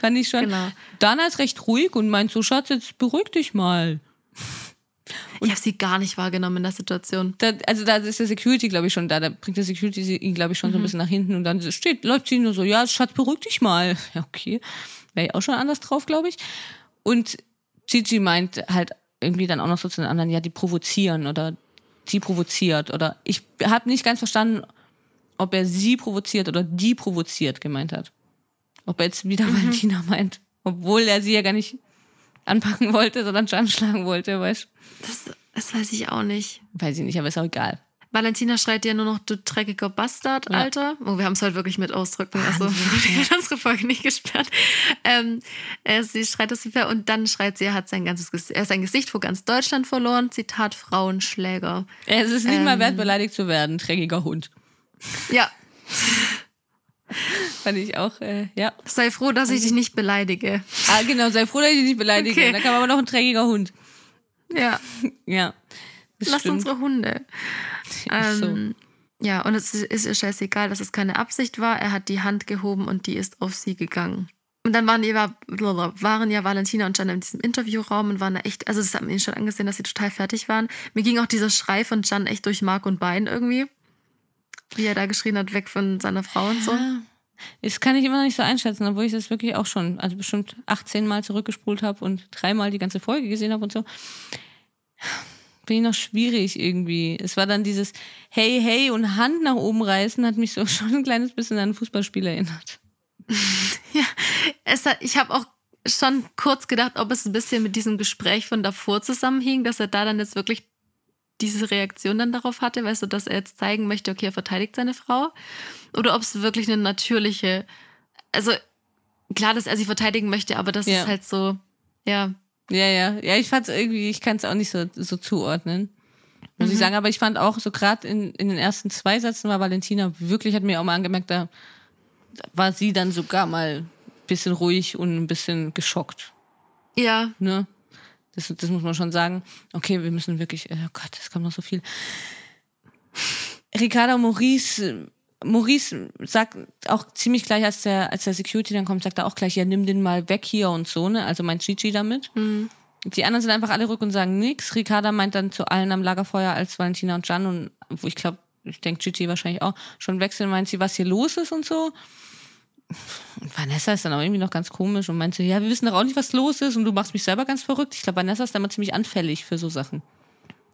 fand ich schon. Genau. Dana ist recht ruhig und meint so, Schatz, jetzt beruhig dich mal. Ich habe sie gar nicht wahrgenommen in der Situation. Da, also da ist der Security, glaube ich, schon da. Da bringt der Security ihn, glaube ich, schon so ein bisschen nach hinten und dann steht, läuft sie nur so, ja, Schatz, beruhig dich mal. Ja, okay. Wäre ich auch schon anders drauf, glaube ich. Und Gigi meint halt irgendwie dann auch noch so zu den anderen, ja, die provozieren oder die provoziert oder ich habe nicht ganz verstanden, ob er sie provoziert oder die provoziert gemeint hat. Ob er jetzt wieder Valentina meint, obwohl er sie ja gar nicht anpacken wollte, sondern Jan schlagen wollte, weißt du? Das, Das weiß ich auch nicht. Weiß ich nicht, aber ist auch egal. Valentina schreit dir nur noch, du dreckiger Bastard, Ja. Alter. Oh, wir haben es heute wirklich mit Ausdrücken. Also, die hat unsere Folge nicht gesperrt. Ähm, äh, sie schreit das wieder und dann schreit sie, er hat sein ganzes Gesicht, er sein Gesicht vor ganz Deutschland verloren. Zitat Frauenschläger. Es ist nicht mal Ähm. wert, beleidigt zu werden. Dreckiger Hund. Ja, Fand ich auch, äh, ja. sei froh, dass ich dich nicht beleidige. Ah, genau, sei froh, dass ich dich nicht beleidige. Okay. Da kam aber noch ein dreckiger Hund. Ja, Ja. Lass stimmt. unsere Hunde. Ist so. Ähm, Ja, und es ist ihr scheißegal, dass es keine Absicht war. Er hat die Hand gehoben und die ist auf sie gegangen. Und dann waren, die, waren ja Valentina und Jan in diesem Interviewraum und waren da echt, also das hat man ihnen schon angesehen, dass sie total fertig waren. Mir ging auch dieser Schrei von Jan echt durch Mark und Bein irgendwie. Wie er da geschrien hat, weg von seiner Frau und so. Ja. Das kann ich immer noch nicht so einschätzen, obwohl ich das wirklich auch schon, also bestimmt 18 Mal zurückgespult habe und dreimal die ganze Folge gesehen habe und so. Bin ich noch schwierig irgendwie. Es war dann dieses Hey, hey und Hand nach oben reißen, hat mich so schon ein kleines bisschen an ein Fußballspiel erinnert. Ja, es hat, ich habe auch schon kurz gedacht, ob es ein bisschen mit diesem Gespräch von davor zusammenhing, dass er da dann jetzt wirklich diese Reaktion dann darauf hatte, weißt du, dass er jetzt zeigen möchte, okay, er verteidigt seine Frau. Oder ob es wirklich eine natürliche, also klar, dass er sie verteidigen möchte, aber das Ja. ist halt so, ja, Ja, ja. Ja, ich fand es irgendwie, ich kann es auch nicht so, so zuordnen. Muss ich Mhm. sagen, aber ich fand auch so gerade in, in den ersten zwei Sätzen war Valentina wirklich, hat mir auch mal angemerkt, da war sie dann sogar mal ein bisschen ruhig und ein bisschen geschockt. ja, Ne? Das, das muss man schon sagen. Okay, wir müssen wirklich, oh Gott, es kommt noch so viel. Ricardo Maurice, Maurice sagt auch ziemlich gleich, als der, als der Security dann kommt, sagt er auch gleich, ja, nimm den mal weg hier und so, ne? Also mein Gigi damit. Mhm. Die anderen sind einfach alle ruhig und sagen nichts. Ricarda meint dann zu allen am Lagerfeuer, als Valentina und Jan und wo ich glaube, ich denke Gigi wahrscheinlich auch, schon wechseln, meint sie, was hier los ist und so. Und Vanessa ist dann auch irgendwie noch ganz komisch und meint so, ja, wir wissen doch auch nicht, was los ist und du machst mich selber ganz verrückt. Ich glaube, Vanessa ist da immer ziemlich anfällig für so Sachen.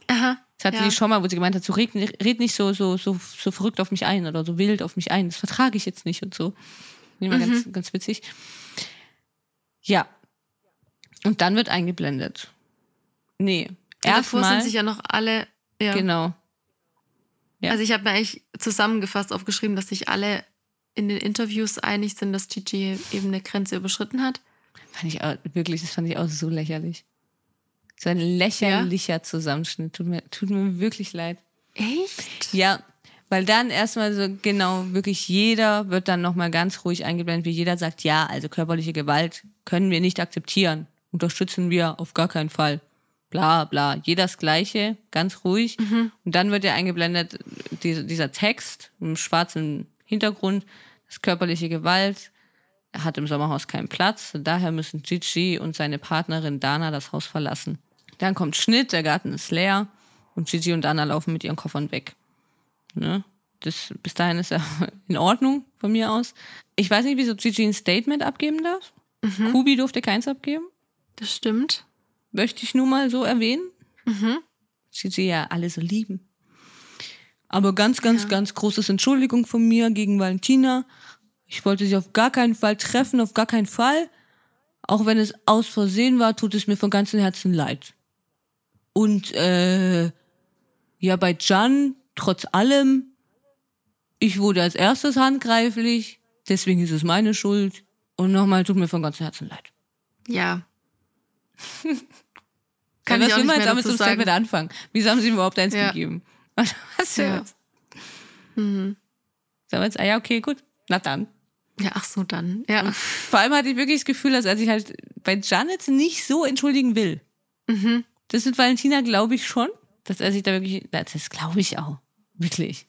aha, Das hatte Ja. die schon mal, wo sie gemeint hat, so red, red nicht so, so, so, so verrückt auf mich ein oder so wild auf mich ein. Das vertrage ich jetzt nicht und so. Immer Mhm. ganz, ganz witzig. Ja. Und dann wird eingeblendet. Nee. Und davor Erstmal. sind sich ja noch alle, ja. Genau. Ja. Also ich habe mir eigentlich zusammengefasst aufgeschrieben, dass sich alle in den Interviews einig sind, dass Gigi eben eine Grenze überschritten hat. Fand ich auch, wirklich, das fand ich auch so lächerlich. So ein lächerlicher Zusammenschnitt. Tut mir, tut mir wirklich leid. Echt? Ja, weil dann erstmal so, genau, wirklich jeder wird dann nochmal ganz ruhig eingeblendet, wie jeder sagt, ja, also körperliche Gewalt können wir nicht akzeptieren. Unterstützen wir auf gar keinen Fall. Bla, bla. Jeder das Gleiche, ganz ruhig. Und dann wird ja eingeblendet, diese, dieser Text im schwarzen Hintergrund, das körperliche Gewalt hat im Sommerhaus keinen Platz. Daher müssen Gigi und seine Partnerin Dana das Haus verlassen. Dann kommt Schnitt, der Garten ist leer und Gigi und Dana laufen mit ihren Koffern weg. Ne? Das, bis dahin ist ja in Ordnung von mir aus. Ich weiß nicht, wieso Gigi ein Statement abgeben darf. Kubi durfte keins abgeben. Das stimmt. Möchte ich nur mal so erwähnen. Mhm. Gigi ja alle so lieben. Aber ganz, ganz, Ja. ganz großes Entschuldigung von mir gegen Valentina. Ich wollte sie auf gar keinen Fall treffen, auf gar keinen Fall. Auch wenn es aus Versehen war, tut es mir von ganzem Herzen leid. Und äh, ja, bei Jan, trotz allem, ich wurde als erstes handgreiflich, deswegen ist es meine Schuld. Und nochmal, tut mir von ganzem Herzen leid. Ja. Ja, Kann was ich auch will man mehr jetzt damit zum sagen. Statement anfangen? Wieso haben sie ihm überhaupt eins Ja. gegeben? Was Ja. jetzt? Mhm. Sagen wir jetzt, ah ja, okay, gut. Na dann. Ja, ach so, dann. Ja. Vor allem hatte ich wirklich das Gefühl, dass er sich halt bei Janet nicht so entschuldigen will. Mhm. Das mit Valentina glaube ich schon, dass er sich da wirklich, das glaube ich auch. Wirklich.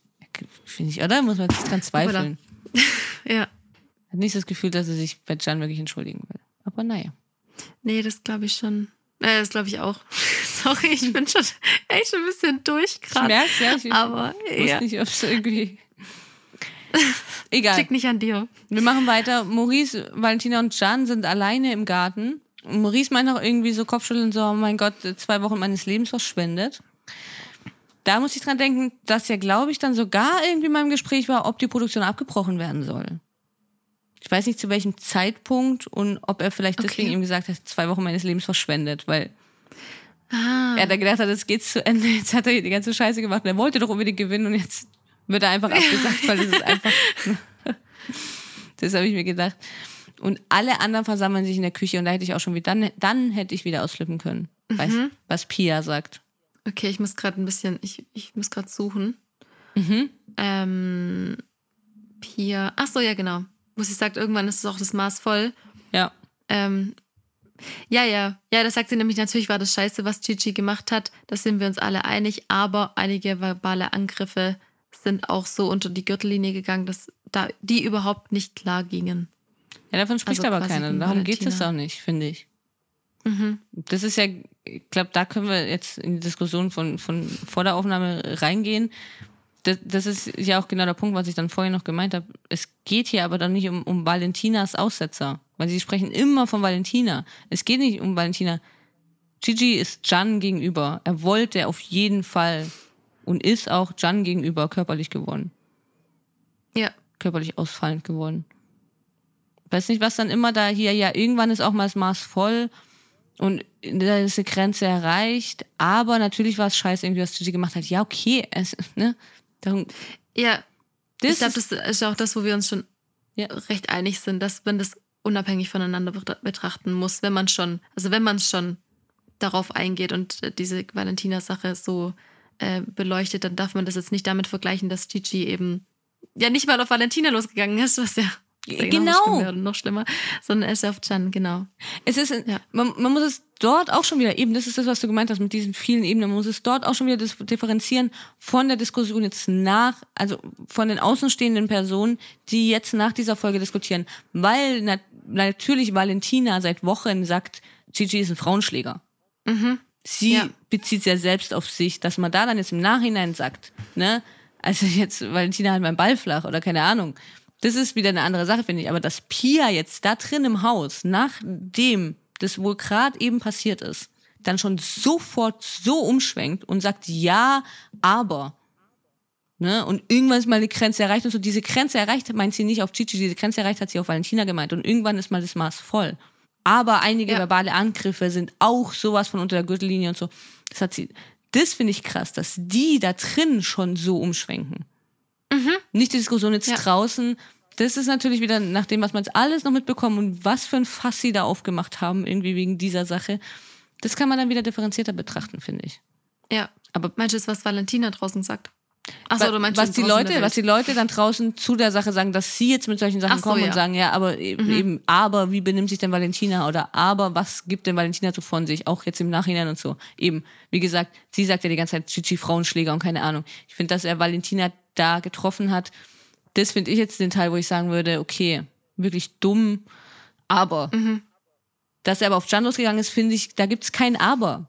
Finde ich, oder? Muss man jetzt dran zweifeln. Ja. Hat nicht das Gefühl, dass er sich bei Jan wirklich entschuldigen will. Aber naja. Nee, das glaube ich schon. Äh, das glaube ich auch. Sorry, ich bin schon echt ein bisschen durch Ich gerade. merke ja, ich Aber wusste ja, nicht, ob es irgendwie. Egal. liegt nicht an dir. Wir machen weiter. Maurice, Valentina und Jan sind alleine im Garten. Und Maurice meint auch irgendwie so Kopfschütteln, so, oh mein Gott, zwei Wochen meines Lebens verschwendet. Da muss ich dran denken, dass ja, glaube ich, dann sogar irgendwie mal im Gespräch war, ob die Produktion abgebrochen werden soll. Ich weiß nicht zu welchem Zeitpunkt und ob er vielleicht deswegen Okay. ihm gesagt hat, zwei Wochen meines Lebens verschwendet, weil Ah. Er hat dann gedacht, jetzt geht's zu Ende, jetzt hat er die ganze Scheiße gemacht und er wollte doch unbedingt gewinnen und jetzt wird er einfach abgesagt, weil das ist einfach. das habe ich mir gedacht. Und alle anderen versammeln sich in der Küche und da hätte ich auch schon wieder, dann, dann hätte ich wieder ausflippen können. Weißt, Mhm. was Pia sagt. Okay, ich muss gerade ein bisschen, ich, ich muss gerade suchen. Mhm. Ähm, Pia, ach so, ja, genau. Wo sie sagt, irgendwann ist es auch das Maß voll. Ja. Ähm, ja, ja, ja, das sagt sie nämlich, natürlich war das scheiße, was Gigi gemacht hat. Da sind wir uns alle einig, aber einige verbale Angriffe sind auch so unter die Gürtellinie gegangen, dass da die überhaupt nicht klar gingen. Ja, davon spricht Also aber keiner. Darum geht es auch nicht, finde ich. Mhm. Das ist ja, ich glaube, da können wir jetzt in die Diskussion von, von vor der Aufnahme reingehen. Das, das ist ja auch genau der Punkt, was ich dann vorher noch gemeint habe. Es geht hier aber dann nicht um, um Valentinas Aussetzer, weil sie sprechen immer von Valentina. Es geht nicht um Valentina. Gigi ist Jan gegenüber. Er wollte auf jeden Fall und ist auch Jan gegenüber körperlich geworden. Ja, körperlich ausfallend geworden. Weiß nicht, was dann immer da hier, ja, irgendwann ist auch mal das Maß voll und da ist eine Grenze erreicht, aber natürlich war es scheiße, irgendwie, was Gigi gemacht hat. Ja, okay, es, ne? Darum, ja. das ich glaube, ist, das ist auch das, wo wir uns schon Ja. recht einig sind, dass man das unabhängig voneinander betra- betrachten muss, wenn man schon, also wenn man schon darauf eingeht und äh, diese Valentina-Sache so äh, beleuchtet, dann darf man das jetzt nicht damit vergleichen, dass Gigi eben ja nicht mal auf Valentina losgegangen ist, was ja Genau. noch noch schlimmer, sondern er ist auf Jan, genau. es ist, Ja. man, man muss es dort auch schon wieder, eben, das ist das, was du gemeint hast mit diesen vielen Ebenen, man muss es dort auch schon wieder differenzieren von der Diskussion jetzt nach, also von den außenstehenden Personen, die jetzt nach dieser Folge diskutieren, weil na, natürlich Valentina seit Wochen sagt, Gigi ist ein Frauenschläger. Sie Ja. bezieht es ja selbst auf sich, dass man da dann jetzt im Nachhinein sagt, ne, also jetzt Valentina hat mein Ball flach oder keine Ahnung. Das ist wieder eine andere Sache, finde ich. Aber dass Pia jetzt da drin im Haus, nachdem das wohl gerade eben passiert ist, dann schon sofort so umschwenkt und sagt, ja, aber. Ne? Und irgendwann ist mal eine Grenze erreicht und so. Diese Grenze erreicht meint sie nicht auf Gigi, diese Grenze erreicht hat sie auf Valentina gemeint. Und irgendwann ist mal das Maß voll. Aber einige Ja. verbale Angriffe sind auch sowas von unter der Gürtellinie und so. Das hat sie. Das finde ich krass, dass die da drin schon so umschwenken. Nicht die Diskussion jetzt Ja. draußen. Das ist natürlich wieder nach dem, was man jetzt alles noch mitbekommen und was für ein Fass sie da aufgemacht haben, irgendwie wegen dieser Sache. Das kann man dann wieder differenzierter betrachten, finde ich. Ja. Aber Meinst du, was Valentina draußen sagt? Achso, Wa- du meinst was die Leute, was die. Leute dann draußen zu der Sache sagen, dass sie jetzt mit solchen Sachen Ach so, kommen ja. und sagen, ja, aber e- eben, aber wie benimmt sich denn Valentina oder aber was gibt denn Valentina so von sich, auch jetzt im Nachhinein und so. Eben, wie gesagt, sie sagt ja die ganze Zeit Chichi Frauenschläger und keine Ahnung. Ich finde, dass er Valentina da getroffen hat, das finde ich jetzt den Teil, wo ich sagen würde, okay, wirklich dumm, aber Mhm. dass er aber auf Jan losgegangen ist, finde ich, da gibt's kein Aber.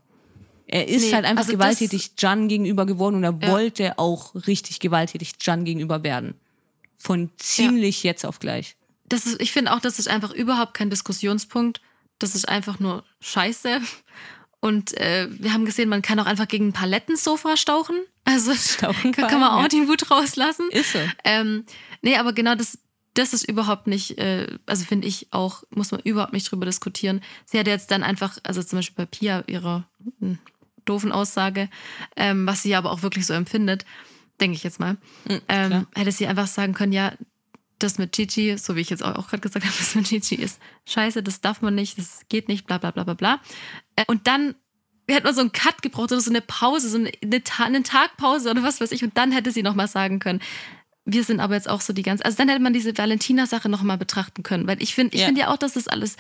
Er ist Nee, halt einfach also gewalttätig Jan gegenüber geworden und er Ja. wollte auch richtig gewalttätig Jan gegenüber werden. Von ziemlich jetzt auf gleich. das ist, ich finde auch, das ist einfach überhaupt kein Diskussionspunkt. Das ist einfach nur Scheiße. Und äh, wir haben gesehen, man kann auch einfach gegen ein Palettensofa stauchen. Also Stauchen kann, kann man auch ja. die Wut rauslassen. Ist so. Ähm, nee, aber genau das, das ist überhaupt nicht, äh, also finde ich auch, muss man überhaupt nicht drüber diskutieren. Sie hat jetzt dann einfach, also zum Beispiel bei Pia, ihrer hm, doofen Aussage, ähm, was sie aber auch wirklich so empfindet, denke ich jetzt mal, Mhm, ähm, hätte sie einfach sagen können, ja, das mit Gigi, so wie ich jetzt auch, gerade gesagt habe, das mit Gigi ist scheiße, das darf man nicht, das geht nicht, bla bla bla bla bla. Äh, und dann hätte man so einen Cut gebraucht oder so eine Pause, so eine, eine, eine Tagpause oder was weiß ich. Und dann hätte sie nochmal sagen können, wir sind aber jetzt auch so die ganze, also dann hätte man diese Valentina-Sache nochmal betrachten können, weil ich finde, ich Ja. finde ja auch, dass das alles,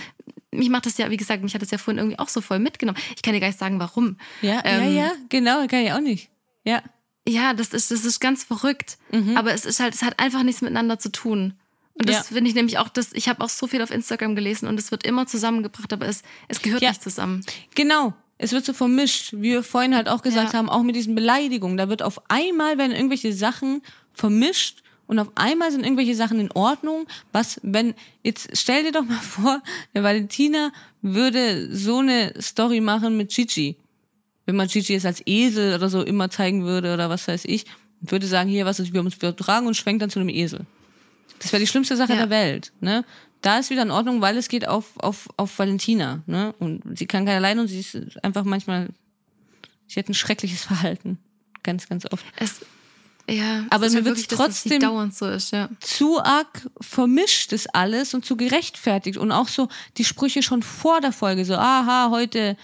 mich macht das ja, wie gesagt, mich hat das ja vorhin irgendwie auch so voll mitgenommen. Ich kann dir gar nicht sagen, warum. Ja, Ähm, ja, ja, genau, kann ich auch nicht. Ja. Ja, das ist, das ist ganz verrückt. Aber es ist halt, es hat einfach nichts miteinander zu tun. Und das Ja. finde ich nämlich auch, das, ich habe auch so viel auf Instagram gelesen und es wird immer zusammengebracht, aber es, es gehört Ja. nicht zusammen. Genau. Es wird so vermischt, wie wir vorhin halt auch gesagt Ja. haben, auch mit diesen Beleidigungen. Da wird auf einmal werden irgendwelche Sachen vermischt und auf einmal sind irgendwelche Sachen in Ordnung. Was, wenn, jetzt stell dir doch mal vor, der Valentina würde so eine Story machen mit Gigi. Wenn man Gigi jetzt als Esel oder so immer zeigen würde oder was weiß ich, würde sagen, hier, was ist, wir uns vertragen und schwenkt dann zu einem Esel. Das wäre die schlimmste Sache Ja. der Welt. Ne? Da ist wieder in Ordnung, weil es geht auf, auf, auf Valentina. Ne? Und sie kann keine allein und sie ist einfach manchmal Sie hat ein schreckliches Verhalten. Ganz, ganz oft. Es, ja, Aber es mir halt dass das trotzdem- dauernd so ist, ja. zu arg vermischt ist alles und zu gerechtfertigt und auch so die Sprüche schon vor der Folge so aha heute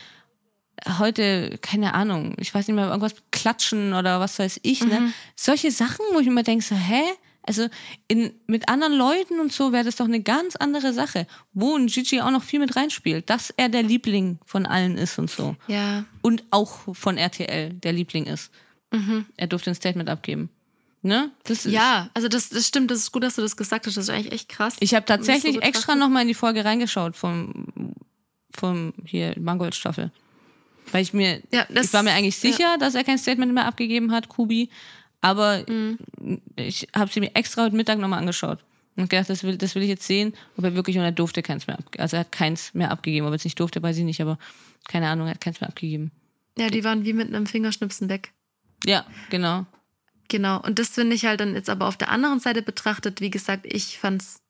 heute keine Ahnung ich weiß nicht mehr irgendwas klatschen oder was weiß ich ne? Solche Sachen wo ich immer denke so hä? Also in, mit anderen Leuten und so wäre das doch eine ganz andere Sache wo ein Gigi auch noch viel mit reinspielt dass er der Liebling von allen ist und so. Ja, und auch von RTL der Liebling ist. Er durfte ein Statement abgeben ne ja, also das, das stimmt, das ist gut, dass du das gesagt hast, das ist eigentlich echt krass. Ich habe tatsächlich so extra nochmal in die Folge reingeschaut vom, vom hier Mangold-Staffel. Weil ich mir, Ja, das- ich war mir eigentlich ja. sicher, dass er kein Statement mehr abgegeben hat, Kubi. Aber Mhm. ich habe sie mir extra heute Mittag nochmal angeschaut. Und gedacht, das will, das will ich jetzt sehen, ob er wirklich und er durfte keins mehr abgeben. Also er hat keins mehr abgegeben. Ob er es nicht durfte, weiß ich nicht, aber keine Ahnung, er hat keins mehr abgegeben. Ja, die waren wie mit einem Fingerschnipsen weg. Ja, genau. Genau. Und das finde ich halt dann jetzt aber auf der anderen Seite betrachtet, wie gesagt, ich fand es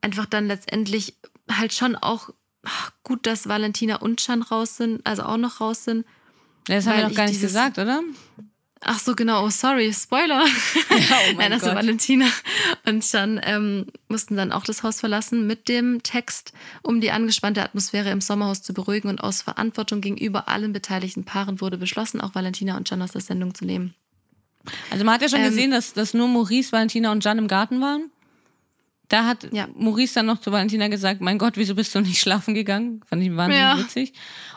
einfach dann letztendlich halt schon auch ach, gut, dass Valentina und Chan raus sind, also auch noch raus sind. Das haben wir noch gar nicht gesagt, oder? Ach so, genau, oh sorry, Spoiler. oh Nein, also Valentina und Chan ähm, mussten dann auch das Haus verlassen mit dem Text, um die angespannte Atmosphäre im Sommerhaus zu beruhigen und aus Verantwortung gegenüber allen beteiligten Paaren wurde beschlossen, auch Valentina und Chan aus der Sendung zu nehmen. Also man hat ja schon Ähm, gesehen, dass, dass nur Maurice, Valentina und Jan im Garten waren. Da hat Ja. Maurice dann noch zu Valentina gesagt, mein Gott, wieso bist du nicht schlafen gegangen? Fand ich wahnsinnig Ja. witzig.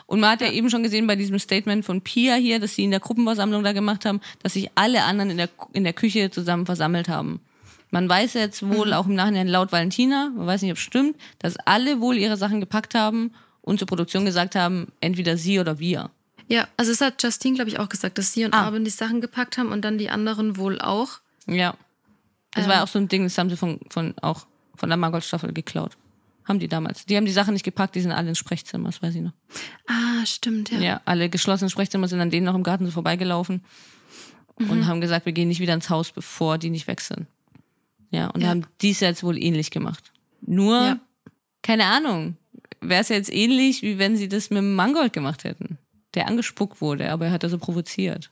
Und man hat ja. eben schon gesehen bei diesem Statement von Pia hier, dass sie in der Gruppenversammlung da gemacht haben, dass sich alle anderen in der, in der Küche zusammen versammelt haben. Man weiß jetzt wohl Mhm. auch im Nachhinein laut Valentina, man weiß nicht, ob es stimmt, dass alle wohl ihre Sachen gepackt haben und zur Produktion gesagt haben, entweder sie oder wir. Ja, also es hat Justine, glaube ich, auch gesagt, dass sie und Ah. Arvin die Sachen gepackt haben und dann die anderen wohl auch. Ja. Das Ähm. war auch so ein Ding, das haben sie von, von auch von der Margot-Staffel geklaut. Haben die damals. Die haben die Sachen nicht gepackt, die sind alle ins Sprechzimmer, das weiß ich noch. Ah, stimmt, ja. Ja, alle geschlossenen Sprechzimmer sind an denen noch im Garten so vorbeigelaufen Mhm. und haben gesagt, wir gehen nicht wieder ins Haus, bevor die nicht weg sind. Ja, und Ja. haben dies jetzt wohl ähnlich gemacht. Nur, Ja. keine Ahnung, wäre es jetzt ähnlich, wie wenn sie das mit dem Mangold gemacht hätten, der angespuckt wurde, aber er hat das so provoziert.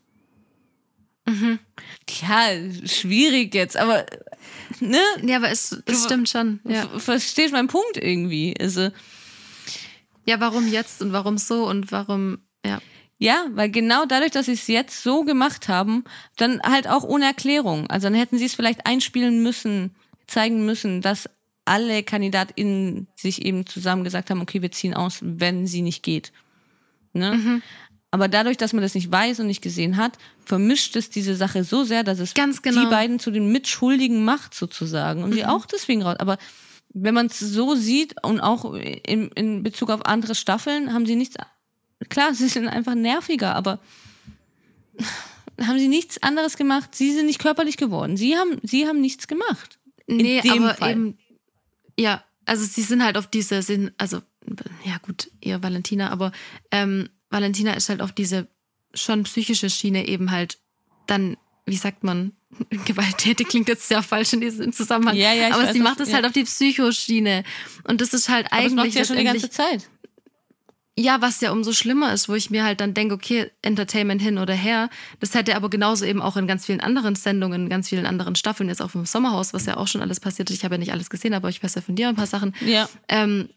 Mhm. Ja, schwierig jetzt, aber ne? Ja, aber es, es stimmt schon. Ja. Ver- Verstehst meinen Punkt irgendwie? Also, ja, warum jetzt und warum so und warum, ja. ja, weil genau dadurch, dass sie es jetzt so gemacht haben, dann halt auch ohne Erklärung. Also dann hätten sie es vielleicht einspielen müssen, zeigen müssen, dass alle KandidatInnen sich eben zusammen gesagt haben, okay, wir ziehen aus, wenn sie nicht geht. Ne? Aber dadurch, dass man das nicht weiß und nicht gesehen hat, vermischt es diese Sache so sehr, dass es genau. die beiden zu den Mitschuldigen macht sozusagen und sie auch deswegen raus. Aber wenn man es so sieht und auch in, in Bezug auf andere Staffeln, haben sie nichts. Klar, sie sind einfach nerviger, aber haben sie nichts anderes gemacht. Sie sind nicht körperlich geworden. Sie haben, sie haben nichts gemacht. Nee, aber Fall. eben, ja, also sie sind halt auf diese, sind, also, ja gut, eher Valentina, aber ähm, Valentina ist halt auf diese schon psychische Schiene eben halt dann, wie sagt man, gewalttätig klingt jetzt sehr falsch in diesem Zusammenhang. Ja, ja, aber weiß, sie macht es ja. halt auf die Psychoschiene. Und das ist halt Aber das macht eigentlich sie ja schon die ganze Zeit. Ja, was ja umso schlimmer ist, wo ich mir halt dann denke, okay, Entertainment hin oder her. Das hätte aber genauso eben auch in ganz vielen anderen Sendungen, in ganz vielen anderen Staffeln, jetzt auch im Sommerhaus, was ja auch schon alles passiert ist. Ich habe ja nicht alles gesehen, aber ich weiß ja von dir ein paar Sachen. Ja. Ähm,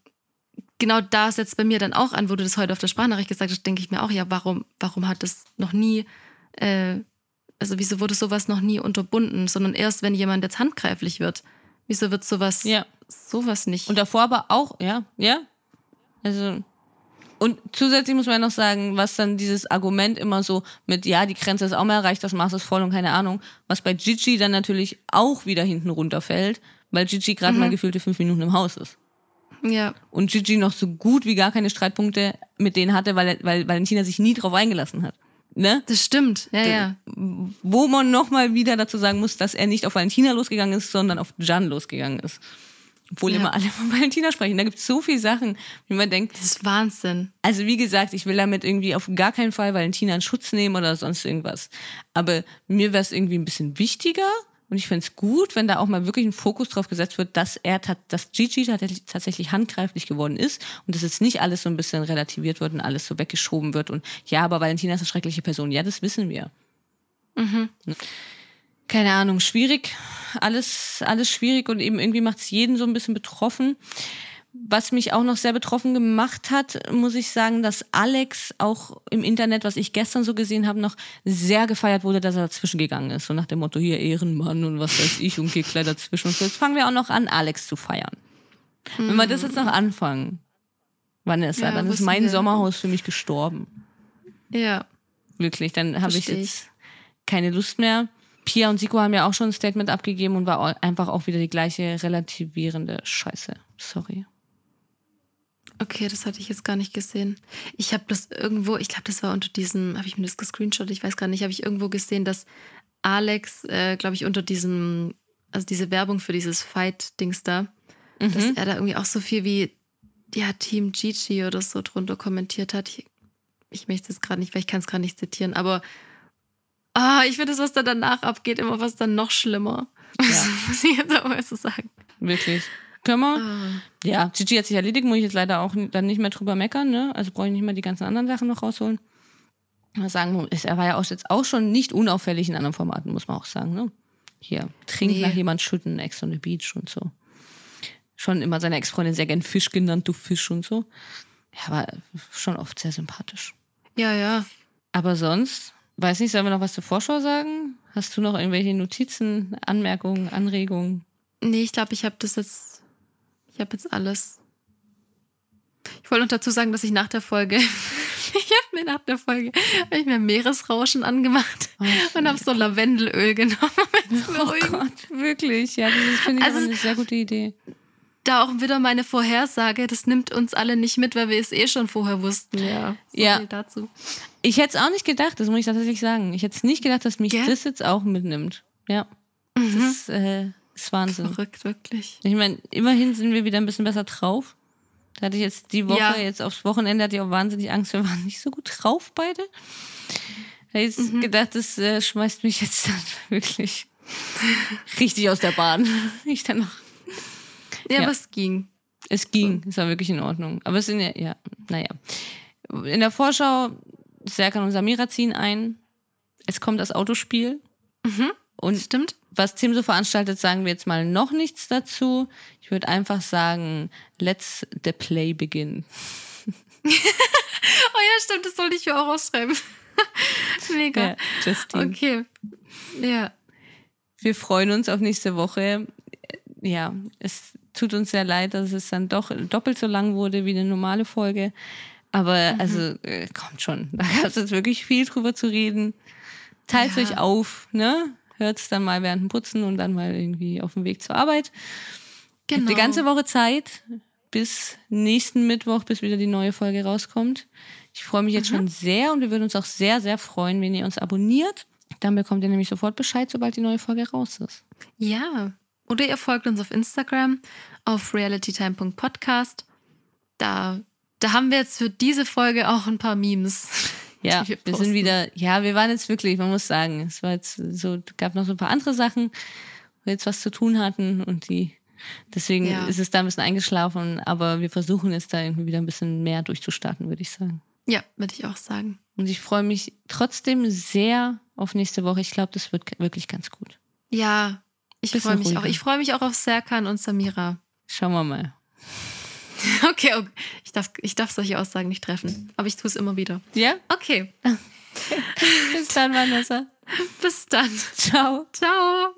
genau da setzt bei mir dann auch an, wo du das heute auf der Sprachnachricht gesagt hast, denke ich mir auch, ja, warum, warum hat das noch nie, äh, also wieso wurde sowas noch nie unterbunden, sondern erst, wenn jemand jetzt handgreiflich wird. Wieso wird sowas, Ja. sowas nicht? Und davor aber auch, ja, ja. Also. Und zusätzlich muss man ja noch sagen, was dann dieses Argument immer so mit, ja, die Grenze ist auch mal erreicht, das Maß ist voll und keine Ahnung, was bei Gigi dann natürlich auch wieder hinten runterfällt, weil Gigi gerade mal gefühlte fünf Minuten im Haus ist. Ja, Und Gigi noch so gut wie gar keine Streitpunkte mit denen hatte, weil, weil Valentina sich nie drauf eingelassen hat. Ne? das stimmt. Ja, ja. Wo man nochmal wieder dazu sagen muss, dass er nicht auf Valentina losgegangen ist, sondern auf Jan losgegangen ist. Obwohl Ja. immer alle von Valentina sprechen. Da gibt es so viele Sachen, wie man denkt, Das ist Wahnsinn. also wie gesagt, ich will damit irgendwie auf gar keinen Fall Valentina in Schutz nehmen oder sonst irgendwas. Aber mir wäre es irgendwie ein bisschen wichtiger, Und ich finde es gut, wenn da auch mal wirklich ein Fokus drauf gesetzt wird, dass er, dass Gigi tatsächlich, tatsächlich handgreiflich geworden ist und dass jetzt nicht alles so ein bisschen relativiert wird und alles so weggeschoben wird. Und ja, aber Valentina ist eine schreckliche Person. Ja, das wissen wir. Mhm. Keine Ahnung, schwierig. Alles, alles schwierig und eben irgendwie macht es jeden so ein bisschen betroffen. Was mich auch noch sehr betroffen gemacht hat, muss ich sagen, dass Alex auch im Internet, was ich gestern so gesehen habe, noch sehr gefeiert wurde, dass er dazwischen gegangen ist. So nach dem Motto, hier Ehrenmann und was weiß ich und geht gleich dazwischen. Und so, jetzt fangen wir auch noch an, Alex zu feiern. Mhm. Wenn wir das jetzt noch anfangen, Vanessa, ja, dann ist mein. Sommerhaus für mich gestorben. Ja. Wirklich, dann habe ich jetzt keine Lust mehr. Pia und Siko haben ja auch schon ein Statement abgegeben und war einfach auch wieder die gleiche relativierende Scheiße. Sorry. Okay, das hatte ich jetzt gar nicht gesehen. Ich habe das irgendwo, ich glaube, das war unter diesem, habe ich mir das gescreenshot, ich weiß gar nicht, habe ich irgendwo gesehen, dass Alex, äh, glaube ich, unter diesem, also diese Werbung für dieses Fight-Dings da, mhm. dass er da irgendwie auch so viel wie, ja, Team Gigi oder so drunter kommentiert hat. Ich, ich möchte es gerade nicht, weil ich kann es gerade nicht zitieren, aber ah, ich finde das, was da danach abgeht, immer was dann noch schlimmer. Ja. Das muss ich jetzt auch mal so sagen. Wirklich. Können wir? Ah. Ja, Gigi hat sich erledigt, muss ich jetzt leider auch dann nicht mehr drüber meckern, ne? Also brauche ich nicht mehr die ganzen anderen Sachen noch rausholen. Aber sagen, er war ja auch jetzt auch schon nicht unauffällig in anderen Formaten, muss man auch sagen, ne? Hier, trinkt nee. nach jemand schütten, Ex on the Beach und so. Schon immer seine Ex-Freundin sehr gern Fisch genannt, du Fisch und so. Ja, war schon oft sehr sympathisch. Ja, ja. Aber sonst, weiß nicht, sollen wir noch was zur Vorschau sagen? Hast du noch irgendwelche Notizen, Anmerkungen, Anregungen? Nee, ich glaube, ich habe das jetzt ich habe jetzt alles. Ich wollte noch dazu sagen, dass ich nach der Folge, ich habe mir nach der Folge, habe ich mir Meeresrauschen angemacht oh, und habe so Lavendelöl genommen. oh Gott, wirklich, ja, das finde ich also, eine sehr gute Idee. Da auch wieder meine Vorhersage, das nimmt uns alle nicht mit, weil wir es eh schon vorher wussten. Ja, so ja. dazu. Ich hätte es auch nicht gedacht, das muss ich tatsächlich sagen. Ich hätte es nicht gedacht, dass mich ja? das jetzt auch mitnimmt. Ja. Mhm. Das, äh, ist Wahnsinn. Verrückt, wirklich. Ich meine, immerhin sind wir wieder ein bisschen besser drauf. Da hatte ich jetzt die Woche, ja. jetzt aufs Wochenende hatte ich auch wahnsinnig Angst. Wir waren nicht so gut drauf beide. Da habe ich mhm. gedacht, das äh, schmeißt mich jetzt dann wirklich richtig aus der Bahn. Ich dann noch. Ja, ja, aber es ging. Es ging, es war wirklich in Ordnung. Aber es sind ja, ja, naja. In der Vorschau, Serkan und Samira ziehen ein. Es kommt das Autospiel. Mhm. Und Stimmt. Was Tim so veranstaltet, sagen wir jetzt mal noch nichts dazu. Ich würde einfach sagen, let's the play begin. oh ja, stimmt, das sollte ich mir auch ausschreiben. Mega. Ja, Justine. Okay. Ja. Wir freuen uns auf nächste Woche. Ja, es tut uns sehr leid, dass es dann doch doppelt so lang wurde wie eine normale Folge. Aber mhm. also äh, kommt schon. Da gab es jetzt wirklich viel drüber zu reden. Teilt ja. euch auf, ne? Hört es dann mal während dem Putzen und dann mal irgendwie auf dem Weg zur Arbeit. Genau. Die ganze Woche Zeit bis nächsten Mittwoch, bis wieder die neue Folge rauskommt. Ich freue mich jetzt mhm. schon sehr und wir würden uns auch sehr, sehr freuen, wenn ihr uns abonniert. Dann bekommt ihr nämlich sofort Bescheid, sobald die neue Folge raus ist. Ja. Oder ihr folgt uns auf Instagram auf realitytime.podcast. Da, da haben wir jetzt für diese Folge auch ein paar Memes. Ja, wir, wir sind wieder, ja, wir waren jetzt wirklich, man muss sagen, es war jetzt so, gab noch so ein paar andere Sachen, wo wir jetzt was zu tun hatten und die, deswegen ja. ist es da ein bisschen eingeschlafen, aber wir versuchen jetzt da irgendwie wieder ein bisschen mehr durchzustarten, würde ich sagen. Ja, würde ich auch sagen. Und ich freue mich trotzdem sehr auf nächste Woche. Ich glaube, das wird wirklich ganz gut. Ja, ich freue mich ruhiger. auch. Ich freue mich auch auf Serkan und Samira. Schauen wir mal. Okay, okay. Ich, darf, ich darf solche Aussagen nicht treffen, aber ich tue es immer wieder. Ja? Okay. Bis dann, Vanessa. Bis dann. Ciao. Ciao.